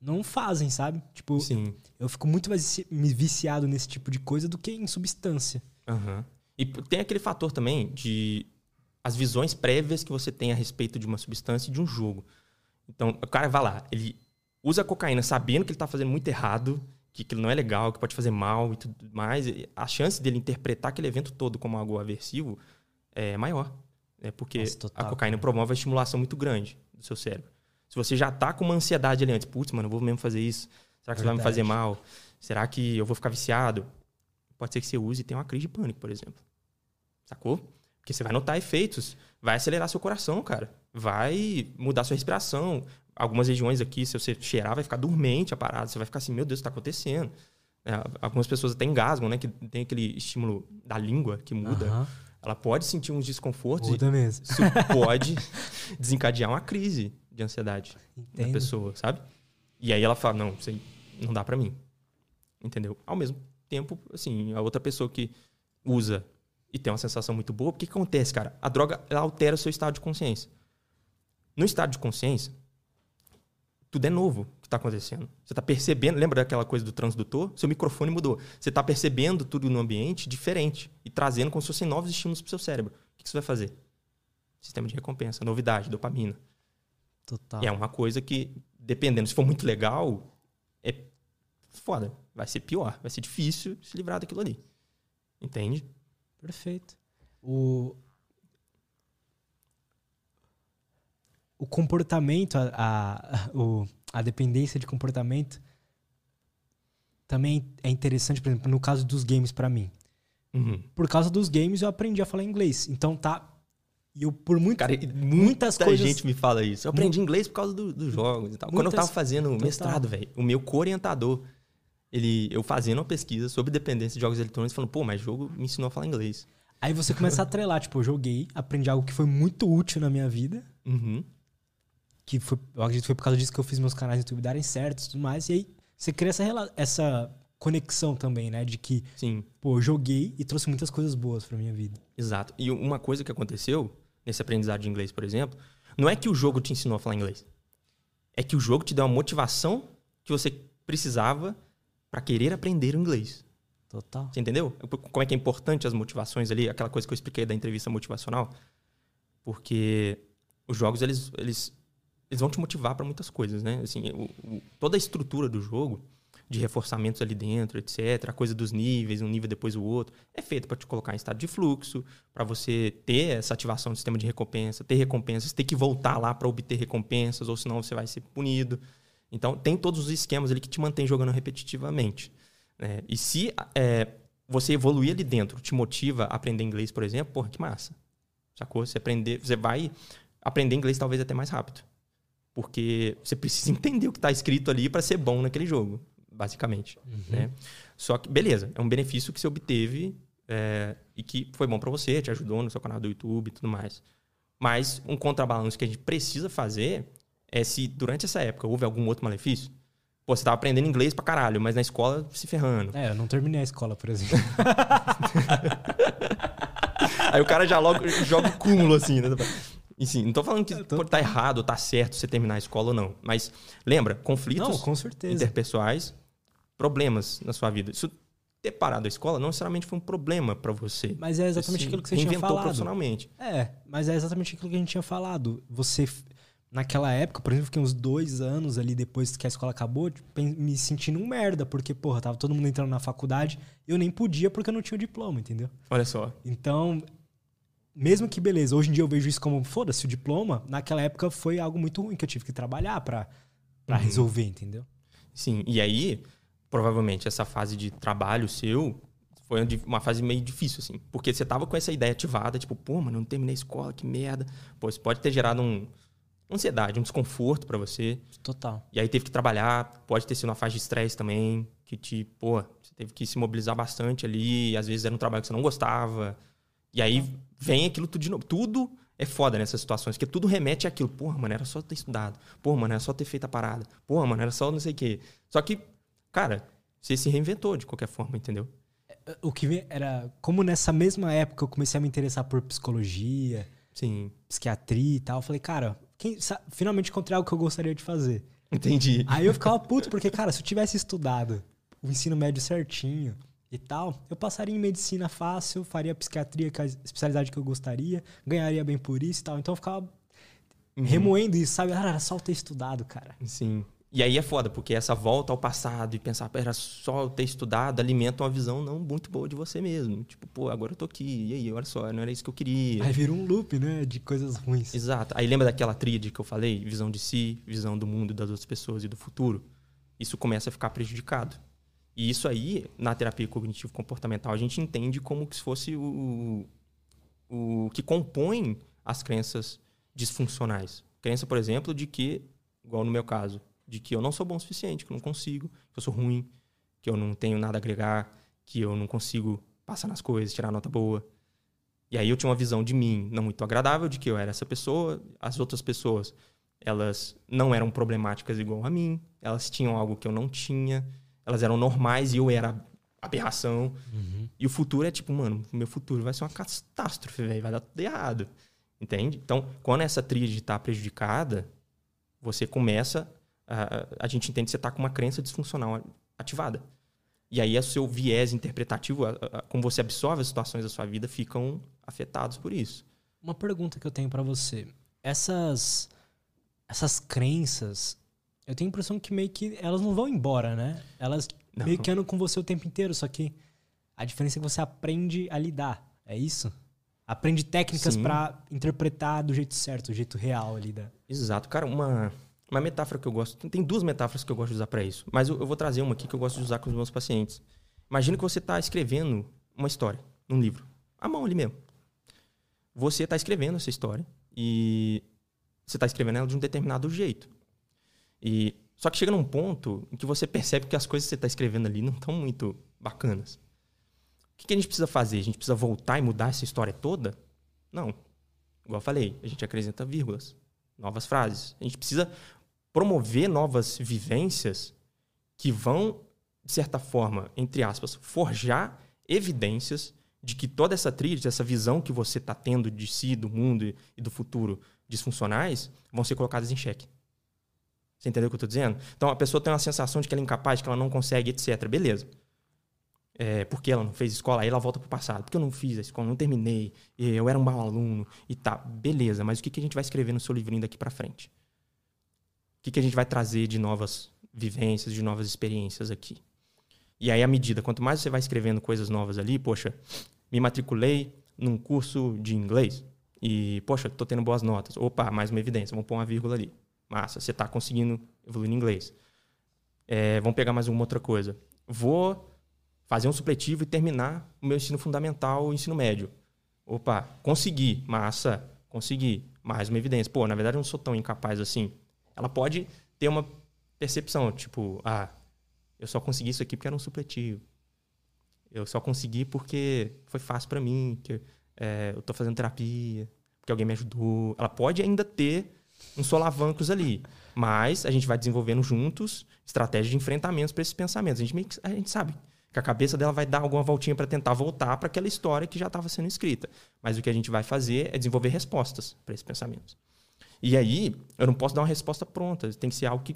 não fazem, sabe? Tipo, Sim. eu fico muito mais viciado nesse tipo de coisa do que em substância. Uhum. E tem aquele fator também de as visões prévias que você tem a respeito de uma substância e de um jogo. Então, o cara vai lá, ele usa cocaína sabendo que ele está fazendo muito errado, que aquilo não é legal, que pode fazer mal e tudo mais, a chance dele interpretar aquele evento todo como algo aversivo é maior. É porque Nossa, total, a cocaína cara. promove uma estimulação muito grande do seu cérebro. Se você já tá com uma ansiedade ali antes, putz, mano, eu vou mesmo fazer isso. Será que Verdade. isso vai me fazer mal? Será que eu vou ficar viciado? Pode ser que você use e tenha uma crise de pânico, por exemplo. Sacou? Porque você vai notar efeitos. Vai acelerar seu coração, cara. Vai mudar sua respiração algumas regiões aqui, se você cheirar, vai ficar dormente a parada. Você vai ficar assim, meu Deus, está acontecendo. É, algumas pessoas até engasgam, né? Que tem aquele estímulo da língua que muda. Uhum. Ela pode sentir uns desconfortos. Muda mesmo. Isso pode desencadear uma crise de ansiedade Entendo. na pessoa, sabe? E aí ela fala, não, isso aí não dá para mim. Entendeu? Ao mesmo tempo, assim, a outra pessoa que usa e tem uma sensação muito boa, o que, acontece, cara? A droga ela altera o seu estado de consciência. No estado de consciência, tudo é novo que está acontecendo. Você está percebendo, lembra daquela coisa do transdutor? Seu microfone mudou. Você está percebendo tudo no ambiente diferente e trazendo como se fossem novos estímulos para o seu cérebro. O que você vai fazer? Sistema de recompensa, novidade, dopamina. Total. E é uma coisa que, dependendo, se for muito legal, é foda. Vai ser pior, vai ser difícil se livrar daquilo ali. Entende? Perfeito. O, o comportamento, a, a, o, a dependência de comportamento também é interessante, por exemplo, no caso dos games para mim. Uhum. Por causa dos games eu aprendi a falar inglês. Então tá. E eu, por muito, Cara, muitas muita coisas. gente me fala isso. Eu aprendi inglês por causa do, dos jogos e tal. Muitas... Quando eu tava fazendo Total. mestrado, velho, o meu co-orientador, ele, eu fazendo uma pesquisa sobre dependência de jogos eletrônicos, falando, pô, mas jogo me ensinou a falar inglês. Aí você começa a atrelar, tipo, eu joguei, aprendi algo que foi muito útil na minha vida. Uhum que foi, eu acredito que foi por causa disso que eu fiz meus canais no YouTube darem certo e tudo mais. E aí você cria essa, essa conexão também, né? De que, Sim. pô, joguei e trouxe muitas coisas boas pra minha vida. Exato. E uma coisa que aconteceu nesse aprendizado de inglês, por exemplo, não é que o jogo te ensinou a falar inglês. É que o jogo te deu uma motivação que você precisava para querer aprender inglês. Total. Você entendeu? Como é que é importante as motivações ali, aquela coisa que eu expliquei da entrevista motivacional? Porque os jogos, eles, eles eles vão te motivar para muitas coisas, né? Assim, o, o, toda a estrutura do jogo, de reforçamentos ali dentro, etc., a coisa dos níveis, um nível depois o outro, é feita para te colocar em estado de fluxo, para você ter essa ativação do sistema de recompensa, ter recompensas, ter que voltar lá para obter recompensas, ou senão você vai ser punido. Então, tem todos os esquemas ali que te mantém jogando repetitivamente. Né? E se é, você evoluir ali dentro, te motiva a aprender inglês, por exemplo, porra, que massa. Sacou? Você aprender, você vai aprender inglês talvez até mais rápido. Porque você precisa entender o que está escrito ali para ser bom naquele jogo, basicamente. Uhum. Né? Só que, beleza, é um benefício que você obteve é, e que foi bom para você, te ajudou no seu canal do YouTube e tudo mais. Mas um contrabalanço que a gente precisa fazer é se durante essa época houve algum outro malefício. Pô, você tava aprendendo inglês pra caralho, mas na escola se ferrando. É, eu não terminei a escola, por exemplo. Aí o cara já logo joga o cúmulo assim, né? Enfim, não tô falando que tô... tá errado tá certo você terminar a escola ou não. Mas lembra, conflitos não, com certeza. interpessoais, problemas na sua vida. Isso ter parado a escola não necessariamente foi um problema para você. Mas é exatamente aquilo que você tinha falado. profissionalmente. É, mas é exatamente aquilo que a gente tinha falado. Você, naquela época, por exemplo, fiquei uns dois anos ali depois que a escola acabou, tipo, me sentindo um merda, porque, porra, tava todo mundo entrando na faculdade, eu nem podia porque eu não tinha o diploma, entendeu? Olha só. Então, mesmo que beleza, hoje em dia eu vejo isso como, foda-se, o diploma, naquela época foi algo muito ruim que eu tive que trabalhar para uhum. resolver, entendeu? Sim, e aí provavelmente essa fase de trabalho seu foi uma fase meio difícil, assim. Porque você tava com essa ideia ativada, tipo, pô, mano, eu não terminei a escola, que merda. Pô, isso pode ter gerado um, uma ansiedade, um desconforto para você. Total. E aí teve que trabalhar, pode ter sido uma fase de estresse também, que te, pô, você teve que se mobilizar bastante ali, às vezes era um trabalho que você não gostava. E aí vem aquilo tudo de novo. Tudo é foda nessas situações, porque tudo remete àquilo. Porra, mano, era só ter estudado. Porra, mano, era só ter feito a parada. Porra, mano, era só não sei o quê. Só que cara, você se reinventou de qualquer forma, entendeu? O que era. Como nessa mesma época eu comecei a me interessar por psicologia, Sim. psiquiatria e tal, eu falei, cara, quem, finalmente encontrei algo que eu gostaria de fazer. Entendi. Aí eu ficava puto, porque, cara, se eu tivesse estudado o ensino médio certinho e tal, eu passaria em medicina fácil, faria psiquiatria, que é a especialidade que eu gostaria, ganharia bem por isso e tal. Então eu ficava uhum. remoendo isso, sabe? Ah, era só ter estudado, cara. Sim. E aí é foda, porque essa volta ao passado e pensar, era só ter estudado, alimenta uma visão não muito boa de você mesmo. Tipo, pô, agora eu tô aqui, e aí, olha só, não era isso que eu queria. Aí vira um loop, né, de coisas ruins. Exato. Aí lembra daquela tríade que eu falei? Visão de si, visão do mundo, das outras pessoas e do futuro? Isso começa a ficar prejudicado. E isso aí, na terapia cognitivo-comportamental, a gente entende como se fosse o, o que compõe as crenças disfuncionais. Crença, por exemplo, de que, igual no meu caso, de que eu não sou bom o suficiente, que eu não consigo, que eu sou ruim, que eu não tenho nada a agregar, que eu não consigo passar nas coisas, tirar nota boa. E aí eu tinha uma visão de mim não muito agradável, de que eu era essa pessoa, as outras pessoas, elas não eram problemáticas igual a mim, elas tinham algo que eu não tinha, elas eram normais e eu era aberração. Uhum. E o futuro é tipo, mano, meu futuro vai ser uma catástrofe, velho, vai dar tudo errado. Entende? Então, quando essa tríade está prejudicada, você começa a, a gente entende que você está com uma crença disfuncional ativada. E aí o seu viés interpretativo, a, a, como você absorve as situações da sua vida, ficam afetados por isso. Uma pergunta que eu tenho para você. Essas essas crenças, eu tenho a impressão que meio que elas não vão embora, né? Elas não. meio que andam com você o tempo inteiro, só que a diferença é que você aprende a lidar. É isso? Aprende técnicas para interpretar do jeito certo, do jeito real ali da. Exato, cara, uma uma metáfora que eu gosto. Tem duas metáforas que eu gosto de usar para isso. Mas eu, eu, vou trazer uma aqui que eu gosto de usar com os meus pacientes. Imagina que você está escrevendo uma história num livro. A mão ali mesmo. Você está escrevendo essa história e você está escrevendo ela de um determinado jeito. E só que chega num ponto em que você percebe que as coisas que você está escrevendo ali não estão muito bacanas. O que, a gente precisa fazer? A gente precisa voltar e mudar essa história toda? Não. Igual eu falei, a gente acrescenta vírgulas, novas frases. A gente precisa promover novas vivências que vão, de certa forma, entre aspas, forjar evidências de que toda essa tríade, essa visão que você está tendo de si, do mundo e do futuro disfuncionais, vão ser colocadas em xeque. Você entendeu o que eu estou dizendo? Então a pessoa tem uma sensação de que ela é incapaz, que ela não consegue, etc. Beleza. É, porque ela não fez escola, aí ela volta para o passado. Porque eu não fiz a escola, não terminei, eu era um mau aluno e tá. Beleza, mas o que, que a gente vai escrever no seu livrinho daqui para frente? O que, que a gente vai trazer de novas vivências, de novas experiências aqui? E aí, à medida, quanto mais você vai escrevendo coisas novas ali, poxa, me matriculei num curso de inglês e, poxa, tô tendo boas notas. Opa, mais uma evidência, vamos pôr uma vírgula ali. Massa, você tá conseguindo evoluir em inglês. É, vamos pegar mais uma outra coisa. Vou fazer um supletivo e terminar o meu ensino fundamental, o ensino médio. Opa, consegui, massa, consegui. Mais uma evidência. Pô, na verdade eu não sou tão incapaz assim ela pode ter uma percepção, tipo, ah, eu só consegui isso aqui porque era um supletivo. Eu só consegui porque foi fácil para mim, que é, eu tô fazendo terapia, porque alguém me ajudou. Ela pode ainda ter uns solavancos ali, mas a gente vai desenvolvendo juntos estratégias de enfrentamentos para esses pensamentos. A gente, a gente sabe que a cabeça dela vai dar alguma voltinha para tentar voltar para aquela história que já estava sendo escrita. Mas o que a gente vai fazer é desenvolver respostas para esses pensamentos. E aí, eu não posso dar uma resposta pronta. Tem que ser algo que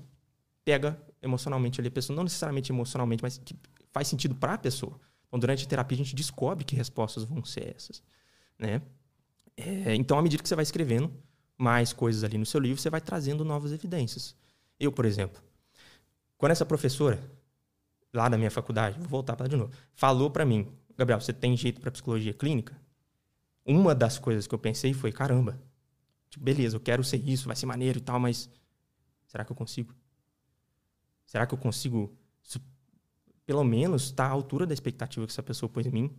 pega emocionalmente ali a pessoa. Não necessariamente emocionalmente, mas que faz sentido para a pessoa. Então, durante a terapia, a gente descobre que respostas vão ser essas. Né? É, então, à medida que você vai escrevendo mais coisas ali no seu livro, você vai trazendo novas evidências. Eu, por exemplo, quando essa professora lá da minha faculdade, vou voltar para de novo, falou para mim, Gabriel, você tem jeito para psicologia clínica? Uma das coisas que eu pensei foi, caramba, tipo, beleza, eu quero ser isso, vai ser maneiro e tal, mas será que eu consigo? Será que eu consigo, pelo menos, estar tá à altura da expectativa que essa pessoa pôs em mim?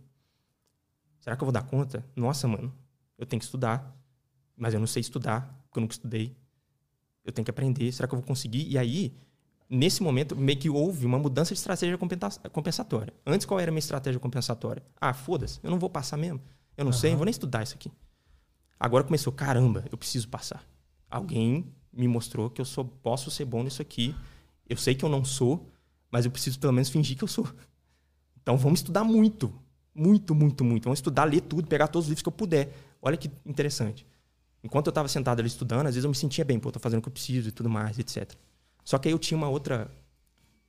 Será que eu vou dar conta? Nossa, mano, eu tenho que estudar, mas eu não sei estudar, porque eu nunca estudei. Eu tenho que aprender, será que eu vou conseguir? E aí, nesse momento, meio que houve uma mudança de estratégia compensatória. Antes, qual era a minha estratégia compensatória? Ah, foda-se, eu não vou passar mesmo. Eu não uhum. sei, eu vou nem estudar isso aqui. Agora começou, caramba, eu preciso passar. Alguém me mostrou que eu sou, posso ser bom nisso aqui. Eu sei que eu não sou, mas eu preciso pelo menos fingir que eu sou. Então vamos estudar muito. Muito, muito, muito. Vamos estudar, ler tudo, pegar todos os livros que eu puder. Olha que interessante. Enquanto eu estava sentado ali estudando, às vezes eu me sentia bem, pô, tô fazendo o que eu preciso e tudo mais, etc. Só que aí eu tinha uma outra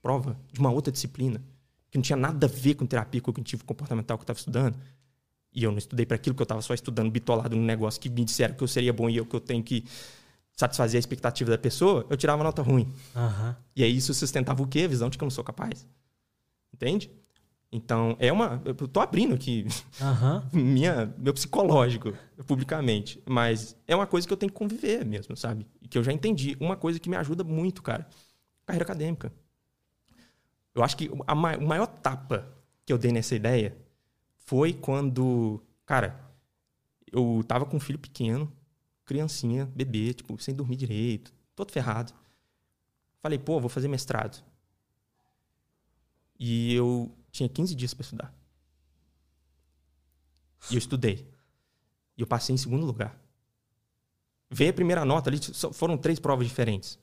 prova de uma outra disciplina que não tinha nada a ver com terapia cognitivo comportamental que eu estava estudando. E eu não estudei para aquilo que eu estava só estudando bitolado num negócio que me disseram que eu seria bom e eu que eu tenho que satisfazer a expectativa da pessoa, eu tirava nota ruim. Uhum. E aí isso sustentava o quê? A visão de que eu não sou capaz. Entende? Então, é uma. Eu tô abrindo aqui uhum. minha, meu psicológico publicamente. Mas é uma coisa que eu tenho que conviver mesmo, sabe? E que eu já entendi. Uma coisa que me ajuda muito, cara. Carreira acadêmica. Eu acho que a ma o maior tapa que eu dei nessa ideia foi quando. Cara, eu tava com um filho pequeno, criancinha, bebê, tipo, sem dormir direito, todo ferrado. Falei, pô, vou fazer mestrado. E eu tinha 15 dias para estudar. E eu estudei. E eu passei em segundo lugar. Veio a primeira nota ali, foram três provas diferentes.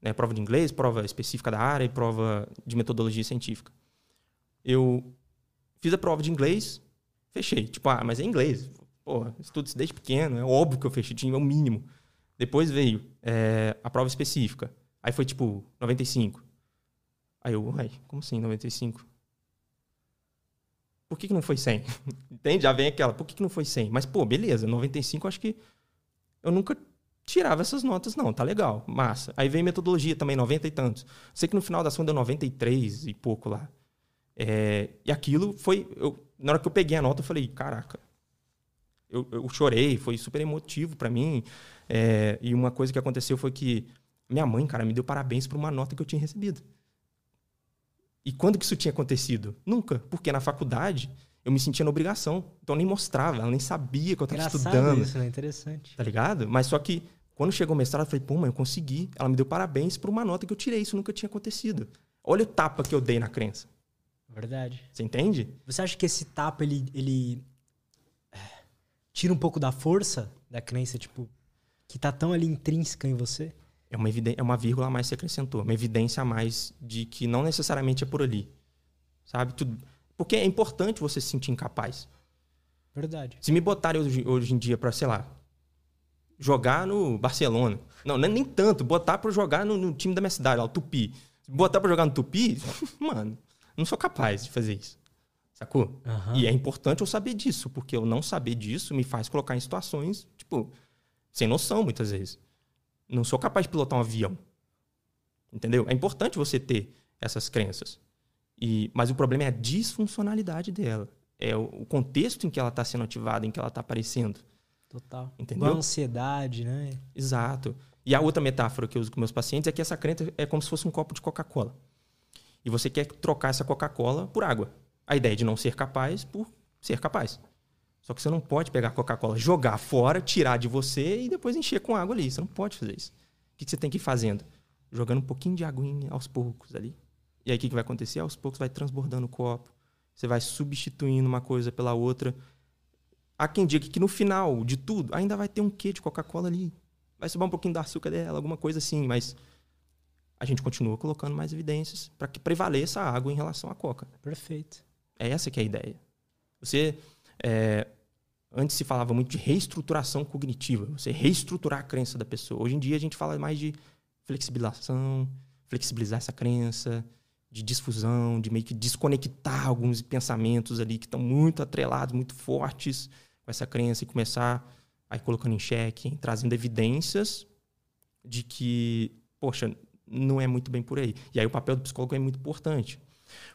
Né? Prova de inglês, prova específica da área e prova de metodologia científica. Eu fiz a prova de inglês, fechei. Tipo, ah, mas é inglês. Pô, estudo isso desde pequeno, é óbvio que eu fechei, tinha o mínimo. Depois veio é, a prova específica. Aí foi tipo 95. Aí eu, uai, como assim 95? Por que, que não foi 100? Entende? Já vem aquela, por que, que não foi 100? Mas, pô, beleza, 95 acho que eu nunca tirava essas notas, não, tá legal, massa. Aí vem metodologia também, 90 e tantos. Sei que no final da ação deu 93 e pouco lá. É, e aquilo foi. Eu, na hora que eu peguei a nota, eu falei, caraca. Eu, eu chorei, foi super emotivo para mim. É, e uma coisa que aconteceu foi que minha mãe, cara, me deu parabéns por uma nota que eu tinha recebido. E quando que isso tinha acontecido? Nunca, porque na faculdade eu me sentia na obrigação. Então eu nem mostrava, ela nem sabia que eu estava estudando. isso, né? Interessante. Tá ligado? Mas só que quando chegou o mestrado, eu falei, pô, mãe, eu consegui. Ela me deu parabéns por uma nota que eu tirei. Isso nunca tinha acontecido. Olha o tapa que eu dei na crença. Verdade. Você entende? Você acha que esse tapa, ele, ele é, tira um pouco da força da crença, tipo, que tá tão ali intrínseca em você? É uma, é uma vírgula a mais que você acrescentou, uma evidência a mais de que não necessariamente é por ali. Sabe? Tudo, porque é importante você se sentir incapaz. Verdade. Se me botarem hoje, hoje em dia para, sei lá, jogar no Barcelona. Não, nem, nem tanto, botar para jogar no, no, time da minha cidade, lá, o Tupi. Botar para jogar no Tupi, mano, não sou capaz de fazer isso. Sacou? Uhum. E é importante eu saber disso, porque eu não saber disso me faz colocar em situações, tipo, sem noção muitas vezes não sou capaz de pilotar um avião. Entendeu? É importante você ter essas crenças. E, mas o problema é a disfuncionalidade dela. É o, contexto em que ela está sendo ativada, em que ela está aparecendo. Total. Entendeu? Igual ansiedade, né? Exato. E a outra metáfora que eu uso com meus pacientes é que essa crença é como se fosse um copo de Coca-Cola. E você quer trocar essa Coca-Cola por água. A ideia de não ser capaz por ser capaz. Só que você não pode pegar a Coca-Cola, jogar fora, tirar de você e depois encher com água ali. Você não pode fazer isso. O que você tem que ir fazendo? Jogando um pouquinho de aguinha aos poucos ali. E aí o que vai acontecer? Aos poucos vai transbordando o copo. você vai substituindo uma coisa pela outra. Há quem diga que no final de tudo ainda vai ter um quê de Coca-Cola ali. Vai sobrar um pouquinho do açúcar dela, alguma coisa assim, mas a gente continua colocando mais evidências para que prevaleça a água em relação à Coca. Perfeito. É essa que é a ideia. Você é, antes se falava muito de reestruturação cognitiva, você reestruturar a crença da pessoa. Hoje em dia a gente fala mais de flexibilização, flexibilizar essa crença, de difusão, de meio que desconectar alguns pensamentos ali que estão muito atrelados, muito fortes com essa crença e começar aí colocando em xeque, trazendo evidências de que, poxa, não é muito bem por aí. E aí o papel do psicólogo é muito importante,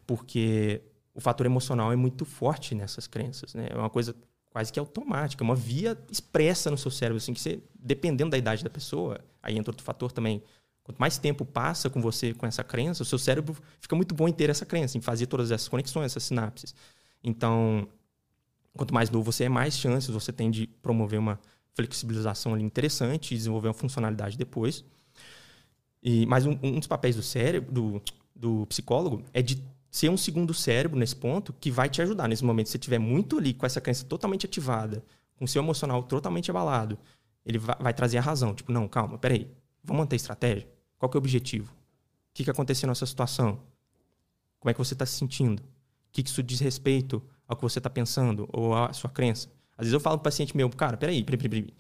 porque o fator emocional é muito forte nessas crenças, né? É uma coisa quase que automática, uma via expressa no seu cérebro, assim, que você, dependendo da idade da pessoa, aí entra outro fator também, Quanto mais tempo passa com você com essa crença, o seu cérebro fica muito bom em ter essa crença, em fazer todas essas conexões, essas sinapses. Então, quanto mais novo você é, mais chances você tem de promover uma flexibilização ali interessante e desenvolver uma funcionalidade depois. E mais um, um dos papéis do cérebro, do, do psicólogo, é de ser um segundo cérebro nesse ponto que vai te ajudar nesse momento. Se você estiver muito ali com essa crença totalmente ativada, com o seu emocional totalmente abalado, ele vai, vai trazer a razão. Tipo, não, calma, peraí, vamos manter estratégia? Qual que é o objetivo? O que, que aconteceu nessa situação? Como é que você está se sentindo? O que, que isso diz respeito ao que você está pensando ou à sua crença? Às vezes eu falo para o paciente meu, cara, peraí, peraí, peraí, peraí.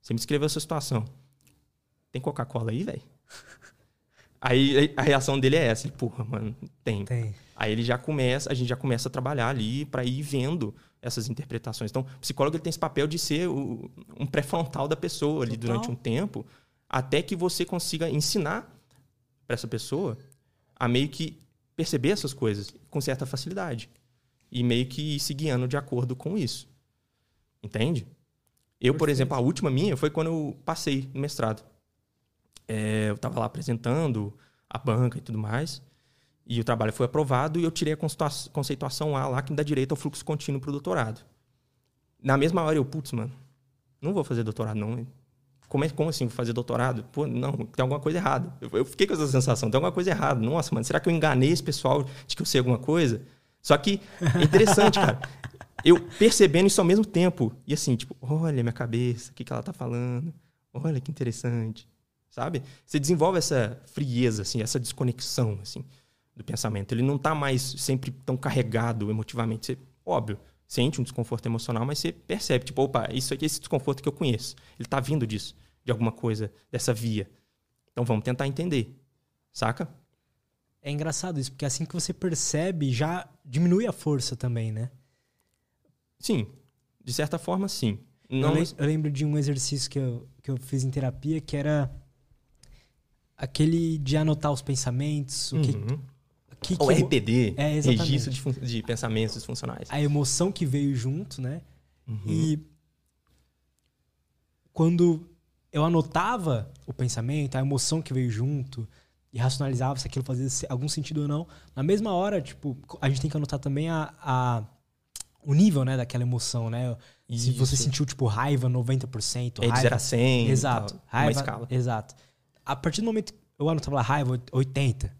Você me descreveu essa situação. Tem Coca-Cola aí, velho? Aí a reação dele é essa, ele, porra, mano, tem. tem. Aí ele já começa, a gente já começa a trabalhar ali para ir vendo essas interpretações. Então, o psicólogo ele tem esse papel de ser o, um pré-frontal da pessoa ali Total. durante um tempo, até que você consiga ensinar para essa pessoa a meio que perceber essas coisas com certa facilidade e meio que ir se guiando de acordo com isso. Entende? Eu, por exemplo, a última minha foi quando eu passei no mestrado. É, eu estava lá apresentando a banca e tudo mais, e o trabalho foi aprovado e eu tirei a conceituação A lá que me dá direito ao fluxo contínuo para o doutorado. Na mesma hora eu, putz, mano, não vou fazer doutorado não. Como, é, como assim, vou fazer doutorado? Pô, não, tem alguma coisa errada. Eu, eu, fiquei com essa sensação, tem alguma coisa errada. Nossa, mano, será que eu enganei esse pessoal de que eu sei alguma coisa? Só que é interessante, cara. Eu percebendo isso ao mesmo tempo. E assim, tipo, olha minha cabeça, o que, que ela tá falando. Olha que interessante. Sabe? Você desenvolve essa frieza, assim, essa desconexão, assim, do pensamento. Ele não tá mais sempre tão carregado emotivamente. Você, óbvio, sente um desconforto emocional, mas você percebe, tipo, opa, isso aqui é esse desconforto que eu conheço. Ele está vindo disso, de alguma coisa, dessa via. Então vamos tentar entender, saca? É engraçado isso, porque assim que você percebe, já diminui a força também, né? Sim, de certa forma, sim. Não... Eu, eu lembro de um exercício que eu, que eu fiz em terapia que era aquele de anotar os pensamentos, o que, uhum. Que, o RPD, é, registro de, de, pensamentos funcionais. A emoção que veio junto, né? Uhum. E quando eu anotava o pensamento, a emoção que veio junto, e racionalizava se aquilo fazia algum sentido ou não, na mesma hora, tipo, a gente tem que anotar também a, a o nível, né, daquela emoção, né? Isso. Se você sentiu, tipo, raiva 90%. É de 0 a 100. Exato. Raiva, uma escala. Exato. A partir do momento que eu anotava a raiva 80,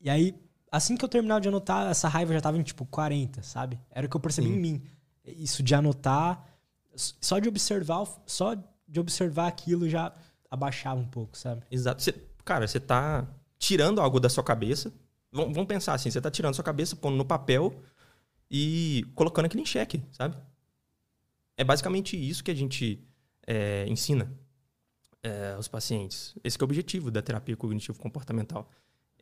e aí, assim que eu terminava de anotar, essa raiva já tava em tipo 40, sabe? Era o que eu percebi Sim. em mim. Isso de anotar, só de observar, só de observar aquilo já abaixava um pouco, sabe? Exato. Cê, cara, você tá tirando algo da sua cabeça. Vamos, vamos pensar assim, você tá tirando sua cabeça, pondo no papel e colocando aquilo em xeque, sabe? É basicamente isso que a gente é, ensina é, aos pacientes. Esse é o objetivo da terapia cognitivo-comportamental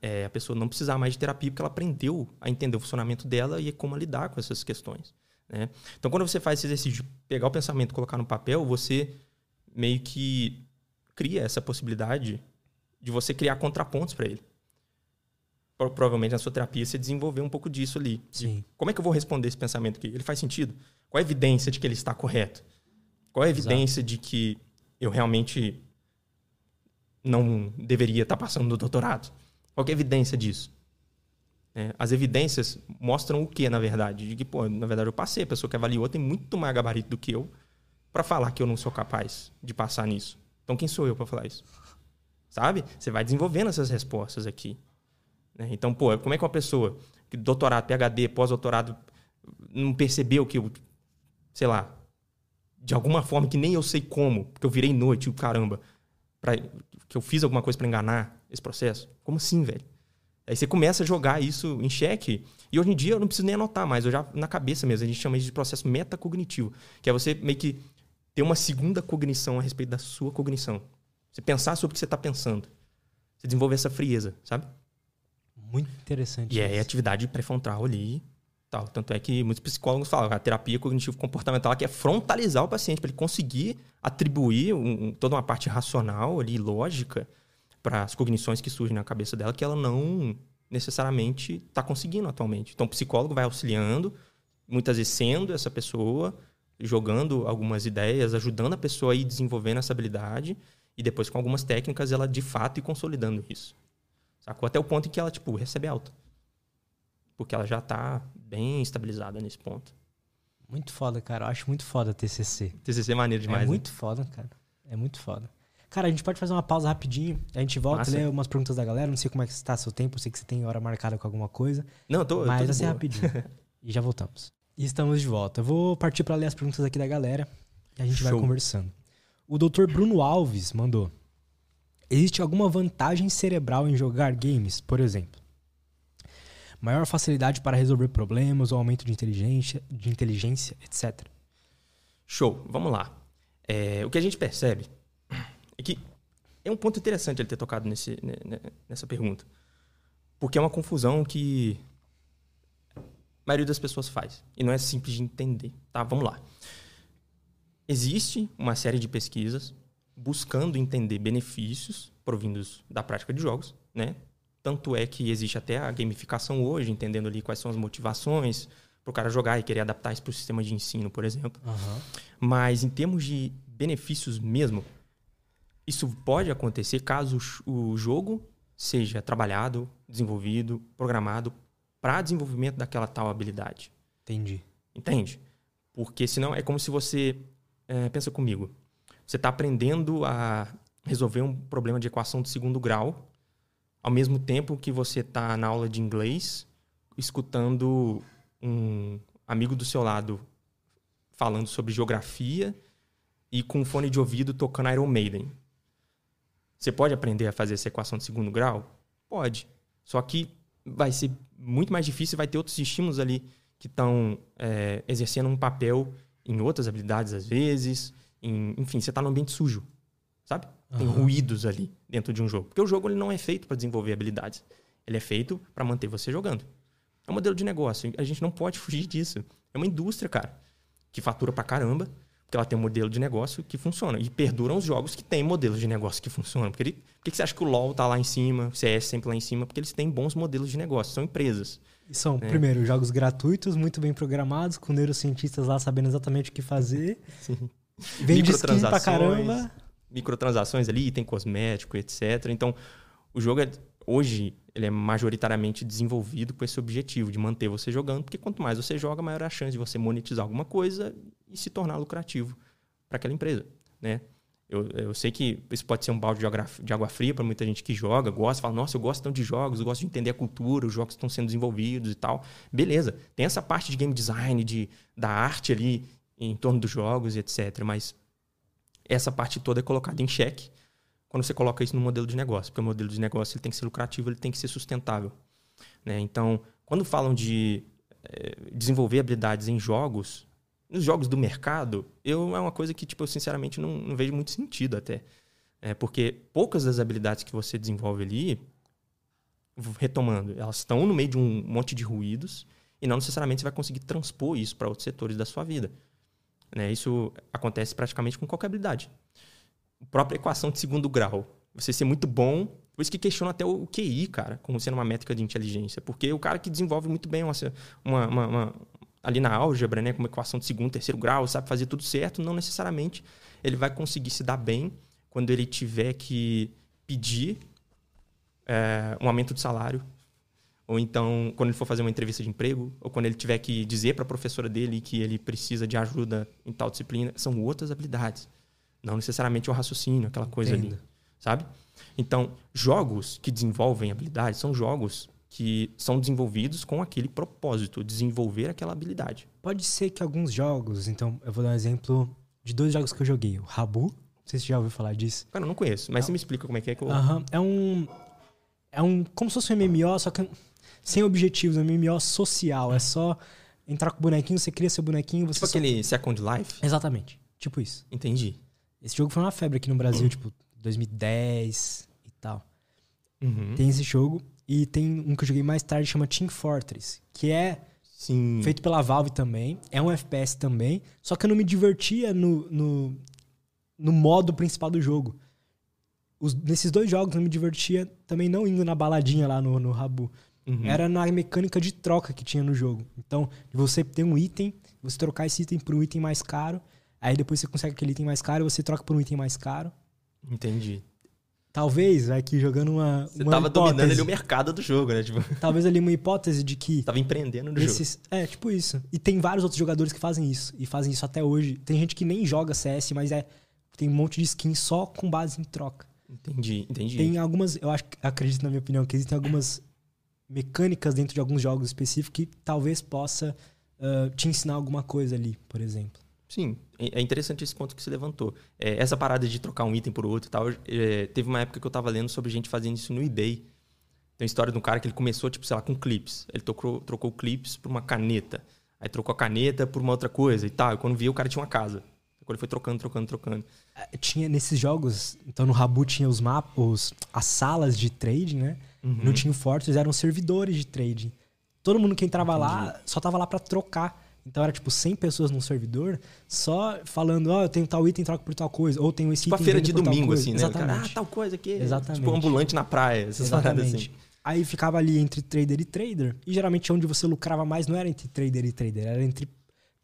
é, a pessoa não precisar mais de terapia porque ela aprendeu a entender o funcionamento dela e como lidar com essas questões. Né? Então, quando você faz esse exercício de pegar o pensamento e colocar no papel, você meio que cria essa possibilidade de você criar contrapontos para ele. Provavelmente na sua terapia você desenvolveu um pouco disso ali. Sim. Como é que eu vou responder esse pensamento aqui? Ele faz sentido? Qual é a evidência de que ele está correto? Qual é a evidência Exato. de que eu realmente não deveria estar passando no doutorado? Qual é a evidência disso? É, as evidências mostram o que, na verdade? De que, pô, na verdade, eu passei. A pessoa que avaliou tem muito mais gabarito do que eu para falar que eu não sou capaz de passar nisso. Então, quem sou eu para falar isso? Sabe? Você vai desenvolvendo essas respostas aqui. Né? Então, pô, como é que uma pessoa doutorado, PhD, pós-doutorado, não percebeu que eu, sei lá, de alguma forma que nem eu sei como, porque eu virei noite, o caramba, pra, que eu fiz alguma coisa para enganar esse processo? Como assim, velho? Aí você começa a jogar isso em xeque. E hoje em dia eu não preciso nem anotar mais, eu já na cabeça mesmo. A gente chama isso de processo metacognitivo, que é você meio que ter uma segunda cognição a respeito da sua cognição. Você pensar sobre o que você está pensando. Você desenvolver essa frieza, sabe? Muito interessante. E é atividade pré-frontal ali. Tal. Tanto é que muitos psicólogos falam que a terapia cognitivo-comportamental que é frontalizar o paciente para ele conseguir atribuir um, toda uma parte racional ali, lógica, para as cognições que surgem na cabeça dela que ela não necessariamente está conseguindo atualmente. Então, o psicólogo vai auxiliando, muitas vezes sendo essa pessoa, jogando algumas ideias, ajudando a pessoa a ir desenvolvendo essa habilidade e depois com algumas técnicas ela de fato ir consolidando isso. Sacou? Até o ponto em que ela, tipo, recebe alta. Porque ela já está bem estabilizada nesse ponto. Muito foda, cara. Eu acho muito foda TCC. TCC é maneiro demais. É muito né? foda, cara. É muito foda. Cara, a gente pode fazer uma pausa rapidinho. A gente volta, ler umas perguntas da galera. Não sei como é que está seu tempo. Eu sei que você tem hora marcada com alguma coisa. Não, eu tô. Mas tô assim, rapidinho. e já voltamos. E estamos de volta. Eu vou partir para ler as perguntas aqui da galera. E a gente Show. vai conversando. O doutor Bruno Alves mandou. Existe alguma vantagem cerebral em jogar games, por exemplo? Maior facilidade para resolver problemas ou aumento de inteligência, de inteligência etc. Show, vamos lá. É, o que a gente percebe é que é um ponto interessante ele ter tocado nesse, nessa pergunta. Porque é uma confusão que a maioria das pessoas faz. E não é simples de entender. Tá, vamos lá. Existe uma série de pesquisas buscando entender benefícios provindos da prática de jogos, né? Tanto é que existe até a gamificação hoje, entendendo ali quais são as motivações para o cara jogar e querer adaptar isso para o sistema de ensino, por exemplo. Uhum. Mas em termos de benefícios mesmo, isso pode acontecer caso o jogo seja trabalhado, desenvolvido, programado para desenvolvimento daquela tal habilidade. Entendi. Entende? Porque senão é como se você. É, pensa comigo. Você está aprendendo a resolver um problema de equação de segundo grau, ao mesmo tempo que você está na aula de inglês, escutando um amigo do seu lado falando sobre geografia e com um fone de ouvido tocando Iron Maiden. Você pode aprender a fazer essa equação de segundo grau? Pode. Só que vai ser muito mais difícil, vai ter outros estímulos ali que estão é, exercendo um papel em outras habilidades às vezes. Em, enfim, você está num ambiente sujo, sabe? Tem uhum. ruídos ali dentro de um jogo. Porque o jogo ele não é feito para desenvolver habilidades. Ele é feito para manter você jogando. É um modelo de negócio. A gente não pode fugir disso. É uma indústria, cara, que fatura pra caramba porque ela tem um modelo de negócio que funciona. E perduram os jogos que têm modelos de negócio que funcionam. Porque ele, por que você acha que o LoL está lá em cima, o CS sempre lá em cima? Porque eles têm bons modelos de negócio, são empresas. E são, né? primeiro, jogos gratuitos, muito bem programados, com neurocientistas lá sabendo exatamente o que fazer. Sim. Vende skin pra caramba. Microtransações ali, tem cosmético, etc. Então, o jogo é, hoje ele é majoritariamente desenvolvido com esse objetivo de manter você jogando, porque quanto mais você joga, maior a chance de você monetizar alguma coisa e se tornar lucrativo para aquela empresa, né? Eu, eu sei que isso pode ser um balde de água fria para muita gente que joga, gosta, fala, nossa, eu gosto tanto de jogos, eu gosto de entender a cultura, os jogos estão sendo desenvolvidos e tal. Beleza, tem essa parte de game design, de, da arte ali em torno dos jogos e etc. Mas essa parte toda é colocada em xeque quando você coloca isso no modelo de negócio, porque o modelo de negócio ele tem que ser lucrativo, ele tem que ser sustentável. Né? Então, quando falam de é, desenvolver habilidades em jogos, nos jogos do mercado, eu é uma coisa que, tipo, eu sinceramente não, não vejo muito sentido até. É, porque poucas das habilidades que você desenvolve ali, retomando, elas estão no meio de um monte de ruídos e não necessariamente você vai conseguir transpor isso para outros setores da sua vida. Né? Isso acontece praticamente com qualquer habilidade própria equação de segundo grau. Você ser muito bom, por isso que questiona até o QI, cara, como sendo uma métrica de inteligência. Porque o cara que desenvolve muito bem uma, uma, uma, uma ali na álgebra, né, como equação de segundo, terceiro grau, sabe fazer tudo certo, não necessariamente ele vai conseguir se dar bem quando ele tiver que pedir é, um aumento de salário, ou então quando ele for fazer uma entrevista de emprego, ou quando ele tiver que dizer para a professora dele que ele precisa de ajuda em tal disciplina, são outras habilidades. Não necessariamente o raciocínio, aquela coisa Entendo. ali. Sabe? Então, jogos que desenvolvem habilidades são jogos que são desenvolvidos com aquele propósito, desenvolver aquela habilidade. Pode ser que alguns jogos, então eu vou dar um exemplo de dois jogos que eu joguei. O Rabu, não sei se você já ouviu falar disso. Cara, eu não conheço, mas você me explica como é que é que eu... Aham, É um. É um. Como se fosse um MMO, só que sem objetivos, um MMO social. É só entrar com o bonequinho, você cria seu bonequinho, você. Tipo só- aquele Second Life? Exatamente. Tipo isso. Entendi. Esse jogo foi uma febre aqui no Brasil, tipo, 2010 e tal. Uhum. Tem esse jogo. E tem um que eu joguei mais tarde, chama Team Fortress, que é Sim. feito pela Valve também. É um FPS também. Só que eu não me divertia no, no, no modo principal do jogo. Os- nesses dois jogos eu me divertia também não indo na baladinha lá no, no Rabu. Uhum. Era na mecânica de troca que tinha no jogo. Então, você ter um item, você trocar esse item por um item mais caro. Aí depois você consegue aquele item mais caro e você troca por um item mais caro. Entendi. Talvez, aqui jogando uma. Você uma tava dominando hipótese, ali o mercado do jogo, né? Tipo, Talvez ali uma hipótese de que tava empreendendo no jogo. Esses, é, tipo isso. E tem vários outros jogadores que fazem isso. E fazem isso até hoje. Tem gente que nem joga CS, mas é. Tem um monte de skin só com base em troca. Entendi, entendi. Tem algumas. Eu acho, acredito na minha opinião, que existem algumas mecânicas dentro de alguns jogos específicos que talvez possa ah, te ensinar alguma coisa ali, por exemplo. Sim, é é interessante esse ponto que você levantou. É, essa parada de trocar um item por outro e tal, é, teve uma época que eu tava lendo sobre gente fazendo isso no eBay. Tem a história de um cara que ele começou, tipo, sei lá, com clips. Ele trocou, trocou clips por uma caneta. Aí trocou a caneta por uma outra coisa e tal. E quando viu, o cara tinha uma casa. Quando ele foi trocando, trocando, trocando. Ah, Tinha nesses jogos, então no Rabu tinha os mapas, as salas de trading, né? Uhum. No Team Fortress eram servidores de trading. Todo mundo que entrava lá só tava lá pra trocar. Então era tipo 100 pessoas num servidor só falando, ó, eu tenho tal item, troco por tal coisa. Ou tenho esse Tipo a item, feira vendo de por tal domingo, assim, né? O cara, ah, Exatamente. tal coisa aqui. Exatamente. Tipo ambulante na praia, essas paradas assim. Exatamente. Aí ficava ali entre trader e trader. E geralmente onde você lucrava mais não era entre trader e trader, era entre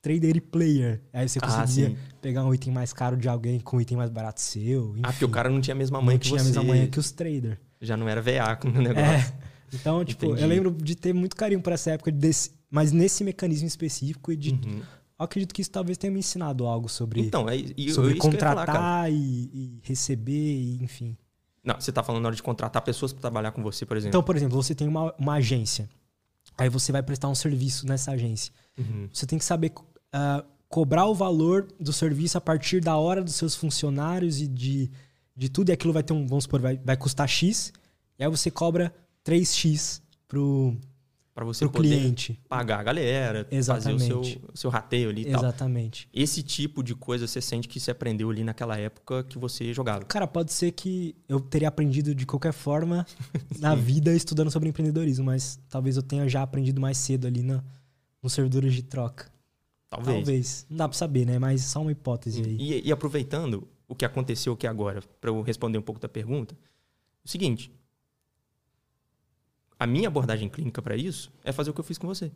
trader e player. Aí você Ah, conseguia sim. pegar um item mais caro de alguém com um item mais barato seu. Ah, porque enfim. o cara não tinha a mesma mãe não que tinha você. a mesma manhã que os traders. Já não era VA com o negócio. É. Então, tipo, Entendi. eu lembro de ter muito carinho por essa época, desse, mas nesse mecanismo específico e de. Uhum. Eu acredito que isso talvez tenha me ensinado algo sobre, Então, é, e, sobre eu, falar, contratar cara. e, e receber, e, enfim. Não, você tá falando na hora de contratar pessoas pra trabalhar com você, por exemplo. Então, por exemplo, você tem uma, uma agência. Aí você vai prestar um serviço nessa agência. Uhum. Você tem que saber ah, cobrar o valor do serviço a partir da hora dos seus funcionários e de, de tudo. E aquilo vai ter um, vamos supor, vai, vai custar X. E aí você cobra 3X pro, Pra você pro poder cliente. pagar a galera, fazer o seu, Exatamente. seu rateio ali e tal. Exatamente. Esse tipo de coisa você sente que você aprendeu ali naquela época que você jogava. Cara, pode ser que eu teria aprendido de qualquer forma na vida estudando sobre empreendedorismo, mas talvez eu tenha já aprendido mais cedo ali na, nos servidores de troca. Talvez. Talvez. Não dá pra saber, né? Mas só uma hipótese aí. E, e aproveitando o que aconteceu aqui agora, pra eu responder um pouco da pergunta, o seguinte. A minha abordagem clínica pra isso é fazer o que eu fiz com você.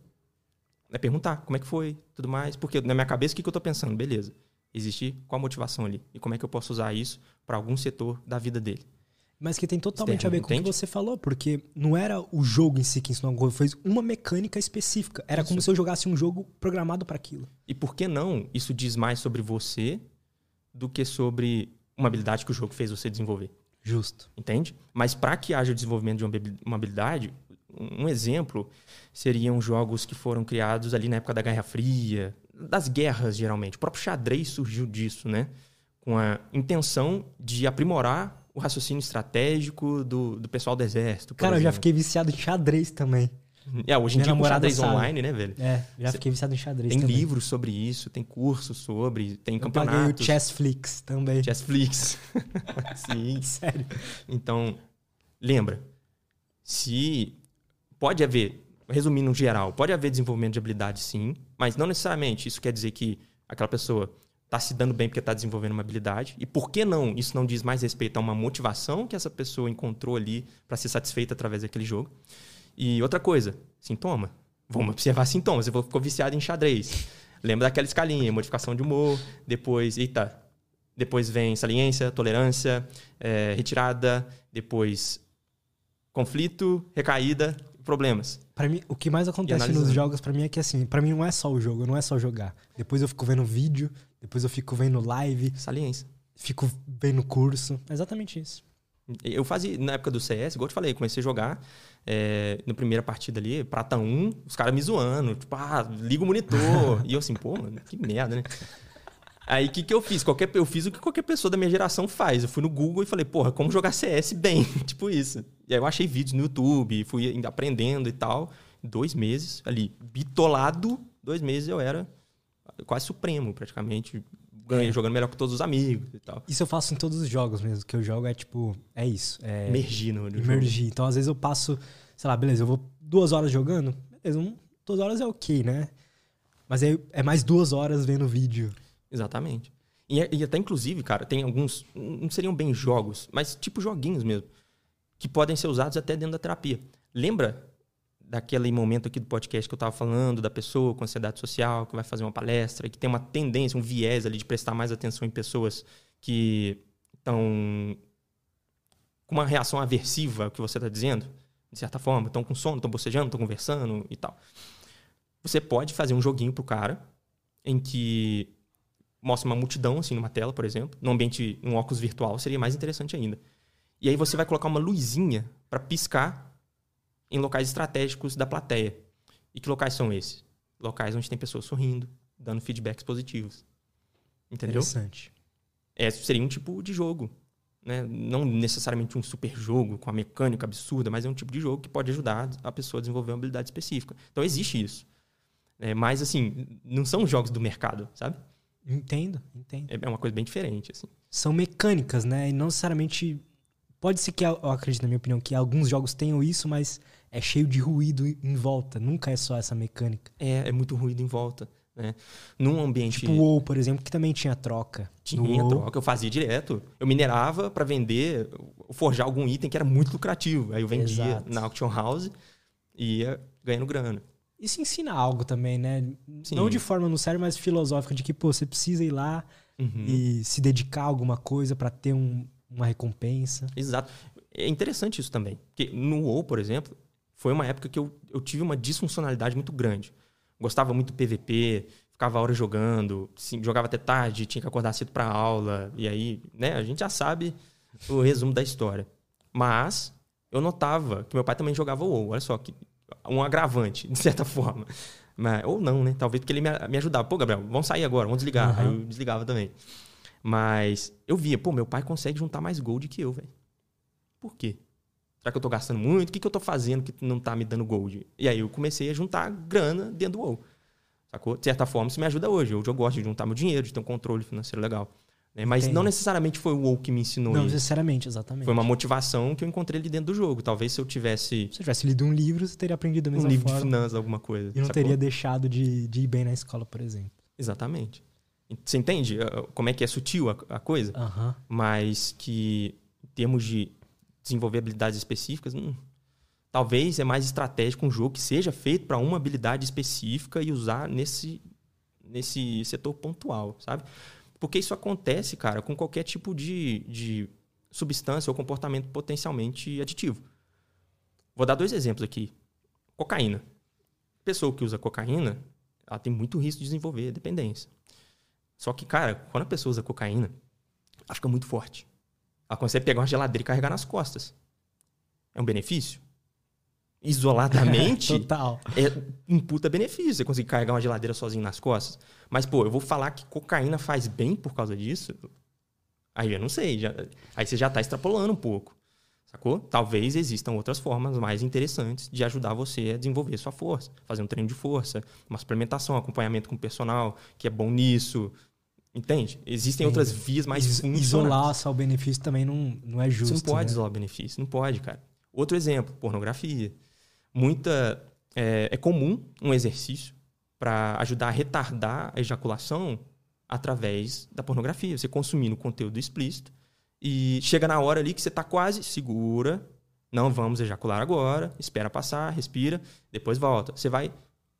É perguntar como é que foi, tudo mais. Porque na minha cabeça, o que, que eu tô pensando? Beleza. Existe qual a motivação ali? E como é que eu posso usar isso pra algum setor da vida dele? Mas que tem totalmente a ver com o que você falou, porque não era o jogo em si que ensinou alguma coisa, foi uma mecânica específica. Era como se eu jogasse um jogo programado para aquilo. E por que não isso diz mais sobre você do que sobre uma habilidade que o jogo fez você desenvolver? Justo. Entende? Mas para que haja o desenvolvimento de uma habi- uma habilidade, um exemplo seriam jogos que foram criados ali na época da Guerra Fria, das guerras geralmente. O próprio xadrez surgiu disso, né? Com a intenção de aprimorar o raciocínio estratégico do, do pessoal do exército. Cara, eu já exemplo. fiquei viciado em xadrez também. É, hoje em Minha dia com xadrez sabe. online, né, velho? É, já fiquei viciado em xadrez Tem também. livros sobre isso, tem cursos sobre, tem Eu paguei o campeonatos. Chessflix também. Chessflix. Sim. Sério. Então, lembra, se pode haver, resumindo no geral, pode haver desenvolvimento de habilidade sim, mas não necessariamente isso quer dizer que aquela pessoa está se dando bem porque está desenvolvendo uma habilidade. E por que não? Isso não diz mais respeito a uma motivação que essa pessoa encontrou ali para ser satisfeita através daquele jogo. E outra coisa, sintoma. Vamos observar sintomas. Que ficou viciado em xadrez. Lembra daquela escalinha, modificação de humor, depois, eita, depois vem saliência, tolerância, eh, retirada, depois conflito, recaída, problemas. Pra mim, o que mais acontece nos jogos pra mim é que assim, pra mim não é só o jogo, não é só jogar. Depois eu fico vendo vídeo, depois eu fico vendo live, Saliência. fico vendo curso. É exatamente isso. Eu fazia, na época do CS, igual eu te falei, comecei a jogar é, na primeira partida ali, prata 1, os caras me zoando, tipo, ah, liga o monitor. e eu assim, pô, mano, que merda, né? Aí o que, que eu fiz? Qualquer, eu fiz o que qualquer pessoa da minha geração faz. Eu fui no Google e falei, porra, como jogar CS bem? tipo isso. E aí eu achei vídeos no YouTube, fui aprendendo e tal. Dois meses ali, bitolado, dois meses eu era quase supremo, praticamente. Ganhei, é. jogando melhor que todos os amigos e tal. Isso eu faço em todos os jogos mesmo. Que eu jogo é tipo, é isso. É Emergir no, Emergir. Então às vezes eu passo, sei lá, beleza, eu vou duas horas jogando. Beleza, um, duas horas é ok, né? Mas é, é mais duas horas vendo vídeo. Exatamente. E, e, até, inclusive, cara, tem alguns. Não seriam bem jogos, mas tipo joguinhos mesmo. Que podem ser usados até dentro da terapia. Lembra daquele momento aqui do podcast que eu estava falando, da pessoa com ansiedade social, que vai fazer uma palestra, que tem uma tendência, um viés ali de prestar mais atenção em pessoas que estão com uma reação aversiva ao que você está dizendo, de certa forma, estão com sono, estão bocejando, estão conversando e tal. Você pode fazer um joguinho pro cara em que mostra uma multidão, assim, numa tela, por exemplo, num ambiente, um óculos virtual, seria mais interessante ainda. E aí você vai colocar uma luzinha para piscar em locais estratégicos da plateia. E que locais são esses? Locais onde tem pessoas sorrindo, dando feedbacks positivos. Entendeu? Interessante. É, seria um tipo de jogo. Né? Não necessariamente um super jogo com a mecânica absurda, mas é um tipo de jogo que pode ajudar a pessoa a desenvolver uma habilidade específica. Então existe isso. É, mas, assim, não são jogos do mercado, sabe? Entendo, entendo. É, é uma coisa bem diferente, assim. São mecânicas, né? E não necessariamente. Pode ser que, eu acredito, na minha opinião, que alguns jogos tenham isso, mas é cheio de ruído em volta. Nunca é só essa mecânica. É, é muito ruído em volta. Né? Num ambiente. Tipo o WoW, por exemplo, que também tinha troca. Tinha troca, eu fazia direto. Eu minerava para vender, forjar algum item que era muito lucrativo. Aí eu vendia Exato. na auction house e ia ganhando grana. Isso ensina algo também, né? Sim. Não de forma no sério, mas filosófica, de que pô, você precisa ir lá uhum. e se dedicar a alguma coisa para ter um, uma recompensa. Exato. É interessante isso também. Porque no WoW, por exemplo, foi uma época que eu, eu tive uma disfuncionalidade muito grande. Gostava muito do PVP, ficava horas jogando, sim, jogava até tarde, tinha que acordar cedo para aula. E aí, né, a gente já sabe o resumo da história. Mas eu notava que meu pai também jogava WoW. Olha só, que um agravante, de certa forma. Mas, ou não, né? Talvez porque ele me, me ajudava. Pô, Gabriel, vamos sair agora, vamos desligar. Uhum. Aí eu desligava também. Mas eu via, pô, meu pai consegue juntar mais gold que eu, velho. Por quê? Será que eu tô gastando muito? O que, que eu tô fazendo que não tá me dando gold? E aí eu comecei a juntar grana dentro do WoW. Sacou? De certa forma, isso me ajuda hoje. Hoje eu gosto de juntar meu dinheiro, de ter um controle financeiro legal. Né? Mas Entendi. não necessariamente foi o WoW que me ensinou Não isso. necessariamente, exatamente. Foi uma motivação que eu encontrei ali dentro do jogo. Talvez se eu tivesse... Se eu tivesse lido um livro, você teria aprendido a mesma um livro forma. de finanças, alguma coisa. E não sacou? teria deixado de, de ir bem na escola, por exemplo. Exatamente. Você entende uh, como é que é sutil a, a coisa? Mas que, em termos de desenvolver habilidades específicas, hum, talvez é mais estratégico um jogo que seja feito para uma habilidade específica e usar nesse, nesse setor pontual, sabe? Porque isso acontece, cara, com qualquer tipo de, de substância ou comportamento potencialmente aditivo. Vou dar dois exemplos aqui. Cocaína. Pessoa que usa cocaína, ela tem muito risco de desenvolver dependência. Só que, cara, quando a pessoa usa cocaína, ela fica muito forte. Ela consegue pegar uma geladeira e carregar nas costas. É um benefício? isoladamente, Total. é um puta benefício você conseguir carregar uma geladeira sozinho nas costas. Mas, pô, eu vou falar que cocaína faz bem por causa disso? Aí eu não sei. Já, aí você já está extrapolando um pouco. Sacou? Talvez existam outras formas mais interessantes de ajudar você a desenvolver sua força. Fazer um treino de força, uma suplementação, acompanhamento com o personal, que é bom nisso. Entende? Existem outras vias mais Is Isolar só o benefício também não, não é justo. Você não pode né? isolar o benefício. Não pode, cara. Outro exemplo, pornografia muita é, é comum um exercício para ajudar a retardar a ejaculação através da pornografia. Você consumindo conteúdo explícito e chega na hora ali que você está quase segura, não vamos ejacular agora, espera passar, respira, depois volta. Você vai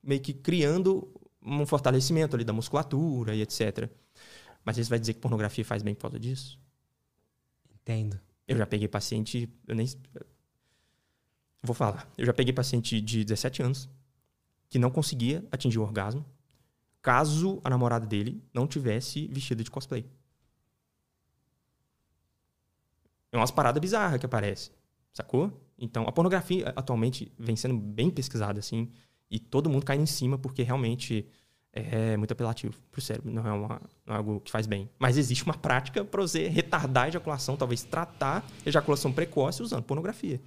meio que criando um fortalecimento ali da musculatura e etc. Mas você vai dizer que pornografia faz bem por causa disso? Entendo. Eu já peguei paciente, eu nem Vou falar. Eu já peguei paciente de 17 anos que não conseguia atingir o orgasmo caso a namorada dele não tivesse vestida de cosplay. É umas paradas bizarras que aparecem, sacou? Então, a pornografia atualmente vem sendo bem pesquisada, assim, e todo mundo cai em cima porque realmente é muito apelativo pro cérebro, não é, uma, não é algo que faz bem. Mas existe uma prática para você retardar a ejaculação, talvez tratar ejaculação precoce usando pornografia.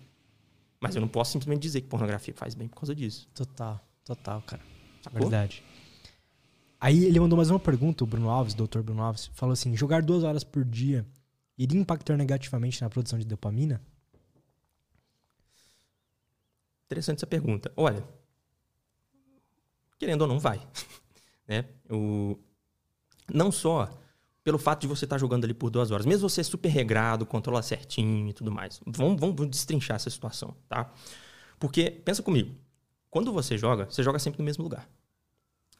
Mas eu não posso simplesmente dizer que pornografia faz bem por causa disso. Total, total, cara. Sacou? Verdade. Aí ele mandou mais uma pergunta, o Bruno Alves, doutor Bruno Alves, falou assim: jogar duas horas por dia iria impactar negativamente na produção de dopamina? Interessante essa pergunta. Olha, querendo ou não, vai. né? O, não só pelo fato de você estar tá jogando ali por duas horas, mesmo você super regrado, controla certinho e tudo mais. Vamos, vamos destrinchar essa situação, tá? Porque, pensa comigo, quando você joga, você joga sempre no mesmo lugar,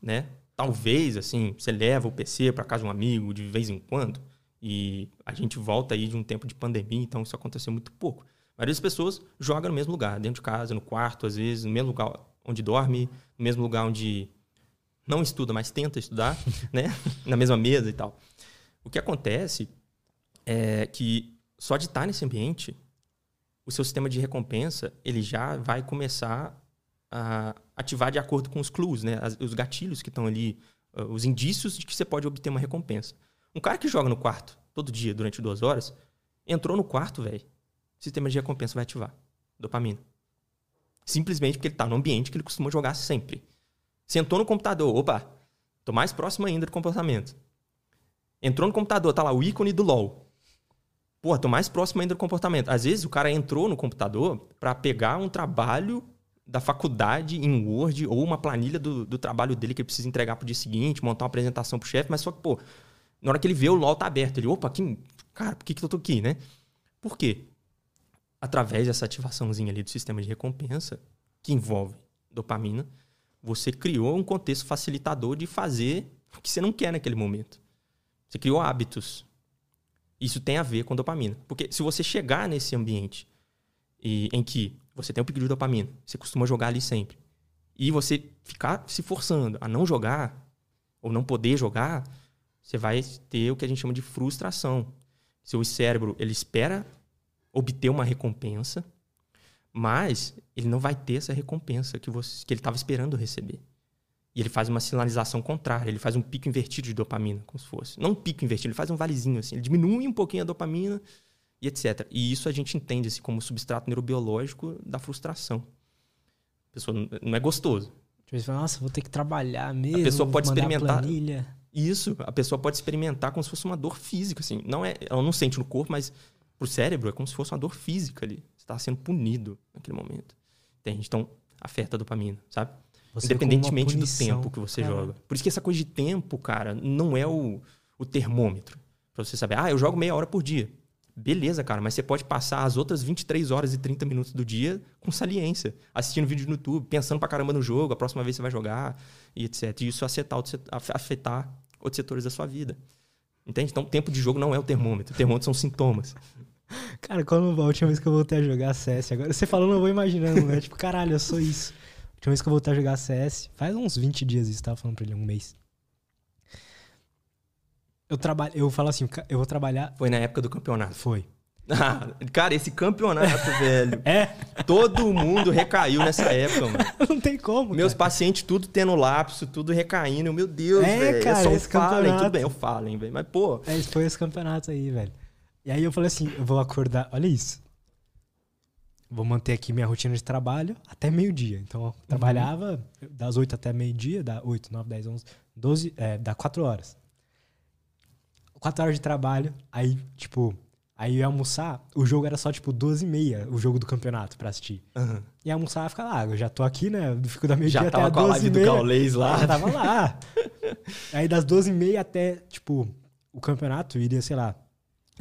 né? Talvez, assim, você leva o PC para casa de um amigo de vez em quando, e a gente volta aí de um tempo de pandemia, então isso aconteceu muito pouco. Maioria das pessoas joga no mesmo lugar, dentro de casa, no quarto, às vezes, no mesmo lugar onde dorme, no mesmo lugar onde não estuda, mas tenta estudar, né? Na mesma mesa e tal. O que acontece é que só de estar nesse ambiente, o seu sistema de recompensa ele já vai começar a ativar de acordo com os clues, né? os gatilhos que estão ali, uh, os indícios de que você pode obter uma recompensa. Um cara que joga no quarto todo dia durante duas horas, entrou no quarto, velho, sistema de recompensa vai ativar dopamina. Simplesmente porque ele está no ambiente que ele costuma jogar sempre. Sentou no computador, opa, tô mais próximo ainda do comportamento. Entrou no computador, tá lá o ícone do LoL. Pô, tô mais próximo ainda do comportamento. Às vezes o cara entrou no computador para pegar um trabalho da faculdade em Word ou uma planilha do, do trabalho dele que ele precisa entregar pro dia seguinte, montar uma apresentação pro chefe, mas só que, pô, na hora que ele vê o LoL tá aberto, ele, opa, que, cara, por que, que eu tô aqui, né? Por quê? Através dessa ativaçãozinha ali do sistema de recompensa, que envolve dopamina, você criou um contexto facilitador de fazer o que você não quer naquele momento. Você criou hábitos. Isso tem a ver com dopamina. Porque se você chegar nesse ambiente e, em que você tem um pico de dopamina, você costuma jogar ali sempre, e você ficar se forçando a não jogar, ou não poder jogar, você vai ter o que a gente chama de frustração. Seu cérebro, ele espera obter uma recompensa, mas ele não vai ter essa recompensa que, você, que ele estava esperando receber. E ele faz uma sinalização contrária, ele faz um pico invertido de dopamina, como se fosse. Não um pico invertido, ele faz um valezinho assim, ele diminui um pouquinho a dopamina e etc. E isso a gente entende assim, como substrato neurobiológico da frustração. A pessoa não é gostoso. Tipo, nossa, vou ter que trabalhar mesmo. A pessoa pode experimentar. Isso, a pessoa pode experimentar como se fosse uma dor física, assim. Não é, ela não sente no corpo, mas pro cérebro é como se fosse uma dor física ali. Você está sendo punido naquele momento. Entende? Então, afeta a dopamina, sabe? Você Independentemente do tempo que você cara. joga. Por isso que essa coisa de tempo, cara, não é o, o termômetro. Pra você saber, ah, eu jogo meia hora por dia. Beleza, cara, mas você pode passar as outras 23 horas e 30 minutos do dia com saliência, assistindo vídeo no YouTube, pensando pra caramba no jogo, a próxima vez você vai jogar, e etc. E isso afetar, afetar outros setores da sua vida. Entende? Então, tempo de jogo não é o termômetro. O termômetro são sintomas. Cara, quando a última vez que eu voltei a jogar CS, agora você falando, eu vou imaginando, né? tipo, caralho, eu sou isso. A última vez que eu voltei a jogar CS, faz uns 20 dias isso, tava falando pra ele, um mês. Eu trabalho, eu falo assim, eu vou trabalhar. Foi na época do campeonato. Foi. Ah, cara, esse campeonato, velho. É? Todo mundo recaiu nessa época, mano. Não tem como. Meus cara. pacientes tudo tendo lapso, tudo recaindo. Meu Deus, é, velho. Cara, é só esse Fallen. Campeonato... Tudo bem, eu Fallen, velho. Mas, pô. É, foi esse campeonato aí, velho. E aí eu falei assim, eu vou acordar. Olha isso. Vou manter aqui minha rotina de trabalho até meio-dia. Então, eu trabalhava uhum. das 8 até meio-dia, da 8, 9, 10, 11, 12, é, dá 4 horas. 4 horas de trabalho, aí, tipo, Aí eu ia almoçar, o jogo era só tipo 12 e meia, o jogo do campeonato pra assistir. Uhum. E almoçar e ficar lá, eu já tô aqui, né? Fico da meia-dia até a 12 com a live do Gaulês lá. Já tava lá. Aí das 12 e meia até, tipo, o campeonato iria, sei lá.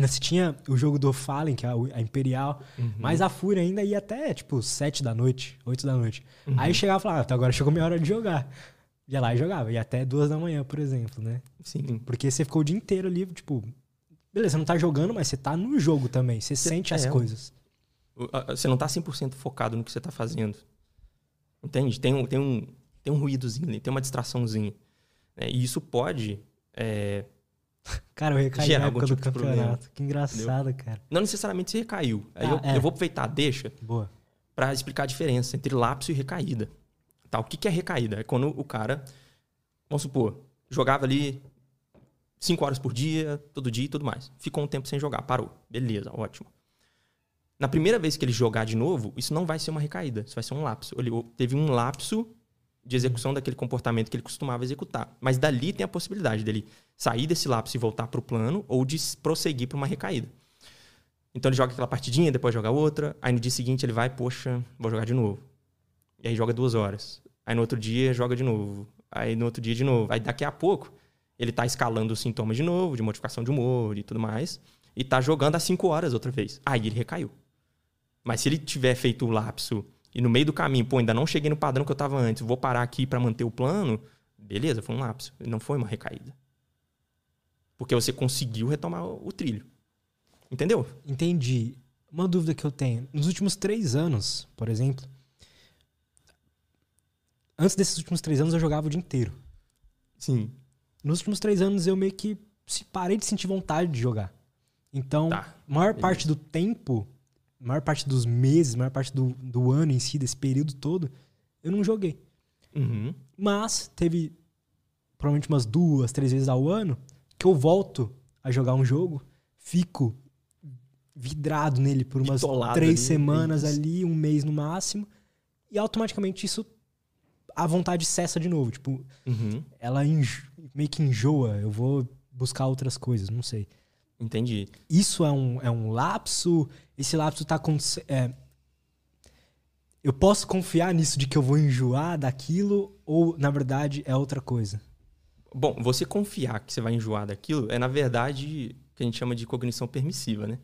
Se tinha o jogo do Fallen, que é a Imperial, uhum. mas a Fúria ainda ia até, tipo, 7 da noite, 8 da noite. Uhum. Aí chegava e falava, ah, então agora chegou minha hora de jogar. Ia lá e jogava. Ia até 2 da manhã, por exemplo, né? Sim. Porque você ficou o dia inteiro ali, tipo, Beleza, você não tá jogando, mas você tá no jogo também. Você, você sente as é, coisas. Você não tá 100% focado no que você tá fazendo. Entende? Tem um, tem um, tem um ruídozinho, tem uma distraçãozinha. Né? E isso pode é, Cara, eu recaí Gerar na época do tipo problema. campeonato. Que engraçado, cara. Não necessariamente você recaiu. Aí Ah, eu, é. eu vou aproveitar deixa Boa. para explicar a diferença entre lapso e recaída. Tá, o que, que é recaída? É quando o cara, vamos supor, jogava ali 5 horas por dia, todo dia e tudo mais. Ficou um tempo sem jogar, parou. Beleza, ótimo. Na primeira vez que ele jogar de novo, isso não vai ser uma recaída, isso vai ser um lapso. Ele teve um lapso de execução daquele comportamento que ele costumava executar. Mas dali tem a possibilidade dele sair desse lapso e voltar para o plano ou de prosseguir para uma recaída. Então ele joga aquela partidinha, depois joga outra. Aí no dia seguinte ele vai, poxa, vou jogar de novo. E aí joga duas horas. Aí no outro dia joga de novo. Aí no outro dia de novo. Aí daqui a pouco ele tá escalando os sintomas de novo, de modificação de humor e tudo mais. E tá jogando às cinco horas outra vez. Aí ele recaiu. Mas se ele tiver feito o lapso e no meio do caminho, pô, ainda não cheguei no padrão que eu tava antes, vou parar aqui para manter o plano, beleza, foi um lapso. Não foi uma recaída. Porque você conseguiu retomar o trilho. Entendeu? Entendi. Uma dúvida que eu tenho. Nos últimos três anos, por exemplo. Antes desses últimos três anos eu jogava o dia inteiro. Sim. Nos últimos três anos eu meio que parei de sentir vontade de jogar. Então, Tá. maior parte do tempo, maior parte dos meses, maior parte do, do ano em si, desse período todo, eu não joguei. Uhum. Mas teve provavelmente umas duas, três vezes ao ano que eu volto a jogar um jogo, fico vidrado nele por umas Bitolado três ali, semanas isso. ali, um mês no máximo, e automaticamente isso a vontade cessa de novo. Tipo, Uhum. ela enjo- meio que enjoa, eu vou buscar outras coisas, não sei. Entendi. Isso é um, é um lapso? Esse lapso tá acontecendo. É, eu posso confiar nisso de que eu vou enjoar daquilo ou, na verdade, é outra coisa? Bom, você confiar que você vai enjoar daquilo é, na verdade, o que a gente chama de cognição permissiva, né?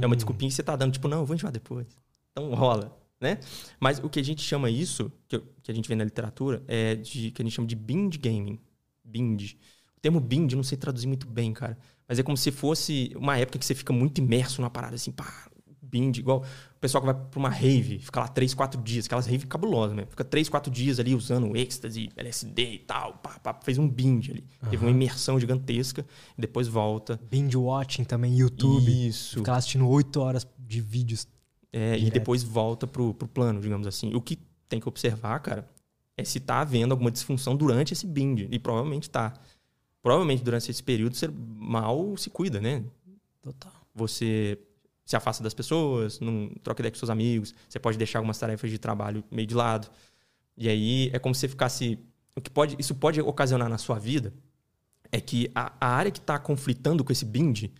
É uma desculpinha que você tá dando, tipo, não, eu vou enjoar depois. Então rola, né? Mas o que a gente chama isso, que, que a gente vê na literatura, é de que a gente chama de binge gaming. Binge. O termo binge eu não sei traduzir muito bem, cara. Mas é como se fosse uma época que você fica muito imerso numa parada assim, pá, binge, igual o pessoal que vai pra uma rave, fica lá três, quatro dias, aquelas rave cabulosas, né? Fica três, quatro dias ali usando êxtase, LSD e tal, pá, pá, fez um binge ali. Teve uma imersão gigantesca e depois volta. Binge watching também, YouTube. Isso. Ficar lá assistindo oito horas de vídeos. É, e Direto. depois volta pro, pro plano, digamos assim. O que tem que observar, cara, é se tá havendo alguma disfunção durante esse binge. E provavelmente tá. Provavelmente durante esse período você mal se cuida, né? Total. Você se afasta das pessoas, não troca ideia com seus amigos, você pode deixar algumas tarefas de trabalho meio de lado. E aí é como se você ficasse. O que pode, isso pode ocasionar na sua vida é que a, a área que está conflitando com esse binge,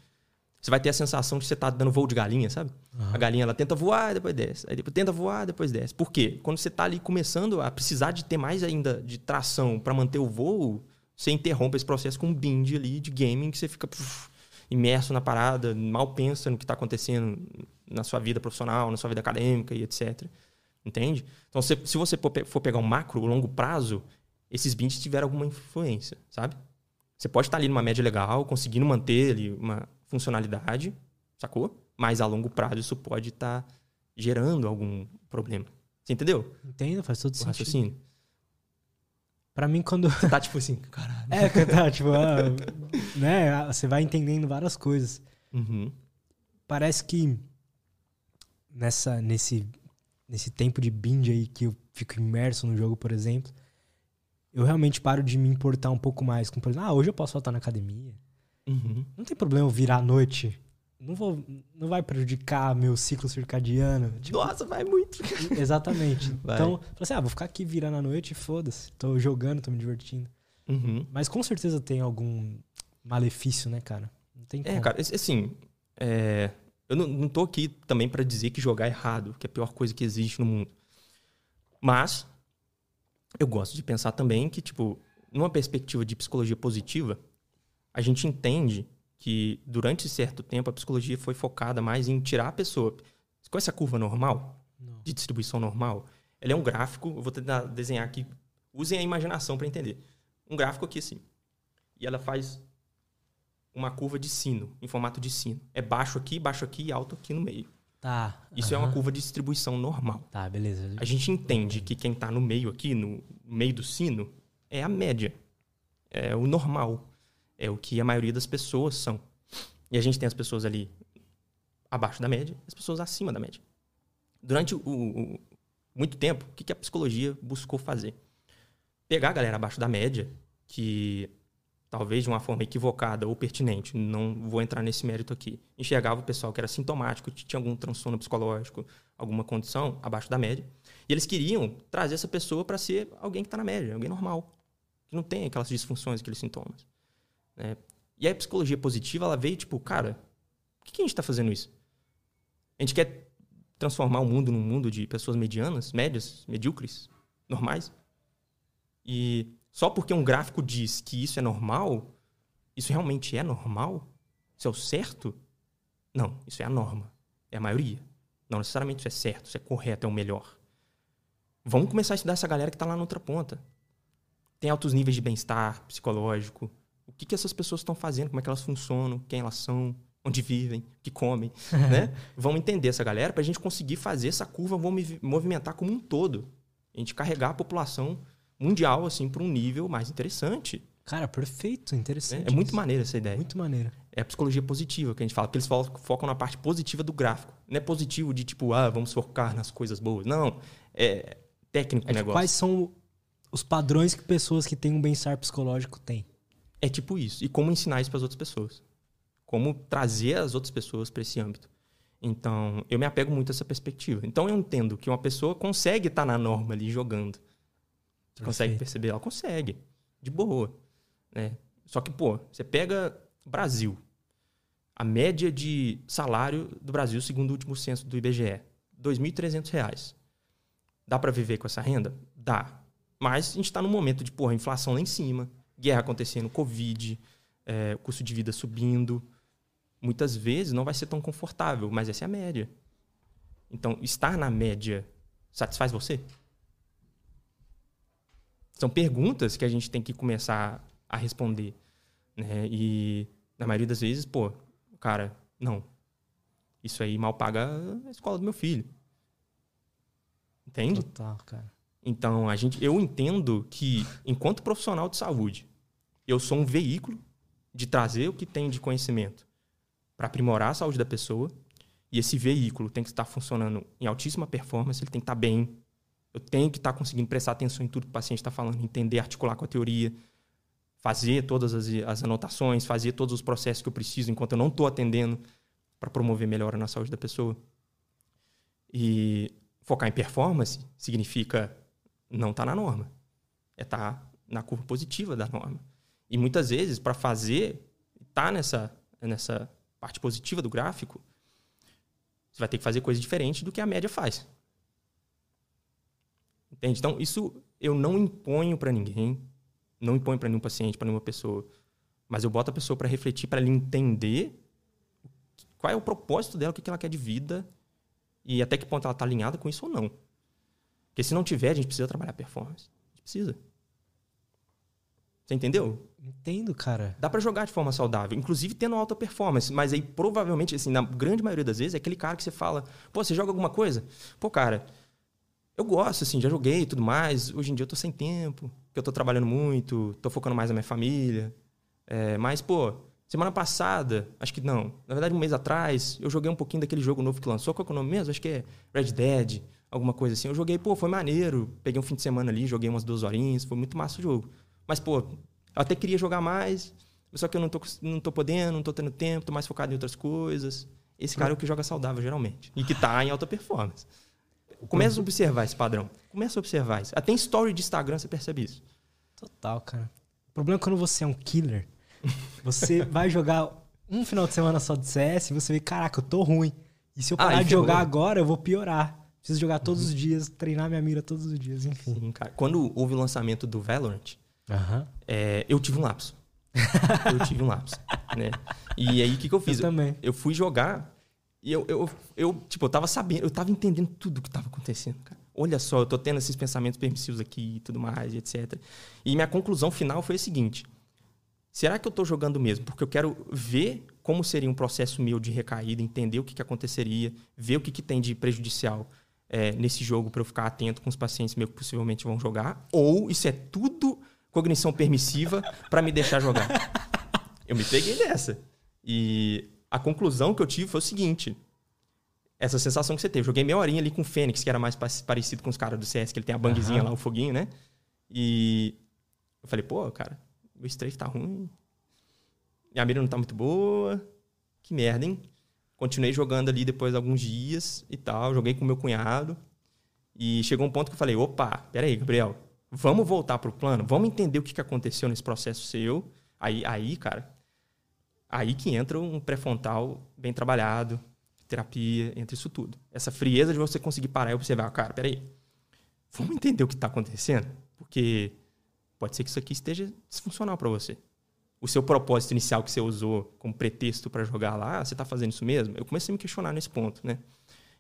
você vai ter a sensação de você estar dando voo de galinha, sabe? A galinha ela tenta voar, depois desce. Aí depois tenta voar, depois desce. Por quê? Quando você está ali começando a precisar de ter mais ainda de tração para manter o voo, você interrompe esse processo com um binge ali de gaming que você fica puf, imerso na parada, mal pensa no que está acontecendo na sua vida profissional, na sua vida acadêmica e etc. Entende? Então, se, se você for pe- for pegar um macro, o longo prazo, esses binges tiveram alguma influência, sabe? Você pode estar ali numa média legal, conseguindo manter ali uma funcionalidade, sacou? Mas a longo prazo isso pode estar gerando algum problema. Você entendeu? Entendo, faz todo O sentido. raciocínio. Pra mim, quando. Você tá tipo assim, caralho. É, que tá, tipo, ah, né? Você vai entendendo várias coisas. Uhum. Parece que nessa, nesse, nesse tempo de binge aí que eu fico imerso no jogo, por exemplo, eu realmente paro de me importar um pouco mais com, por exemplo, ah, hoje eu posso faltar na academia. Uhum. Não tem problema eu virar à noite. Não, vou, não vai prejudicar meu ciclo circadiano. Tipo, Nossa, vai muito. exatamente. Vai. Então, falei assim, ah, vou ficar aqui virando à noite e foda-se. Tô jogando, tô me divertindo. Uhum. Mas com certeza tem algum malefício, né, cara? Não tem É, como. cara, esse- assim, é, eu não, não tô aqui também pra dizer que jogar é errado, que é a pior coisa que existe no mundo. Mas eu gosto de pensar também que, tipo, numa perspectiva de psicologia positiva, a gente entende que durante certo tempo a psicologia foi focada mais em tirar a pessoa. Você conhece a curva normal? Não. De distribuição normal? Ela é um gráfico, eu vou tentar desenhar aqui. Usem a imaginação para entender. Um gráfico aqui assim. E ela faz uma curva de sino, em formato de sino. É baixo aqui, baixo aqui e alto aqui no meio. Tá. Isso é aham. uma curva de distribuição normal. Tá, beleza. A gente entende que quem está no meio aqui, no meio do sino, é a média. É o normal. É o que a maioria das pessoas são. E a gente tem as pessoas ali abaixo da média, as pessoas acima da média. Durante o, o muito tempo, o que a psicologia buscou fazer? Pegar a galera abaixo da média, que talvez de uma forma equivocada ou pertinente, não vou entrar nesse mérito aqui, enxergava o pessoal que era sintomático, que tinha algum transtorno psicológico, alguma condição abaixo da média, e eles queriam trazer essa pessoa para ser alguém que está na média, alguém normal, que não tem aquelas disfunções, aqueles sintomas. Né? E a psicologia positiva, ela veio tipo, cara, por que a gente está fazendo isso? A gente quer transformar o mundo num mundo de pessoas medianas, médias, medíocres, normais? E só porque um gráfico diz que isso é normal, isso realmente é normal? Isso é o certo? Não, isso é a norma. É a maioria. Não necessariamente isso é certo, isso é correto, é o melhor. Vamos começar a estudar essa galera que está lá na outra ponta. Tem altos níveis de bem-estar psicológico. O que, que essas pessoas estão fazendo, como é que elas funcionam, quem elas são, onde vivem, o que comem. né? Vamos entender essa galera para a gente conseguir fazer essa curva movimentar como um todo. A gente carregar a população mundial assim para um nível mais interessante. Cara, perfeito, interessante. É, é muito maneira essa ideia. Muito maneira. É a psicologia positiva que a gente fala, porque eles focam na parte positiva do gráfico. Não é positivo de tipo, ah, vamos focar nas coisas boas. Não, é técnico é o negócio. Quais são os padrões que pessoas que têm um bem-estar psicológico têm? É tipo isso. E como ensinar isso para as outras pessoas. Como trazer as outras pessoas para esse âmbito. Então, eu me apego muito a essa perspectiva. Então, eu entendo que uma pessoa consegue estar tá na norma ali jogando. Perfeito. Consegue perceber? Ela consegue. De boa. Né? Só que, pô, você pega Brasil. A média de salário do Brasil, segundo o último censo do IBGE, R$ 2.300. Dá para viver com essa renda? Dá. Mas a gente está num momento de, porra, inflação lá em cima, guerra acontecendo, Covid, é, custo de vida subindo. Muitas vezes não vai ser tão confortável, mas essa é a média. Então, estar na média satisfaz você? São perguntas que a gente tem que começar a responder. Né? E na maioria das vezes, pô, cara, não. Isso aí mal paga a escola do meu filho. Entende? Total, cara. Então, a gente, eu entendo que, enquanto profissional de saúde, eu sou um veículo de trazer o que tem de conhecimento para aprimorar a saúde da pessoa. E esse veículo tem que estar funcionando em altíssima performance, ele tem que estar bem, eu tenho que estar conseguindo prestar atenção em tudo que o paciente está falando, entender, articular com a teoria, fazer todas as, as, anotações, fazer todos os processos que eu preciso enquanto eu não estou atendendo para promover melhora na saúde da pessoa. E focar em performance significa não estar tá na norma, é estar tá na curva positiva da norma. E muitas vezes, para fazer, tá nessa, nessa parte positiva do gráfico, você vai ter que fazer coisa diferente do que a média faz. Entende? Então, isso eu não imponho para ninguém, não imponho para nenhum paciente, para nenhuma pessoa, mas eu boto a pessoa para refletir, para ela entender qual é o propósito dela, o que ela quer de vida e até que ponto ela está alinhada com isso ou não. Porque se não tiver, a gente precisa trabalhar performance. A gente precisa. Você entendeu? Entendo, cara. Dá para jogar de forma saudável, inclusive tendo alta performance, mas aí provavelmente, assim, na grande maioria das vezes, é aquele cara que você fala, pô, você joga alguma coisa? Pô, cara, eu gosto, assim, já joguei e tudo mais. Hoje em dia eu tô sem tempo, porque eu tô trabalhando muito, tô focando mais na minha família. É, mas, pô, semana passada, acho que não, na verdade um mês atrás, eu joguei um pouquinho daquele jogo novo que lançou. Qual é o nome mesmo? Acho que é Red Dead, alguma coisa assim. Eu joguei, pô, foi maneiro. Peguei um fim de semana ali, joguei umas duas horinhas, foi muito massa o jogo. Mas, pô, eu até queria jogar mais, só que eu não tô, não tô podendo, não tô tendo tempo, tô mais focado em outras coisas. Esse cara é o que joga saudável, geralmente. E que tá em alta performance. Começa a observar esse padrão. Começa a observar isso. Até em story de Instagram você percebe isso. Total, cara. O problema é quando você é um killer, você vai jogar um final de semana só de CS e você vê, caraca, eu tô ruim. E se eu ah, parar ah, de jogar agora, eu vou piorar. Preciso jogar todos uhum. os dias, treinar minha mira todos os dias, enfim. Sim, cara. Quando houve o lançamento do Valorant, uhum. é, eu tive um lapso. eu tive um lapso. Né? E aí, o que, que eu fiz? Eu também. Eu fui jogar e eu, eu, eu, tipo, eu tava sabendo, eu tava entendendo tudo o que tava acontecendo, cara. Olha só, eu tô tendo esses pensamentos permissivos aqui e tudo mais, etc. E minha conclusão final foi a seguinte: será que eu tô jogando mesmo? Porque eu quero ver como seria um processo meu de recaída, entender o que, que aconteceria, ver o que, que tem de prejudicial é, nesse jogo para eu ficar atento com os pacientes meus que possivelmente vão jogar, ou isso é tudo cognição permissiva para me deixar jogar. Eu me peguei dessa. E a conclusão que eu tive foi o seguinte: essa sensação que você teve. Joguei meia horinha ali com o Fênix, que era mais parecido com os caras do CS, que ele tem a bangzinha uhum. lá, o foguinho, né? E eu falei, pô, cara, o strafe tá ruim. Minha mira não tá muito boa. Que merda, hein? Continuei jogando ali depois de alguns dias e tal. Joguei com meu cunhado. E chegou um ponto que eu falei, opa, peraí, Gabriel, vamos voltar pro plano? Vamos entender o que aconteceu nesse processo seu. Aí, aí cara, aí que entra um pré-frontal bem trabalhado, terapia, entra isso tudo. Essa frieza de você conseguir parar e observar, cara, peraí, vamos entender o que está acontecendo? Porque pode ser que isso aqui esteja disfuncional para você. O seu propósito inicial que você usou como pretexto para jogar lá, você está fazendo isso mesmo? Eu comecei a me questionar nesse ponto, né?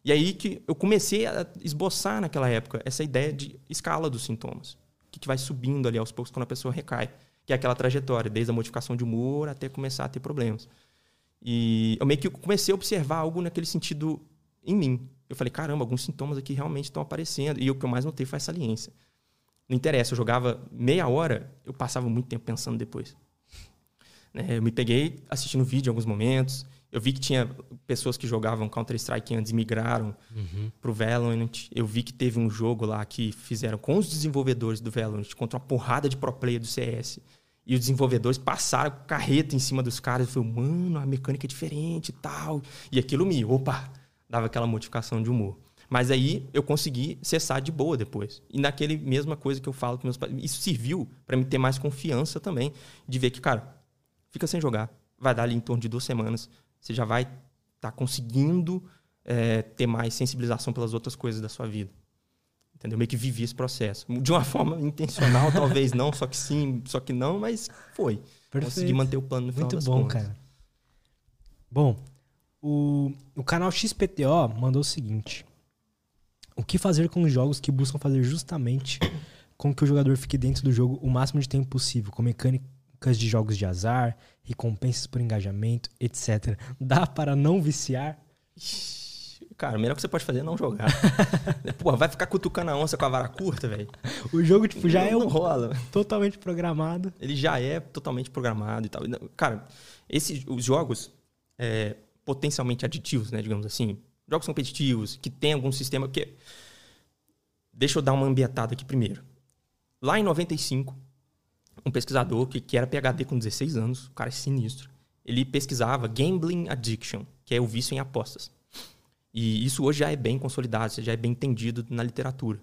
E aí que eu comecei a esboçar naquela época essa ideia de escala dos sintomas. Que vai subindo ali aos poucos quando a pessoa recai. Que é aquela trajetória, desde a modificação de humor até começar a ter problemas. E eu meio que comecei a observar algo naquele sentido em mim. Eu falei, caramba, alguns sintomas aqui realmente estão aparecendo. E o que eu mais notei foi a saliência. Não interessa, eu jogava meia hora, eu passava muito tempo pensando depois. Né, eu me peguei assistindo vídeo em alguns momentos. Eu vi que tinha pessoas que jogavam Counter-Strike antes migraram uhum. para o Valorant. Eu vi que teve um jogo lá que fizeram com os desenvolvedores do Valorant contra uma porrada de pro player do CS. E os desenvolvedores passaram carreta em cima dos caras. Eu falei, mano, a mecânica é diferente e tal. E aquilo me, opa, dava aquela modificação de humor. Mas aí eu consegui cessar de boa depois. E naquele mesma coisa que eu falo com meus pais. Isso serviu para me ter mais confiança também. De ver que, cara, fica sem jogar. Vai dar ali em torno de duas semanas. Você já vai estar tá conseguindo é, ter mais sensibilização pelas outras coisas da sua vida. Entendeu? Meio que vivi esse processo. De uma forma intencional, talvez não, só que sim, só que não, mas foi. Perfeito. Consegui manter o plano no final Muito bom, contas. cara. Bom, o, o canal XPTO mandou o seguinte. O que fazer com os jogos que buscam fazer justamente com que o jogador fique dentro do jogo o máximo de tempo possível, com mecânicas de jogos de azar, recompensas por engajamento, etc. Dá para não viciar? Cara, o melhor que você pode fazer é não jogar. Pô, vai ficar cutucando a onça com a vara curta, velho. O jogo, tipo, já não, é um rola. totalmente programado. Ele já é totalmente programado e tal. Cara, esses, os jogos é, potencialmente aditivos, né, digamos assim, jogos competitivos, que tem algum sistema que... Deixa eu dar uma ambientada aqui primeiro. Lá em 95, um pesquisador que, que era PhD com 16 anos, o cara é sinistro, ele pesquisava Gambling Addiction, que é o vício em apostas. E isso hoje já é bem consolidado, já é bem entendido na literatura.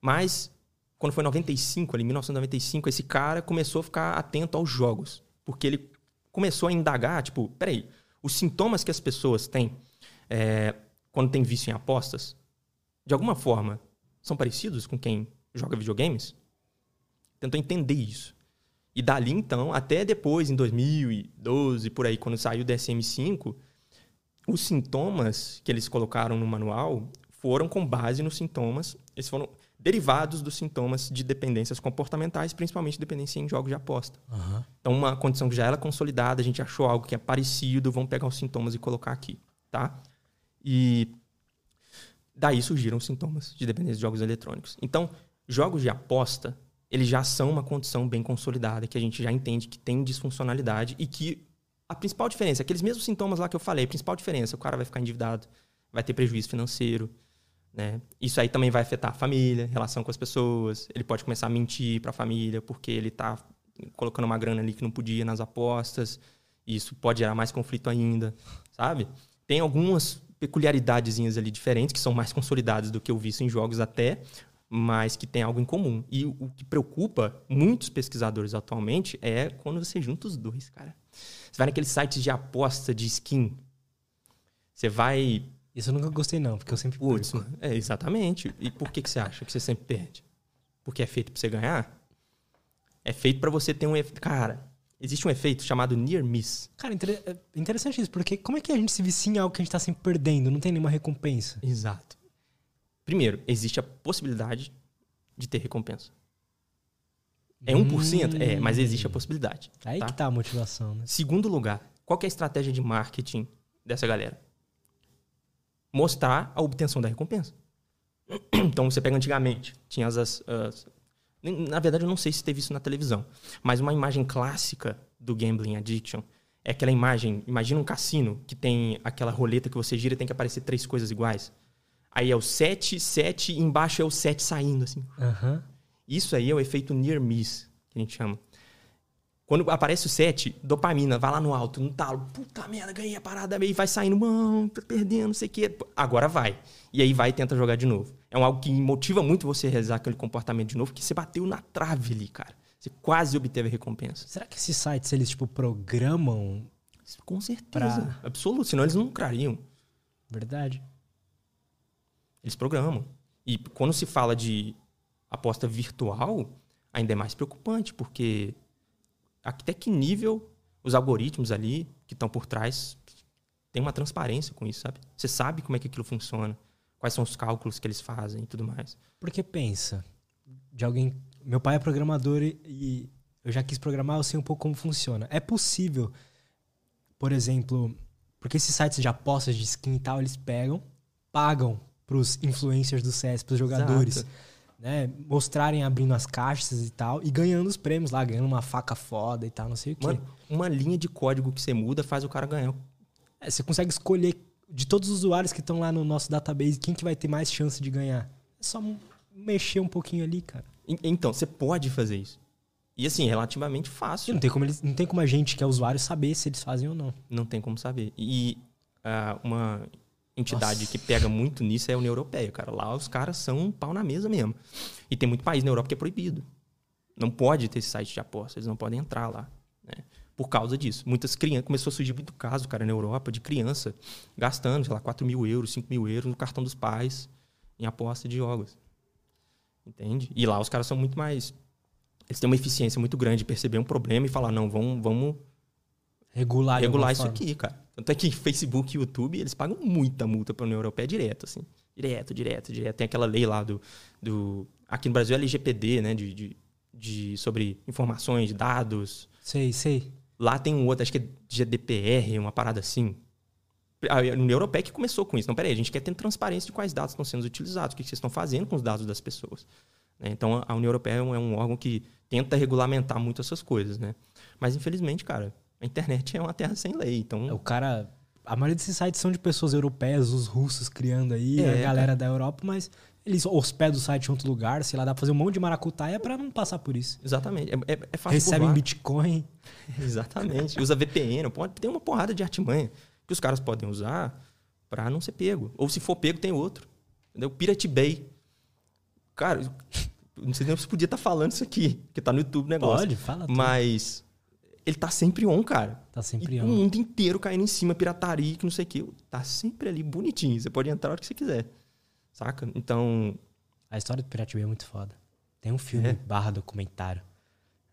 Mas, quando foi em 95, ali, 1995, esse cara começou a ficar atento aos jogos. Porque ele começou a indagar, tipo, peraí, os sintomas que as pessoas têm é, quando tem vício em apostas, de alguma forma, são parecidos com quem joga videogames? Tentou entender isso. E dali, então, até depois, em 2012, por aí, quando saiu o DSM-5, os sintomas que eles colocaram no manual foram com base nos sintomas, eles foram derivados dos sintomas de dependências comportamentais, principalmente dependência em jogos de aposta. Uhum. Então, uma condição que já era consolidada, a gente achou algo que é parecido, vamos pegar os sintomas e colocar aqui, tá? E daí surgiram os sintomas de dependência de jogos eletrônicos. Então, jogos de aposta, eles já são uma condição bem consolidada, que a gente já entende que tem disfuncionalidade e que a principal diferença, aqueles mesmos sintomas lá que eu falei, a principal diferença, o cara vai ficar endividado, vai ter prejuízo financeiro, né? Isso aí também vai afetar a família, relação com as pessoas, ele pode começar a mentir para a família porque ele está colocando uma grana ali que não podia nas apostas, isso pode gerar mais conflito ainda, sabe? Tem algumas peculiaridadezinhas ali diferentes que são mais consolidadas do que eu vi em jogos até, mas que tem algo em comum. E o que preocupa muitos pesquisadores atualmente é quando você junta os dois, cara. Você vai naqueles sites de aposta de skin. Você vai. Isso eu nunca gostei, não, porque eu sempre Putz, perco. É, exatamente. E por que, que você acha que você sempre perde? Porque é feito para você ganhar? É feito para você ter um efeito. Cara, existe um efeito chamado near miss. Cara, é interessante isso, porque como é que a gente se vicia em algo que a gente tá sempre perdendo? Não tem nenhuma recompensa. Exato. Primeiro, existe a possibilidade de ter recompensa. É 1%? Hum. É, mas existe a possibilidade. Aí tá? que tá a motivação, né? Segundo lugar, qual é a estratégia de marketing dessa galera? Mostrar a obtenção da recompensa. Então, você pega antigamente, tinha as, as, Na verdade, eu não sei se teve isso na televisão, mas uma imagem clássica do Gambling Addiction é aquela imagem, imagina um cassino que tem aquela roleta que você gira e tem que aparecer três coisas iguais. Aí é o 7, 7 e embaixo é o 7 saindo, assim. Aham. Isso aí é o efeito near miss, que a gente chama. Quando aparece o 7, dopamina, vai lá no alto, no talo, puta merda, ganhei a parada, e vai saindo, mano, tô perdendo, não sei o quê. Agora vai. E aí vai e tenta jogar de novo. É um algo que motiva muito você a realizar aquele comportamento de novo, porque você bateu na trave ali, cara. Você quase obteve a recompensa. Será que esses sites, eles, tipo, programam? Com certeza. Pra- Absoluto, senão eles não lucrariam. Verdade. Eles programam. E quando se fala de aposta virtual, ainda é mais preocupante, porque até que nível os algoritmos ali que estão por trás têm uma transparência com isso, sabe? Você sabe como é que aquilo funciona, quais são os cálculos que eles fazem e tudo mais. Porque pensa, de alguém. Meu pai é programador e, eu já quis programar, eu sei um pouco como funciona. É possível, por exemplo, porque esses sites de apostas de skin e tal, eles pegam, pagam pros influencers do CS, pros jogadores, Exato. né? Mostrarem abrindo as caixas e tal, e ganhando os prêmios lá, ganhando uma faca foda e tal, não sei o quê. Mano, uma linha de código que você muda faz o cara ganhar. É, você consegue escolher de todos os usuários que estão lá no nosso database quem que vai ter mais chance de ganhar. É só mexer um pouquinho ali, cara. En- Então, você pode fazer isso. E assim, relativamente E fácil. não tem como eles, não tem como a gente que é usuário saber se eles fazem ou não. Não tem como saber. E ah, uma entidade Nossa. que pega muito nisso é a União Europeia, cara. Lá os caras são um pau na mesa mesmo. E tem muito país na Europa que é proibido. Não pode ter esse site de aposta, eles não podem entrar lá. Né? Por causa disso. Muitas crianças. Começou a surgir muito caso, cara, na Europa, de criança gastando, sei lá, 4 mil euros, 5 mil euros no cartão dos pais em aposta de jogos. Entende? E lá os caras são muito mais. Eles têm uma eficiência muito grande de perceber um problema e falar, não, vamos, vamos Regular, regular isso forma. aqui, cara. Tanto é que Facebook e YouTube, eles pagam muita multa pra União Europeia direto, assim. Direto, direto, direto. Tem aquela lei lá do... do aqui no Brasil é LGPD, né? De, de, de- sobre informações, dados. Sei, sei. Lá tem um outro, acho que é GDPR, uma parada assim. A União Europeia que começou com isso. Não, peraí, a gente quer ter transparência de quais dados estão sendo utilizados, o que vocês estão fazendo com os dados das pessoas. né? Então, a União Europeia é é um órgão que tenta regulamentar muito essas coisas, né? Mas, infelizmente, cara, a internet é uma terra sem lei. Então, O cara. A maioria desses sites são de pessoas europeias, os russos criando aí, É, a galera da Europa, mas eles hospedam o site em outro lugar, sei lá, dá pra fazer um monte de maracutaia pra não passar por isso. Exatamente. É, é, é fácil Recebem. Bitcoin. Exatamente. Usa VPN. Pode, tem uma porrada de artimanha que os caras podem usar pra não ser pego. Ou se for pego, tem outro. Entendeu? Pirate Bay. Cara, não sei nem se podia estar falando isso aqui, porque tá no YouTube o negócio. Pode, fala tudo. Mas ele tá sempre on, cara. Tá sempre e on. O mundo inteiro caindo em cima, pirataria, que não sei o quê. Tá sempre ali, bonitinho. Você pode entrar a hora que você quiser. Saca? Então, A história do Pirate Bay é muito foda. Tem um filme É? barra documentário.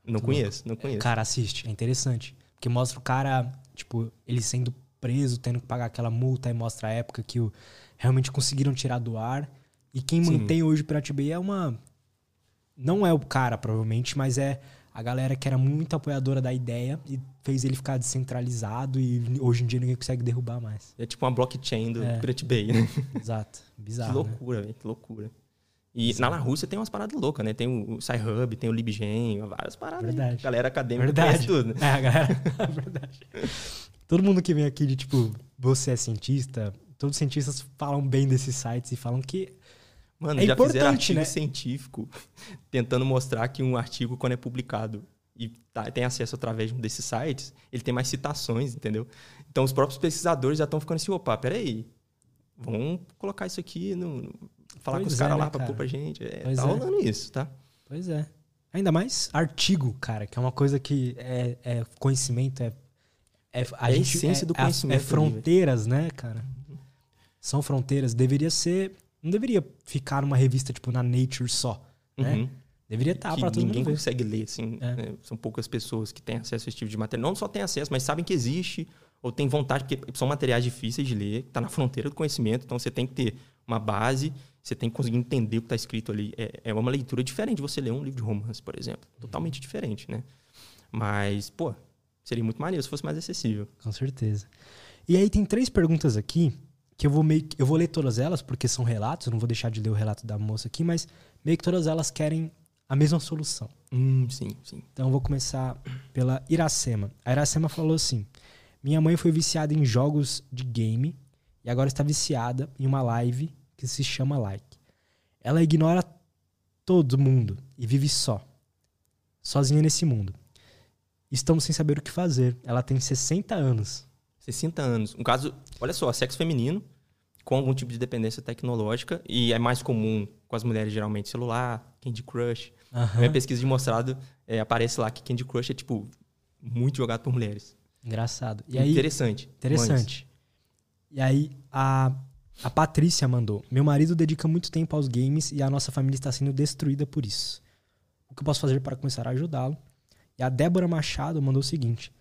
não conheço, não conheço. Cara, assiste, é interessante. Porque mostra o cara, tipo, ele sendo preso, tendo que pagar aquela multa, e mostra a época que o, realmente conseguiram tirar do ar. E quem Sim. mantém hoje o Pirate Bay é uma. Não é o cara, provavelmente, mas é a galera que era muito apoiadora da ideia e fez ele ficar descentralizado e hoje em dia ninguém consegue derrubar mais. É tipo uma blockchain do É. Pirate Bay, né? Exato. Que Bizarro. né? loucura, velho, que loucura. E na, na Rússia tem umas paradas loucas, né? Tem o, Sci-Hub, tem o LibGen, várias paradas. Verdade. Galera acadêmica Verdade. tudo, né? É, a galera. Verdade. Todo mundo que vem aqui de tipo, você é cientista, todos os cientistas falam bem desses sites e falam que. Mano, É já fizeram artigo né? científico tentando mostrar que um artigo, quando é publicado e tá- tem acesso através de um desses sites, ele tem mais citações, entendeu? Então os próprios pesquisadores já estão ficando assim, opa, peraí, vamos colocar isso aqui, no, no- falar com Pois os é, caras né, lá pra cara? pôr pra gente. É, Pois tá é. rolando isso, tá? Pois é. Ainda mais artigo, cara, que é uma coisa que é, é conhecimento, é. É, a É a gente, essência do é- é- conhecimento É fronteiras, né, cara? São fronteiras. Deveria ser. Não deveria ficar numa revista, tipo, na Nature só. Né? Uhum. Deveria estar que pra todo ninguém mundo ver. consegue ler, assim. É. né? São poucas pessoas que têm acesso a esse tipo de material. Não só têm acesso, mas sabem que existe, ou têm vontade, porque são materiais difíceis de ler, que tá na fronteira do conhecimento, então você tem que ter uma base, você tem que conseguir entender o que está escrito ali. É, é uma leitura diferente de você ler um livro de romance, por exemplo. Totalmente diferente, né? Mas, pô, seria muito maneiro se fosse mais acessível. Com certeza. E aí tem três perguntas aqui que eu vou meio que- eu vou ler todas elas porque são relatos, eu não vou deixar de ler o relato da moça aqui, mas meio que todas elas querem a mesma solução. Hum, sim, sim. Então eu vou começar pela Iracema. A Iracema falou assim: Minha mãe foi viciada em jogos de game e agora está viciada em uma live que se chama Like. Ela ignora todo mundo e vive só, sozinha nesse mundo. Estamos sem saber o que fazer. Ela tem 60 anos. 60 anos. Um caso, olha só, sexo feminino com algum tipo de dependência tecnológica e é mais comum com as mulheres geralmente celular, Candy Crush. Na minha pesquisa de mostrado é, aparece lá que Candy Crush é tipo muito jogado por mulheres. Engraçado. E aí, Interessante. Interessante. E aí, a, a Patrícia mandou: Meu marido dedica muito tempo aos games e a nossa família está sendo destruída por isso. O que eu posso fazer para começar a ajudá-lo? E a Débora Machado mandou o seguinte: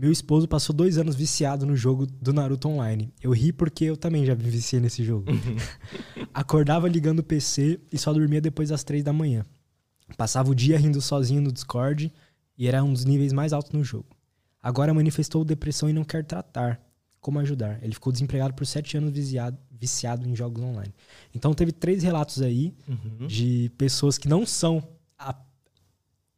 Meu esposo passou dois anos viciado no jogo do Naruto Online. Eu ri porque eu também já me viciei nesse jogo. Acordava ligando o PC e só dormia depois das três da manhã. Passava o dia rindo sozinho no Discord e era um dos níveis mais altos no jogo. Agora manifestou depressão e não quer tratar. Como ajudar? Ele ficou desempregado por sete anos viciado, viciado em jogos online. Então teve três relatos aí Uhum. de pessoas que não são a,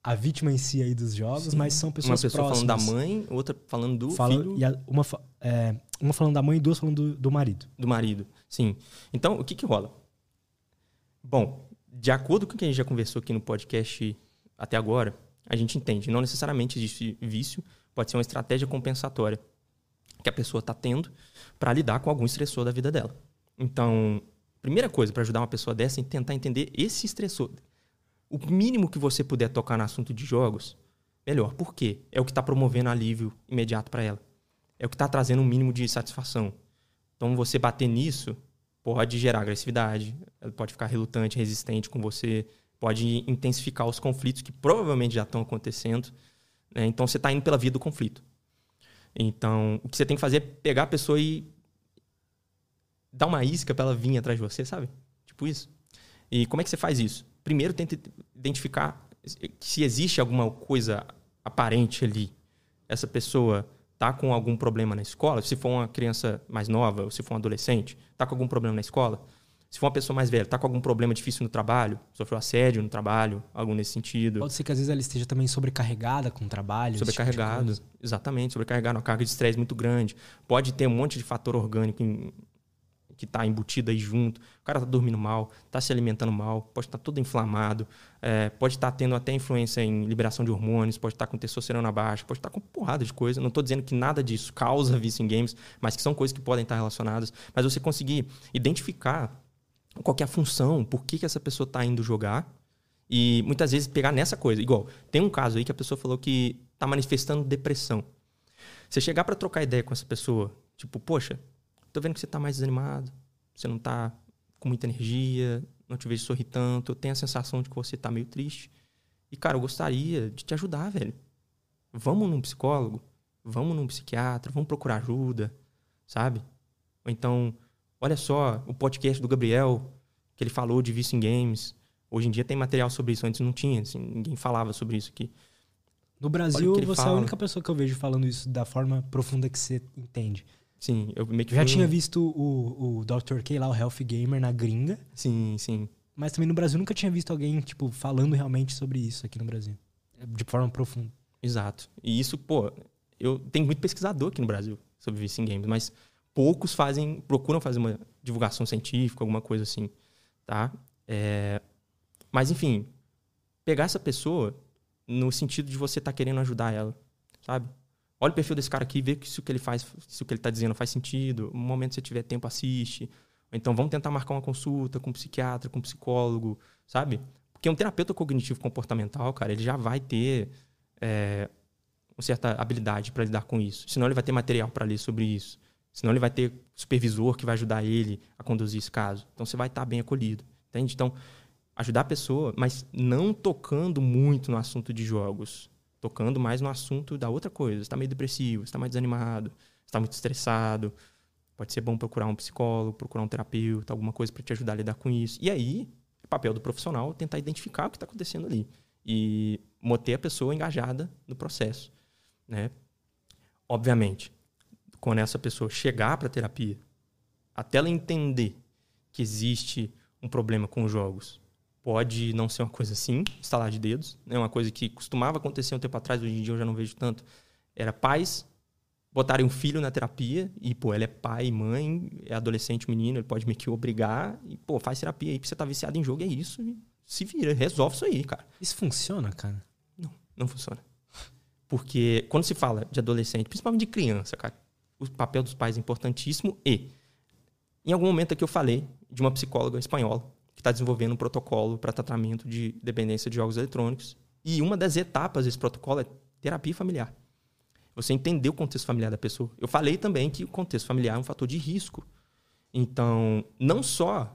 a vítima em si aí dos jogos, Sim. mas são Uma pessoas pessoa próximas. falando da mãe, outra falando do Fala- filho e a- uma, é, uma falando da mãe e duas falando do, do marido. do marido. Sim. Então, o que que rola? Bom, de acordo com o que a gente já conversou aqui no podcast até agora, a gente entende, não necessariamente existe vício, pode ser uma estratégia compensatória que a pessoa está tendo para lidar com algum estressor da vida dela. Então, primeira coisa para ajudar uma pessoa dessa é tentar entender esse estressor. O mínimo que você puder tocar no assunto de jogos, melhor. Por quê? É o que está promovendo alívio imediato para ela. É o que está trazendo um mínimo de satisfação. Então, você bater nisso pode gerar agressividade, ela pode ficar relutante, resistente com você, pode intensificar os conflitos que provavelmente já estão acontecendo. né? Então, você está indo pela via do conflito. Então, o que você tem que fazer é pegar a pessoa e dar uma isca para ela vir atrás de você, sabe? Tipo isso. E como é que você faz isso? Primeiro, tenta identificar se existe alguma coisa aparente ali. Essa pessoa tá com algum problema na escola, se for uma criança mais nova, ou se for um adolescente, tá com algum problema na escola, se for uma pessoa mais velha, tá com algum problema difícil no trabalho, sofreu assédio no trabalho, algo nesse sentido. Pode ser que às vezes ela esteja também sobrecarregada com o trabalho. tipo de Sobrecarregado, coisa. exatamente, sobrecarregado, uma carga de estresse muito grande. Pode ter um monte de fator orgânico em- que está embutido aí junto. O cara tá dormindo mal, tá se alimentando mal, pode estar todo inflamado, é, pode estar tendo até influência em liberação de hormônios, pode estar com testosterona baixa, pode estar com porrada de coisa. Não estou dizendo que nada disso causa vício em games, mas que são coisas que podem estar relacionadas. Mas você conseguir identificar qual é a função, por que, que essa pessoa está indo jogar e muitas vezes pegar nessa coisa. Igual, tem um caso aí que a pessoa falou que tá manifestando depressão. Você chegar para trocar ideia com essa pessoa, tipo, poxa, tô vendo que você tá mais desanimado, você não tá com muita energia, não te vejo sorrir tanto, eu tenho a sensação de que você tá meio triste. E, cara, eu gostaria de te ajudar, velho. Vamos num psicólogo, vamos num psiquiatra, vamos procurar ajuda, sabe? Ou então, olha só, o podcast do Gabriel, que ele falou de vício em games. Hoje em dia tem material sobre isso, antes não tinha, assim, ninguém falava sobre isso aqui. No Brasil, você é a fala. única pessoa que eu vejo falando isso da forma profunda que você entende. Sim, eu meio que Eu já fui tinha visto o, o Dr. K lá, o Health Gamer, na gringa. Sim, sim. Mas também no Brasil nunca tinha visto alguém, tipo, falando realmente sobre isso aqui no Brasil. De forma profunda. Exato. E isso, pô, eu tenho muito pesquisador aqui no Brasil sobre em games, mas poucos fazem, procuram fazer uma divulgação científica, alguma coisa assim, tá? É, mas enfim, pegar essa pessoa no sentido de você estar querendo ajudar ela, sabe? Olha o perfil desse cara aqui, vê se o que ele faz, se o que ele tá dizendo faz sentido. No momento que você tiver tempo, assiste. Então vamos tentar marcar uma consulta com um psiquiatra, com um psicólogo, sabe? Porque um terapeuta cognitivo comportamental, cara, ele já vai ter é, uma certa habilidade para lidar com isso. Senão ele vai ter material para ler sobre isso. Senão ele vai ter supervisor que vai ajudar ele a conduzir esse caso. Então você vai estar bem acolhido, entende? Então ajudar a pessoa, mas não tocando muito no assunto de jogos, tocando mais no assunto da outra coisa. Você está meio depressivo, está mais desanimado, está muito estressado. Pode ser bom procurar um psicólogo, procurar um terapeuta, alguma coisa para te ajudar a lidar com isso. E aí, é papel do profissional tentar identificar o que está acontecendo ali e manter a pessoa engajada no processo, né? Obviamente, quando essa pessoa chegar para a terapia, até ela entender que existe um problema com os jogos, Pode não ser uma coisa assim, instalar de dedos. É né? uma coisa que costumava acontecer um tempo atrás, hoje em dia eu já não vejo tanto. Era pais botarem um filho na terapia e, pô, ele é pai, mãe, é adolescente, menino, ele pode meio que obrigar e, pô, faz terapia aí porque você tá viciado em jogo, é isso. se vira, resolve isso aí, cara. Isso funciona, cara? Não, não funciona. Porque quando se fala de adolescente, principalmente de criança, cara, o papel dos pais é importantíssimo e, em algum momento aqui eu falei de uma psicóloga espanhola está desenvolvendo um protocolo para tratamento de dependência de jogos eletrônicos. E uma das etapas desse protocolo é terapia familiar. Você entender o contexto familiar da pessoa. Eu falei também que o contexto familiar é um fator de risco. Então, não só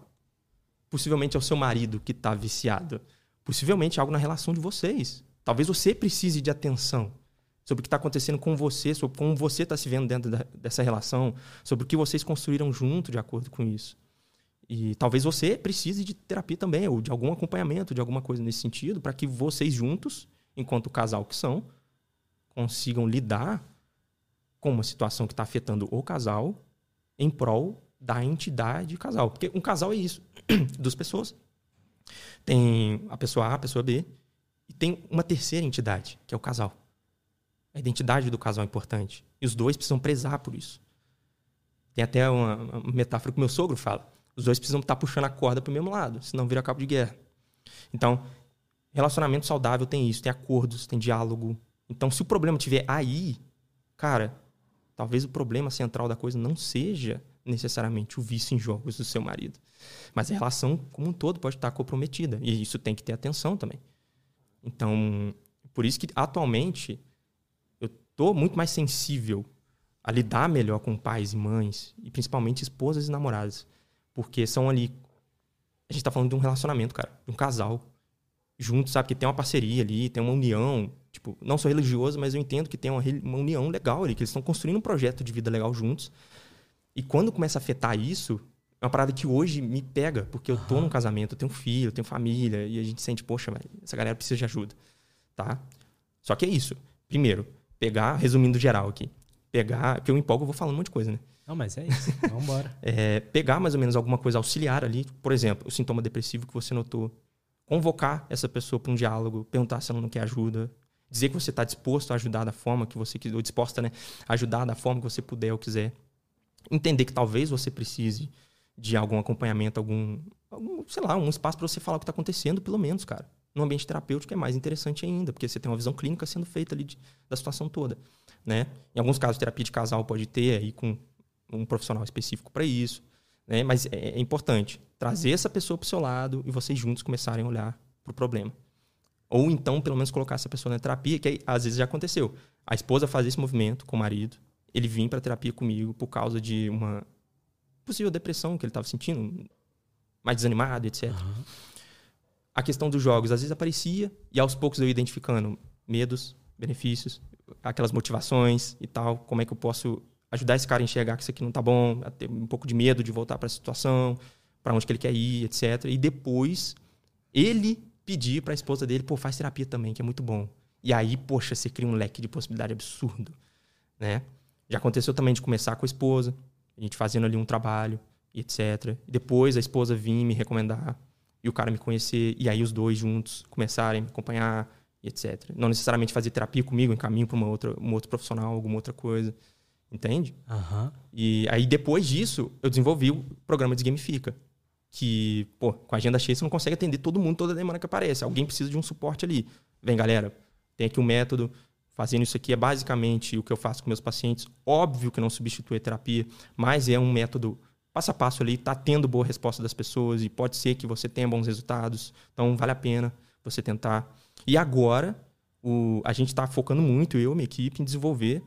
possivelmente é o seu marido que está viciado, possivelmente é algo na relação de vocês. Talvez você precise de atenção sobre o que está acontecendo com você, sobre como você está se vendo dentro da, dessa relação, sobre o que vocês construíram junto de acordo com isso. E talvez você precise de terapia também, ou de algum acompanhamento, de alguma coisa nesse sentido, para que vocês juntos, enquanto casal que são, consigam lidar com uma situação que está afetando o casal em prol da entidade casal. Porque um casal é isso, duas pessoas. Tem a pessoa A, a pessoa B, e tem uma terceira entidade, que é o casal. A identidade do casal é importante. E os dois precisam prezar por isso. Tem até uma, metáfora que meu sogro fala. Os dois precisam estar puxando a corda para o mesmo lado, senão vira cabo de guerra. Então, relacionamento saudável tem isso, tem acordos, tem diálogo, então, se o problema estiver aí, cara, talvez o problema central da coisa não seja necessariamente o vício em jogos do seu marido. Mas a relação como um todo pode estar comprometida. E isso tem que ter atenção também. Então, por isso que atualmente eu estou muito mais sensível a lidar melhor com pais e mães, e principalmente esposas e namoradas. Porque são ali. A gente está falando de um relacionamento, cara, de um casal junto, sabe? Que tem uma parceria ali, tem uma união. Tipo, não sou religioso, mas eu entendo que tem uma, uma união legal ali, que eles estão construindo um projeto de vida legal juntos. E quando começa a afetar isso, é uma parada que hoje me pega, porque eu tô uhum. num casamento, eu tenho filho, eu tenho família, e a gente sente, poxa, essa galera precisa de ajuda, tá? Só que é isso. Primeiro, pegar, resumindo geral aqui, pegar, porque eu empolgo, eu vou falando um monte de coisa, né? Não, mas é isso. Vamos embora. é, pegar mais ou menos alguma coisa auxiliar ali, por exemplo, o sintoma depressivo que você notou, convocar essa pessoa para um diálogo, perguntar se ela não quer ajuda, dizer que você está disposto a ajudar da forma que você quiser, ou disposta né, a ajudar da forma que você puder ou quiser. Entender que talvez você precise de algum acompanhamento, algum, algum sei lá, um espaço para você falar o que está acontecendo, pelo menos, cara. No ambiente terapêutico é mais interessante ainda, porque você tem uma visão clínica sendo feita ali de, da situação toda, né? Em alguns casos, terapia de casal pode ter aí com um profissional específico para isso. Né? Mas é, é importante trazer essa pessoa para o seu lado e vocês juntos começarem a olhar para o problema. Ou então, pelo menos, colocar essa pessoa na terapia, que aí, às vezes já aconteceu. A esposa faz esse movimento com o marido, ele vem para terapia comigo por causa de uma possível depressão que ele estava sentindo, mais desanimado, etc. Uhum. A questão dos jogos, às vezes aparecia, e aos poucos eu ia identificando medos, benefícios, aquelas motivações e tal, como é que eu posso ajudar esse cara a enxergar que isso aqui não tá bom, a ter um pouco de medo de voltar para a situação, para onde que ele quer ir, etc. E depois ele pedir para a esposa dele, pô, faz terapia também, que é muito bom. E aí, poxa, você cria um leque de possibilidade absurdo, né? Já aconteceu também de começar com a esposa, a gente fazendo ali um trabalho, etc. E depois a esposa vir me recomendar e o cara me conhecer e aí os dois juntos começarem a me acompanhar, etc. Não necessariamente fazer terapia comigo, em caminho para uma outra, um outro profissional, alguma outra coisa. Entende? Uhum. E aí, depois disso, eu desenvolvi o programa de Gamifica. Que, pô, com a agenda cheia, você não consegue atender todo mundo toda demanda que aparece. Alguém precisa de um suporte ali. Vem, galera, tem aqui um método. Fazendo isso aqui é basicamente o que eu faço com meus pacientes. Óbvio que não substitui a terapia, mas é um método passo a passo ali, tá tendo boa resposta das pessoas e pode ser que você tenha bons resultados. Então, vale a pena você tentar. E agora, o, a gente está focando muito, eu e minha equipe, em desenvolver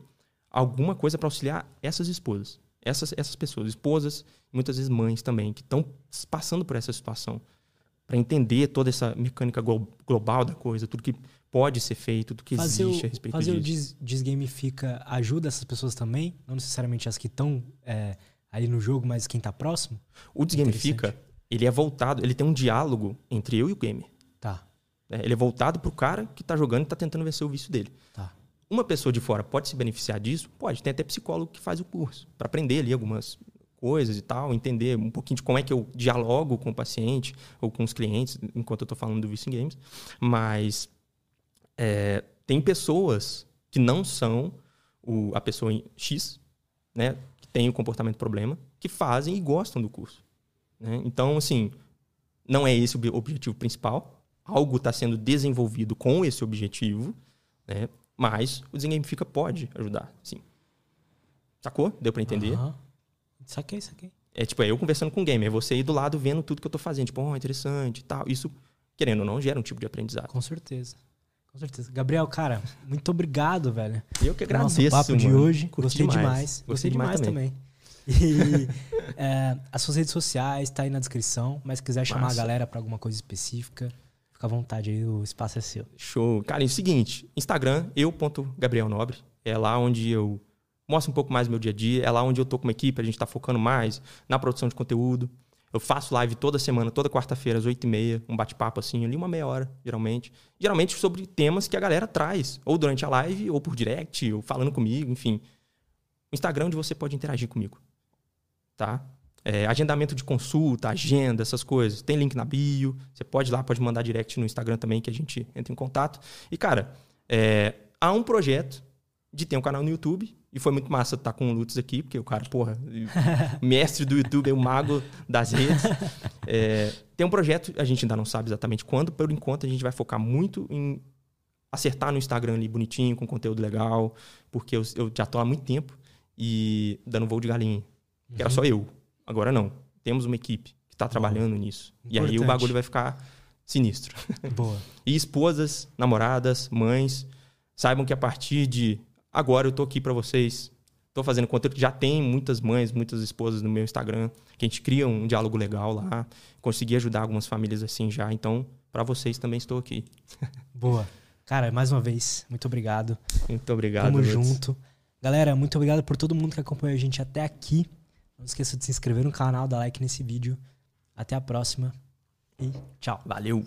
alguma coisa para auxiliar essas esposas. Essas, essas pessoas, esposas, muitas vezes mães também, que estão passando por essa situação. Para entender toda essa mecânica global da coisa, tudo que pode ser feito, tudo que fazer existe o, a respeito fazer disso. Fazer o desgamifica ajuda essas pessoas também? Não necessariamente as que estão é, ali no jogo, mas quem está próximo? O desgamifica, ele é voltado, ele tem um diálogo entre eu e o gamer. Tá. É, ele é voltado para o cara que está jogando e está tentando vencer o vício dele. Tá. Uma pessoa de fora pode se beneficiar disso? Pode. Tem até psicólogo que faz o curso para aprender ali algumas coisas e tal, entender um pouquinho de como é que eu dialogo com o paciente ou com os clientes enquanto eu estou falando do em games. Mas é, tem pessoas que não são o, a pessoa X, né, que tem o comportamento problema, que fazem e gostam do curso. Né? Então, assim, não é esse o objetivo principal. Algo está sendo desenvolvido com esse objetivo, né? Mas o Desengamifica pode ajudar, sim. Sacou? Deu para entender? Aham. Saquei, saquei. É tipo, é eu conversando com o gamer, é você aí do lado vendo tudo que eu tô fazendo, tipo, oh, interessante e tal. Isso, querendo ou não, gera um tipo de aprendizado. Com certeza. Com certeza. Gabriel, cara, muito obrigado, velho. Eu que pelo nosso agradeço, papo de mano. hoje. Curti Gostei demais. demais. Gostei, demais, demais também. E é, as suas redes sociais tá aí na descrição, mas se quiser chamar Massa. a galera pra alguma coisa específica, fica à vontade aí, o espaço é seu. Show. Cara, é o seguinte, Instagram, eu.gabrielnobre, é lá onde eu mostro um pouco mais do meu dia a dia, é lá onde eu tô com uma equipe, a gente tá focando mais na produção de conteúdo. Eu faço live toda semana, toda quarta-feira, às 8h30, um bate-papo assim, ali uma meia hora, geralmente. Geralmente sobre temas que a galera traz, ou durante a live, ou por direct, ou falando comigo, enfim. O Instagram é onde você pode interagir comigo, tá? É, agendamento de consulta, agenda, essas coisas. Tem link na bio. Você pode ir lá, pode mandar direct no Instagram também, que a gente entra em contato. E, cara, é, há um projeto de ter um canal no YouTube. E foi muito massa estar com o Lutz aqui, porque o cara, porra, mestre do YouTube, é o mago das redes. É, tem um projeto, a gente ainda não sabe exatamente quando, por enquanto a gente vai focar muito em acertar no Instagram ali bonitinho, com conteúdo legal, porque eu, eu já tô há muito tempo e dando voo de galinha. Que era só eu. Agora não. Temos uma equipe que está trabalhando nisso. E aí o Importante. bagulho vai ficar sinistro. Boa. E esposas, namoradas, mães, saibam que a partir de agora eu tô aqui para vocês. Tô fazendo conteúdo. Já tem muitas mães, muitas esposas no meu Instagram, que a gente cria um diálogo legal lá. Consegui ajudar algumas famílias assim já. Então, para vocês também estou aqui. Boa. Cara, mais uma vez, muito obrigado. Muito obrigado. Tamo junto. Galera, muito obrigado por todo mundo que acompanhou a gente até aqui. Não esqueça de se inscrever no canal, dar like nesse vídeo. Até a próxima e tchau. Valeu.